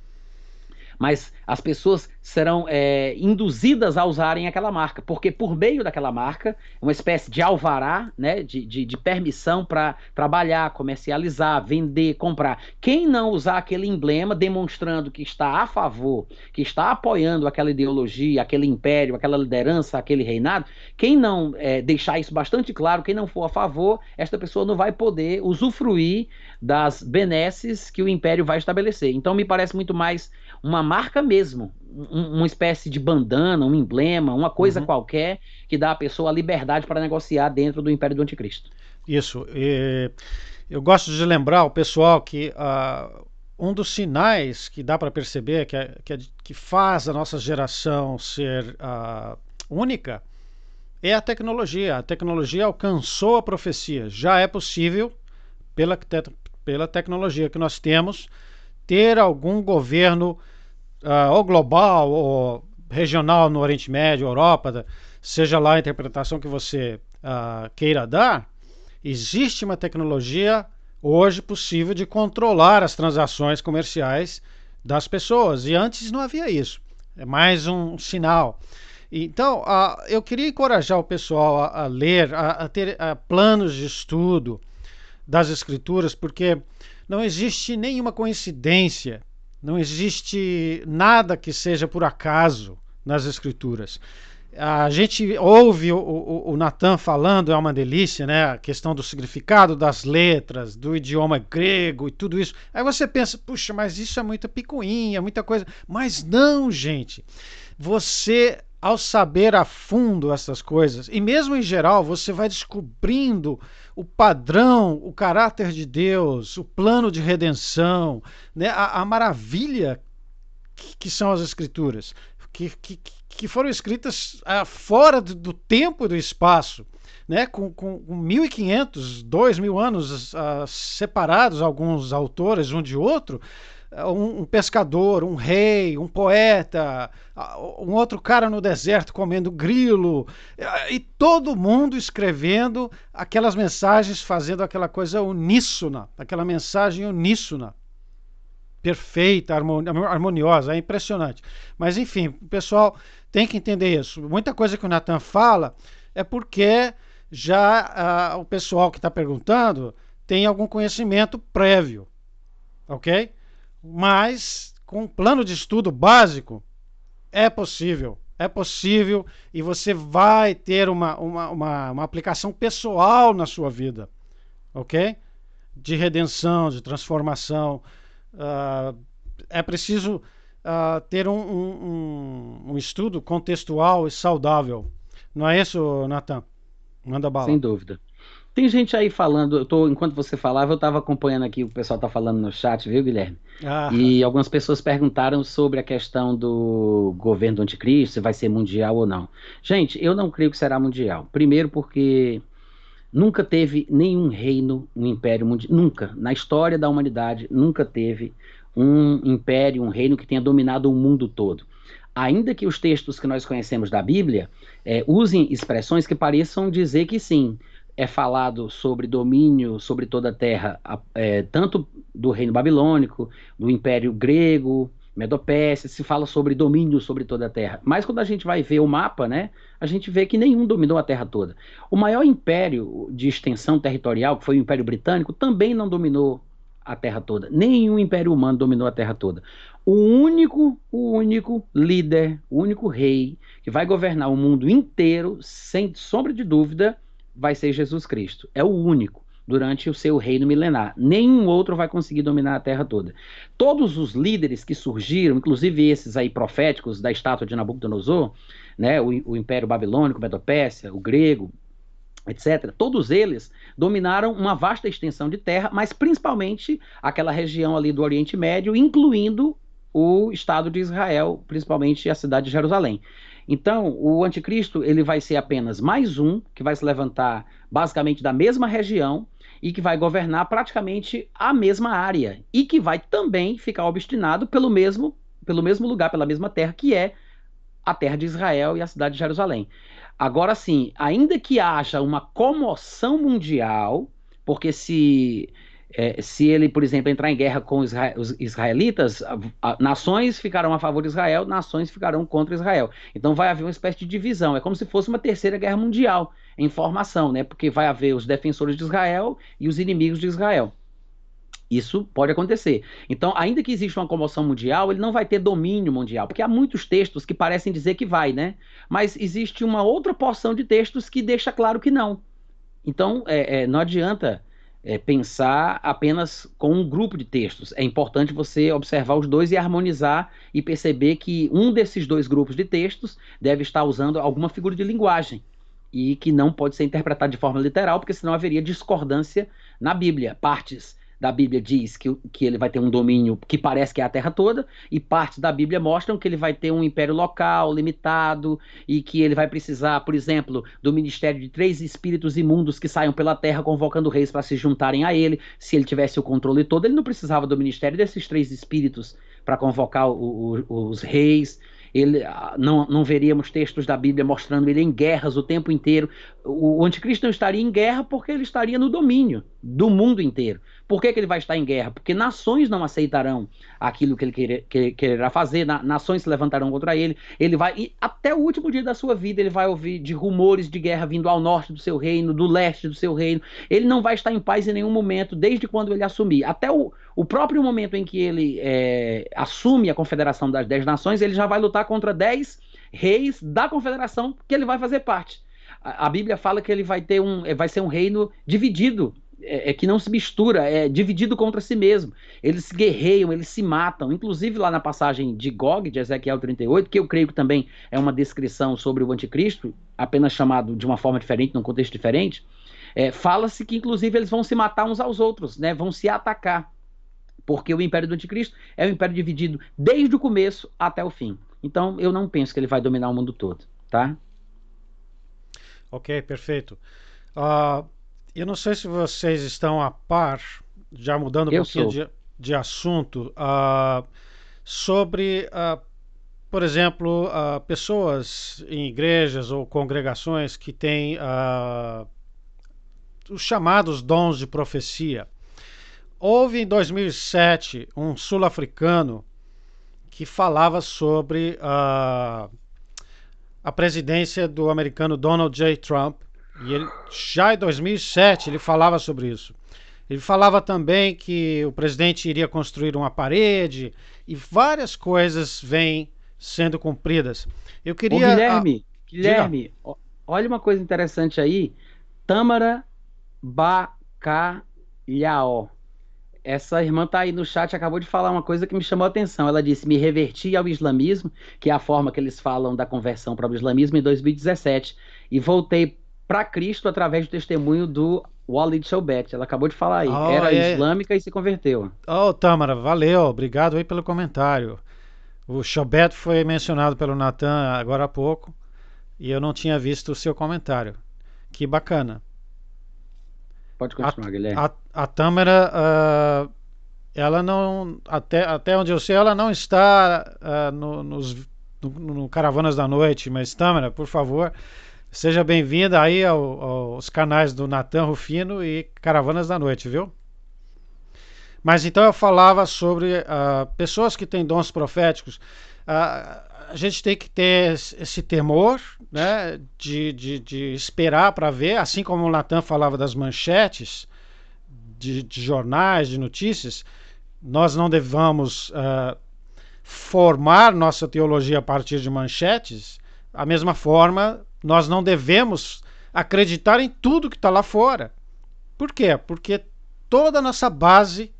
mas as pessoas serão é, induzidas a usarem aquela marca, porque por meio daquela marca, uma espécie de alvará, né, de, de, de permissão para trabalhar, comercializar, vender, comprar. Quem não usar aquele emblema demonstrando que está a favor, que está apoiando aquela ideologia, aquele império, aquela liderança, aquele reinado, quem não é, deixar isso bastante claro, quem não for a favor, esta pessoa não vai poder usufruir das benesses que o império vai estabelecer. Então me parece muito mais uma marca mesmo, um, uma espécie de bandana, um emblema, uma coisa uhum. qualquer que dá à pessoa a liberdade para negociar dentro do Império do Anticristo. Isso. E eu gosto de lembrar o pessoal que uh, um dos sinais que dá para perceber que, é, que, é, que, faz a nossa geração ser uh, única é a tecnologia. A tecnologia alcançou a profecia. Já é possível, pela, te pela tecnologia que nós temos, ter algum governo uh, ou global ou regional no Oriente Médio, Europa, seja lá a interpretação que você uh, queira dar, existe uma tecnologia hoje possível de controlar as transações comerciais das pessoas. E antes não havia isso. É mais um sinal. Então, uh, eu queria encorajar o pessoal a, a ler, a, a ter planos de estudo das Escrituras, porque não existe nenhuma coincidência não existe nada que seja por acaso nas Escrituras. A gente ouve o, o, o Natan falando, é uma delícia, né? A questão do significado das letras, do idioma grego e tudo isso. Aí você pensa, puxa, mas isso é muita picuinha, muita coisa. Mas não, gente. Você ao saber a fundo essas coisas, e mesmo em geral, você vai descobrindo o padrão, o caráter de Deus, o plano de redenção, né? a, a maravilha que, que, são as Escrituras, que, que, que foram escritas ah, fora do, do, tempo e do espaço. Né, com, com 1.500, 2.000 anos ah, separados, alguns autores um de outro, um, um, pescador, um rei, um poeta, um outro cara no deserto comendo grilo, e todo mundo escrevendo aquelas mensagens, fazendo aquela coisa uníssona, aquela mensagem uníssona. Perfeita, harmoniosa, é impressionante. Mas enfim, o pessoal tem que entender isso. Muita coisa que o Natan fala é porque já uh, o pessoal que está perguntando tem algum conhecimento prévio, ok? Mas com um plano de estudo básico é possível, é possível e você vai ter uma, uma, uma, uma aplicação pessoal na sua vida, ok? De redenção, de transformação. Uh, é preciso uh, ter um, um, um, estudo contextual e saudável. Não é isso, Natan? Manda bala. Sem dúvida. Tem gente aí falando, eu tô, enquanto você falava, eu estava acompanhando aqui o pessoal está falando no chat, viu, Guilherme? Ah. E algumas pessoas perguntaram sobre a questão do governo do anticristo, se vai ser mundial ou não. Gente, eu não creio que será mundial. Primeiro porque nunca teve nenhum reino, um império mundial, nunca, na história da humanidade, nunca teve um império, um reino que tenha dominado o mundo todo ainda que os textos que nós conhecemos da Bíblia é, usem expressões que pareçam dizer que sim, é falado sobre domínio sobre toda a terra, é, tanto do reino babilônico, do império grego, Medopécia, se fala sobre domínio sobre toda a terra. Mas quando a gente vai ver o mapa, né, a gente vê que nenhum dominou a terra toda. O maior império de extensão territorial, que foi o Império Britânico, também não dominou a terra toda. Nenhum império humano dominou a terra toda. O único, o único líder, o único rei que vai governar o mundo inteiro, sem sombra de dúvida, vai ser Jesus Cristo. É o único durante o seu reino milenar. Nenhum outro vai conseguir dominar a terra toda. Todos os líderes que surgiram, inclusive esses aí proféticos da estátua de Nabucodonosor, né, o, o Império Babilônico, Medopécia, o grego, etc., todos eles dominaram uma vasta extensão de terra, mas principalmente aquela região ali do Oriente Médio, incluindo o Estado de Israel, principalmente a cidade de Jerusalém. Então, o anticristo ele vai ser apenas mais um que vai se levantar basicamente da mesma região e que vai governar praticamente a mesma área e que vai também ficar obstinado pelo mesmo pelo mesmo lugar, pela mesma terra que é a terra de Israel e a cidade de Jerusalém. Agora sim, ainda que haja uma comoção mundial, porque se é, se ele, por exemplo, entrar em guerra com os israelitas, a, a, nações ficarão a favor de Israel, nações ficarão contra Israel. Então vai haver uma espécie de divisão. É como se fosse uma terceira guerra mundial em formação, né? Porque vai haver os defensores de Israel e os inimigos de Israel. Isso pode acontecer. Então, ainda que exista uma comoção mundial, ele não vai ter domínio mundial, porque há muitos textos que parecem dizer que vai, né? Mas existe uma outra porção de textos que deixa claro que não. Então, é, é, não adianta é, pensar apenas com um grupo de textos. É importante você observar os dois e harmonizar e perceber que um desses dois grupos de textos deve estar usando alguma figura de linguagem e que não pode ser interpretado de forma literal, porque senão haveria discordância na Bíblia. Partes da Bíblia diz que, que ele vai ter um domínio que parece que é a terra toda, e partes da Bíblia mostram que ele vai ter um império local, limitado, e que ele vai precisar, por exemplo, do ministério de três espíritos imundos que saiam pela terra convocando reis para se juntarem a ele. Se ele tivesse o controle todo, ele não precisava do ministério desses três espíritos para convocar o, o, os reis ele, ah, não, não veríamos textos da Bíblia mostrando ele em guerras o tempo inteiro. O, o anticristo não estaria em guerra porque ele estaria no domínio do mundo inteiro. Por que, que ele vai estar em guerra? Porque nações não aceitarão aquilo que ele querer, que, quererá fazer, na, nações se levantarão contra ele. Ele vai, até o último dia da sua vida, ele vai ouvir de rumores de guerra vindo ao norte do seu reino, do leste do seu reino. Ele não vai estar em paz em nenhum momento, desde quando ele assumir. Até o, o próprio momento em que ele é, assume a confederação das dez nações, ele já vai lutar contra dez reis da confederação que ele vai fazer parte. A, a Bíblia fala que ele vai ter um, vai ser um reino dividido é, é, que não se mistura, é dividido contra si mesmo. Eles se guerreiam, eles se matam. Inclusive lá na passagem de Gog, de Ezequiel 38, que eu creio que também é uma descrição sobre o anticristo, apenas chamado de uma forma diferente, num contexto diferente, é, fala-se que inclusive eles vão se matar uns aos outros, né? vão se atacar. Porque o império do anticristo é um império dividido desde o começo até o fim. Então eu não penso que ele vai dominar o mundo todo, tá? Ok, perfeito. Uh, eu não sei se vocês estão a par, já mudando um eu pouquinho de. de assunto uh, sobre, uh, por exemplo, uh, pessoas em igrejas ou congregações que têm os chamados dons de profecia. Houve em 2007 um sul-africano que falava sobre a presidência do americano Donald J. Trump. E ele, já em 2007 ele falava sobre isso. Ele falava também que o presidente iria construir uma parede e várias coisas vêm sendo cumpridas. Eu queria. Ô, Guilherme, a... Guilherme, Diga. olha uma coisa interessante aí. Tâmara Bacalhau. Essa irmã tá aí no chat, acabou de falar uma coisa que me chamou a atenção. Ela disse: Me reverti ao islamismo, que é a forma que eles falam da conversão para o islamismo, em 2017. E voltei para Cristo através do testemunho do Walid Shoubet. Ela acabou de falar aí. Oh, Era é... islâmica e se converteu. Oh, Tamara, valeu. Obrigado aí pelo comentário. O Shoubet foi mencionado pelo Natan agora há pouco e eu não tinha visto o seu comentário. Que bacana. Pode continuar, a, Guilherme. A, a Tâmara, uh, ela não, até, até onde eu sei, ela não está uh, no, nos, no, no Caravanas da Noite, mas Tâmara, por favor, Seja bem-vinda aí ao, aos canais do Natan Rufino e Caravanas da Noite, viu? Mas então eu falava sobre uh, pessoas que têm dons proféticos. Uh, a gente tem que ter esse temor né, de, de, de esperar para ver, assim como o Natan falava das manchetes de, de, jornais, de notícias, nós não devamos uh, formar nossa teologia a partir de manchetes. A mesma forma, nós não devemos acreditar em tudo que está lá fora. Por quê? Porque toda a nossa base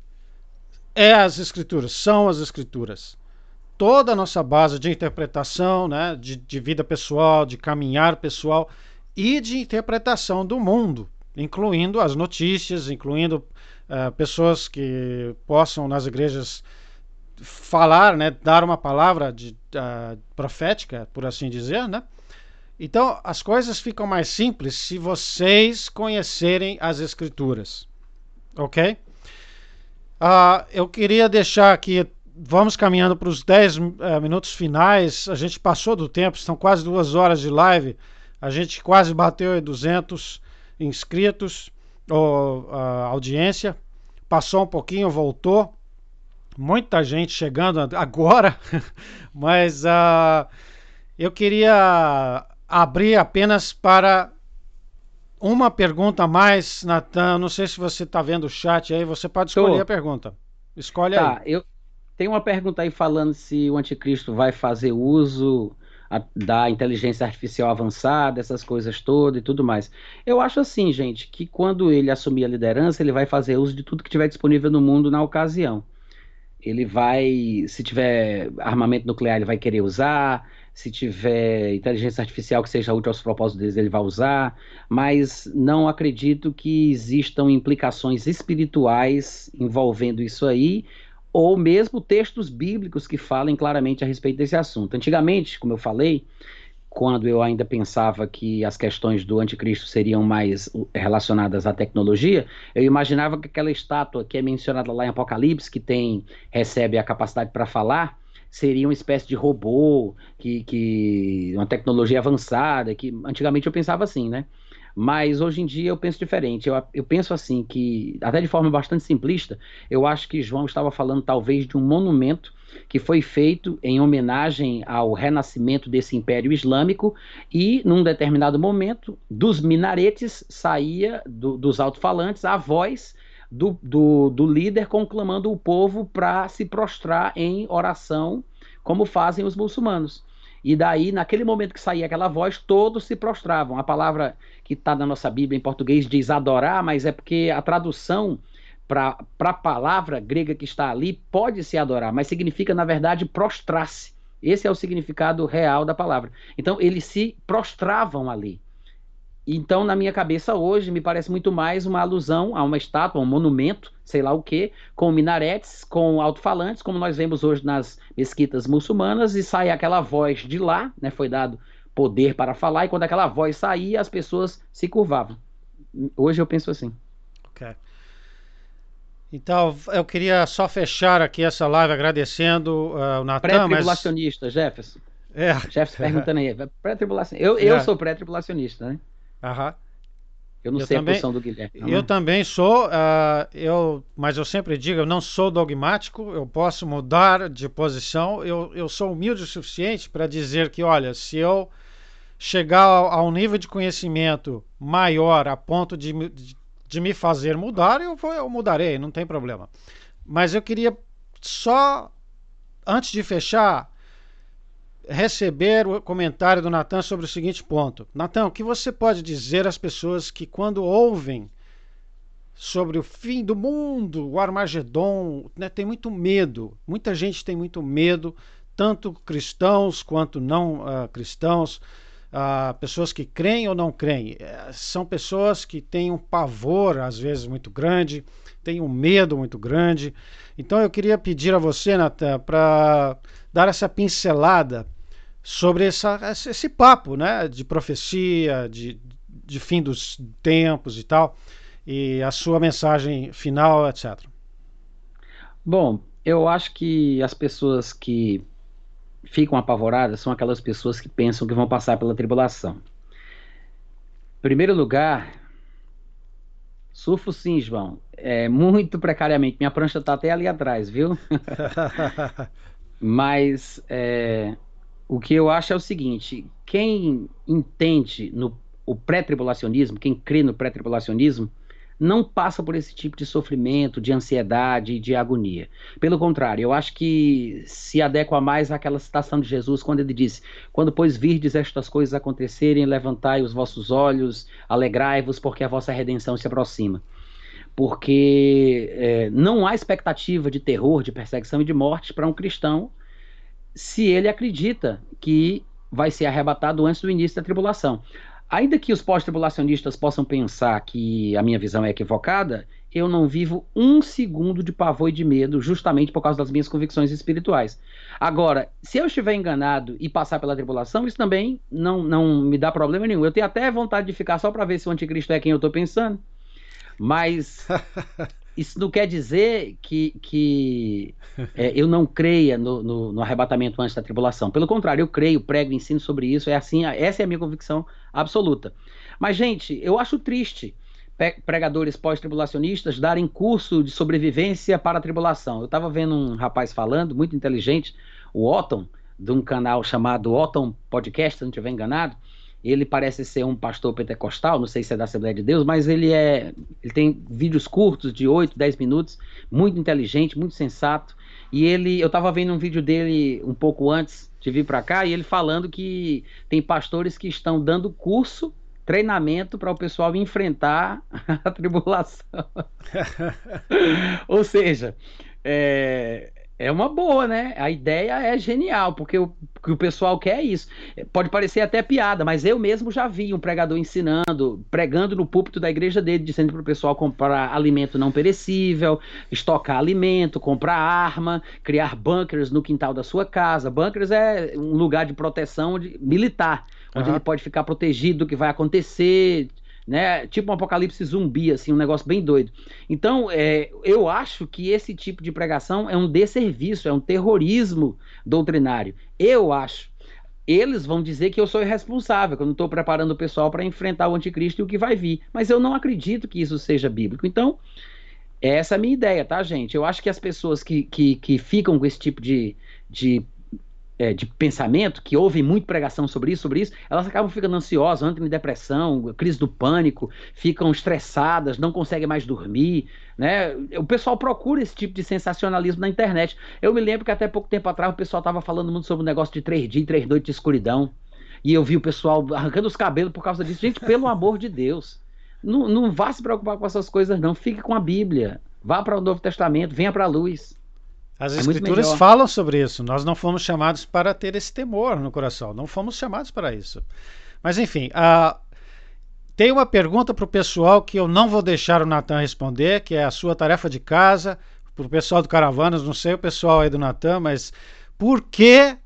é as escrituras, são as escrituras. Toda a nossa base de interpretação, né, de, de vida pessoal, de caminhar pessoal e de interpretação do mundo, incluindo as notícias, incluindo uh, pessoas que possam nas igrejas falar, né, dar uma palavra de, uh, profética, por assim dizer, né? Então, as coisas ficam mais simples se vocês conhecerem as Escrituras. Ok? Uh, eu queria deixar aqui. Vamos caminhando para os 10 uh, eh, minutos finais. A gente passou do tempo, são quase duas horas de live. A gente quase bateu 200 inscritos, ou uh, audiência. Passou um pouquinho, voltou. Muita gente chegando agora, mas uh, eu queria abrir apenas para uma pergunta a mais, Natan. Não sei se você está vendo o chat aí, você pode escolher Tô. a pergunta. Escolhe tá, aí. Eu tenho uma pergunta aí falando se o anticristo vai fazer uso da inteligência artificial avançada, essas coisas todas e tudo mais. Eu acho assim, gente, que quando ele assumir a liderança, ele vai fazer uso de tudo que tiver disponível no mundo na ocasião. Ele vai, se tiver armamento nuclear, ele vai querer usar se tiver inteligência artificial que seja útil aos propósitos deles, ele vai usar, mas não acredito que existam implicações espirituais envolvendo isso aí, ou mesmo textos bíblicos que falem claramente a respeito desse assunto. Antigamente, como eu falei, quando eu ainda pensava que as questões do anticristo seriam mais relacionadas à tecnologia, eu imaginava que aquela estátua que é mencionada lá em Apocalipse, que tem recebe a capacidade para falar, seria uma espécie de robô, que, que uma tecnologia avançada, que antigamente eu pensava assim, né? Mas hoje em dia eu penso diferente. Eu, eu penso assim que, até de forma bastante simplista, eu acho que João estava falando talvez de um monumento que foi feito em homenagem ao renascimento desse Império Islâmico e, num determinado momento, dos minaretes saía, do, dos alto-falantes, a voz do, do, do líder conclamando o povo para se prostrar em oração, como fazem os muçulmanos. E daí, naquele momento que saía aquela voz, todos se prostravam. A palavra que está na nossa Bíblia em português diz adorar, mas é porque a tradução para a palavra grega que está ali pode se adorar, mas significa, na verdade, prostrar-se. Esse é o significado real da palavra. Então, eles se prostravam ali. Então, na minha cabeça hoje, me parece muito mais uma alusão a uma estátua, um monumento, sei lá o quê, com minaretes, com alto-falantes, como nós vemos hoje nas mesquitas muçulmanas, e sai aquela voz de lá, né? Foi dado poder para falar, e quando aquela voz saía, as pessoas se curvavam. Hoje eu penso assim. Ok. Então, eu queria só fechar aqui essa live agradecendo uh, o Natan. Pré-tribulacionista, mas... Jefferson. É. Jefferson perguntando aí. Pré-tribulacionista. Eu, eu é. sou pré-tribulacionista, né? Aham. Eu não eu sei também, a posição do Guilherme. Não. Eu também sou, uh, eu, mas eu sempre digo, eu não sou dogmático, eu posso mudar de posição, eu, eu sou humilde o suficiente para dizer que, olha, se eu chegar a um nível de conhecimento maior a ponto de, de, de me fazer mudar, eu, vou, eu mudarei, não tem problema. Mas eu queria só, antes de fechar, receber o comentário do Natan sobre o seguinte ponto. Natan, o que você pode dizer às pessoas que, quando ouvem sobre o fim do mundo, o Armagedon, né, tem muito medo. Muita gente tem muito medo, tanto cristãos quanto não uh, cristãos, uh, pessoas que creem ou não creem. Uh, são pessoas que têm um pavor, às vezes, muito grande, têm um medo muito grande. Então eu queria pedir a você, Natan, para dar essa pincelada sobre essa, esse papo né, de profecia, de, de fim dos tempos e tal, e a sua mensagem final, etc. Bom, eu acho que as pessoas que ficam apavoradas são aquelas pessoas que pensam que vão passar pela tribulação. Em primeiro lugar, surfo sim, João. É muito precariamente. Minha prancha está até ali atrás, viu? Mas é, o que eu acho é o seguinte: quem entende no o pré-tribulacionismo, quem crê no pré-tribulacionismo, não passa por esse tipo de sofrimento, de ansiedade, de agonia. Pelo contrário, eu acho que se adequa mais àquela citação de Jesus quando ele disse: Quando pois virdes estas coisas acontecerem, levantai os vossos olhos, alegrai-vos, porque a vossa redenção se aproxima. Porque é, não há expectativa de terror, de perseguição e de morte para um cristão se ele acredita que vai ser arrebatado antes do início da tribulação. Ainda que os pós-tribulacionistas possam pensar que a minha visão é equivocada, eu não vivo um segundo de pavor e de medo, justamente por causa das minhas convicções espirituais. Agora, se eu estiver enganado e passar pela tribulação, isso também não, não me dá problema nenhum. Eu tenho até vontade de ficar só para ver se o anticristo é quem eu estou pensando. Mas isso não quer dizer que, que é, eu não creia no, no, no, arrebatamento antes da tribulação. Pelo contrário, eu creio, prego, ensino sobre isso. É assim, essa é a minha convicção absoluta. Mas, gente, eu acho triste pregadores pós-tribulacionistas darem curso de sobrevivência para a tribulação. Eu estava vendo um rapaz falando, muito inteligente, o Otton, de um canal chamado Otton Podcast, se não estiver enganado ele parece ser um pastor pentecostal, não sei se é da Assembleia de Deus, mas ele é, ele tem vídeos curtos de 8, 10 minutos, muito inteligente, muito sensato. E ele, eu estava vendo um vídeo dele um pouco antes de vir para cá e ele falando que tem pastores que estão dando curso, treinamento para o pessoal enfrentar a tribulação. Ou seja, é, é uma boa, né? A ideia é genial, porque o, que o pessoal quer é isso. Pode parecer até piada, mas eu mesmo já vi um pregador ensinando, pregando no púlpito da igreja dele, dizendo para o pessoal comprar alimento não perecível, estocar alimento, comprar arma, criar bunkers no quintal da sua casa. Bunkers é um lugar de proteção de, militar, onde uhum. ele pode ficar protegido do que vai acontecer, né? Tipo um apocalipse zumbi, assim, um negócio bem doido. Então, é, eu acho que esse tipo de pregação é um desserviço, é um terrorismo doutrinário. Eu acho. Eles vão dizer que eu sou irresponsável, que eu não estou preparando o pessoal para enfrentar o anticristo e o que vai vir. Mas eu não acredito que isso seja bíblico. Então, essa é a minha ideia, tá, gente? Eu acho que as pessoas que, que, que ficam com esse tipo de, de é, de pensamento, que ouvem muito pregação sobre isso, sobre isso, elas acabam ficando ansiosas, entram em depressão, crise do pânico, ficam estressadas, não conseguem mais dormir, né? O pessoal procura esse tipo de sensacionalismo na internet. Eu me lembro que até pouco tempo atrás o pessoal estava falando muito sobre o negócio de três dias três noites de escuridão, e eu vi o pessoal arrancando os cabelos por causa disso. Gente, pelo amor de Deus, não, não vá se preocupar com essas coisas não, fique com a Bíblia, vá para o Novo Testamento, venha para a luz. As é escrituras falam sobre isso. Nós não fomos chamados para ter esse temor no coração. Não fomos chamados para isso. Mas enfim, tem uma pergunta para o pessoal que eu não vou deixar o Natan responder, que é a sua tarefa de casa. Para o pessoal do Caravanas, não sei o pessoal aí do Natan, mas por que,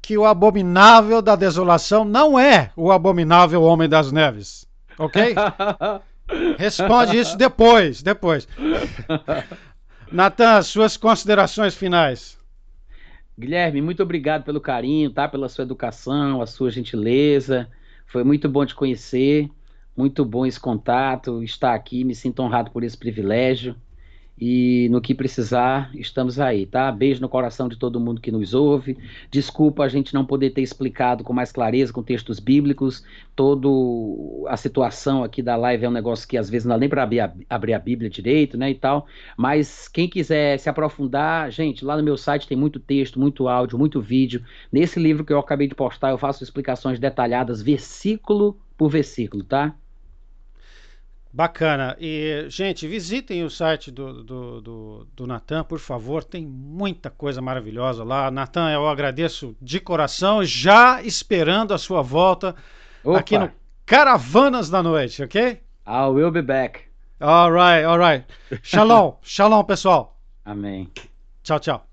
que o abominável da desolação não é o abominável homem das neves? Ok? Responde isso depois, depois. Natan, suas considerações finais. Guilherme, muito obrigado pelo carinho, tá? Pela sua educação, a sua gentileza. Foi muito bom te conhecer, muito bom esse contato, estar aqui, me sinto honrado por esse privilégio. E no que precisar, estamos aí, tá? Beijo no coração de todo mundo que nos ouve. Desculpa a gente não poder ter explicado com mais clareza, com textos bíblicos. Toda a situação aqui da live é um negócio que às vezes não dá nem para abrir, abrir a Bíblia direito, né? E tal. Mas quem quiser se aprofundar, gente, lá no meu site tem muito texto, muito áudio, muito vídeo. Nesse livro que eu acabei de postar, eu faço explicações detalhadas, versículo por versículo, tá? Bacana. E, gente, visitem o site do, do, do, do Natan, por favor. Tem muita coisa maravilhosa lá. Natan, eu agradeço de coração, já esperando a sua volta Opa. aqui no Caravanas da Noite, ok? I will be back. All right, all right. Shalom, shalom, pessoal. Amém. Tchau, tchau.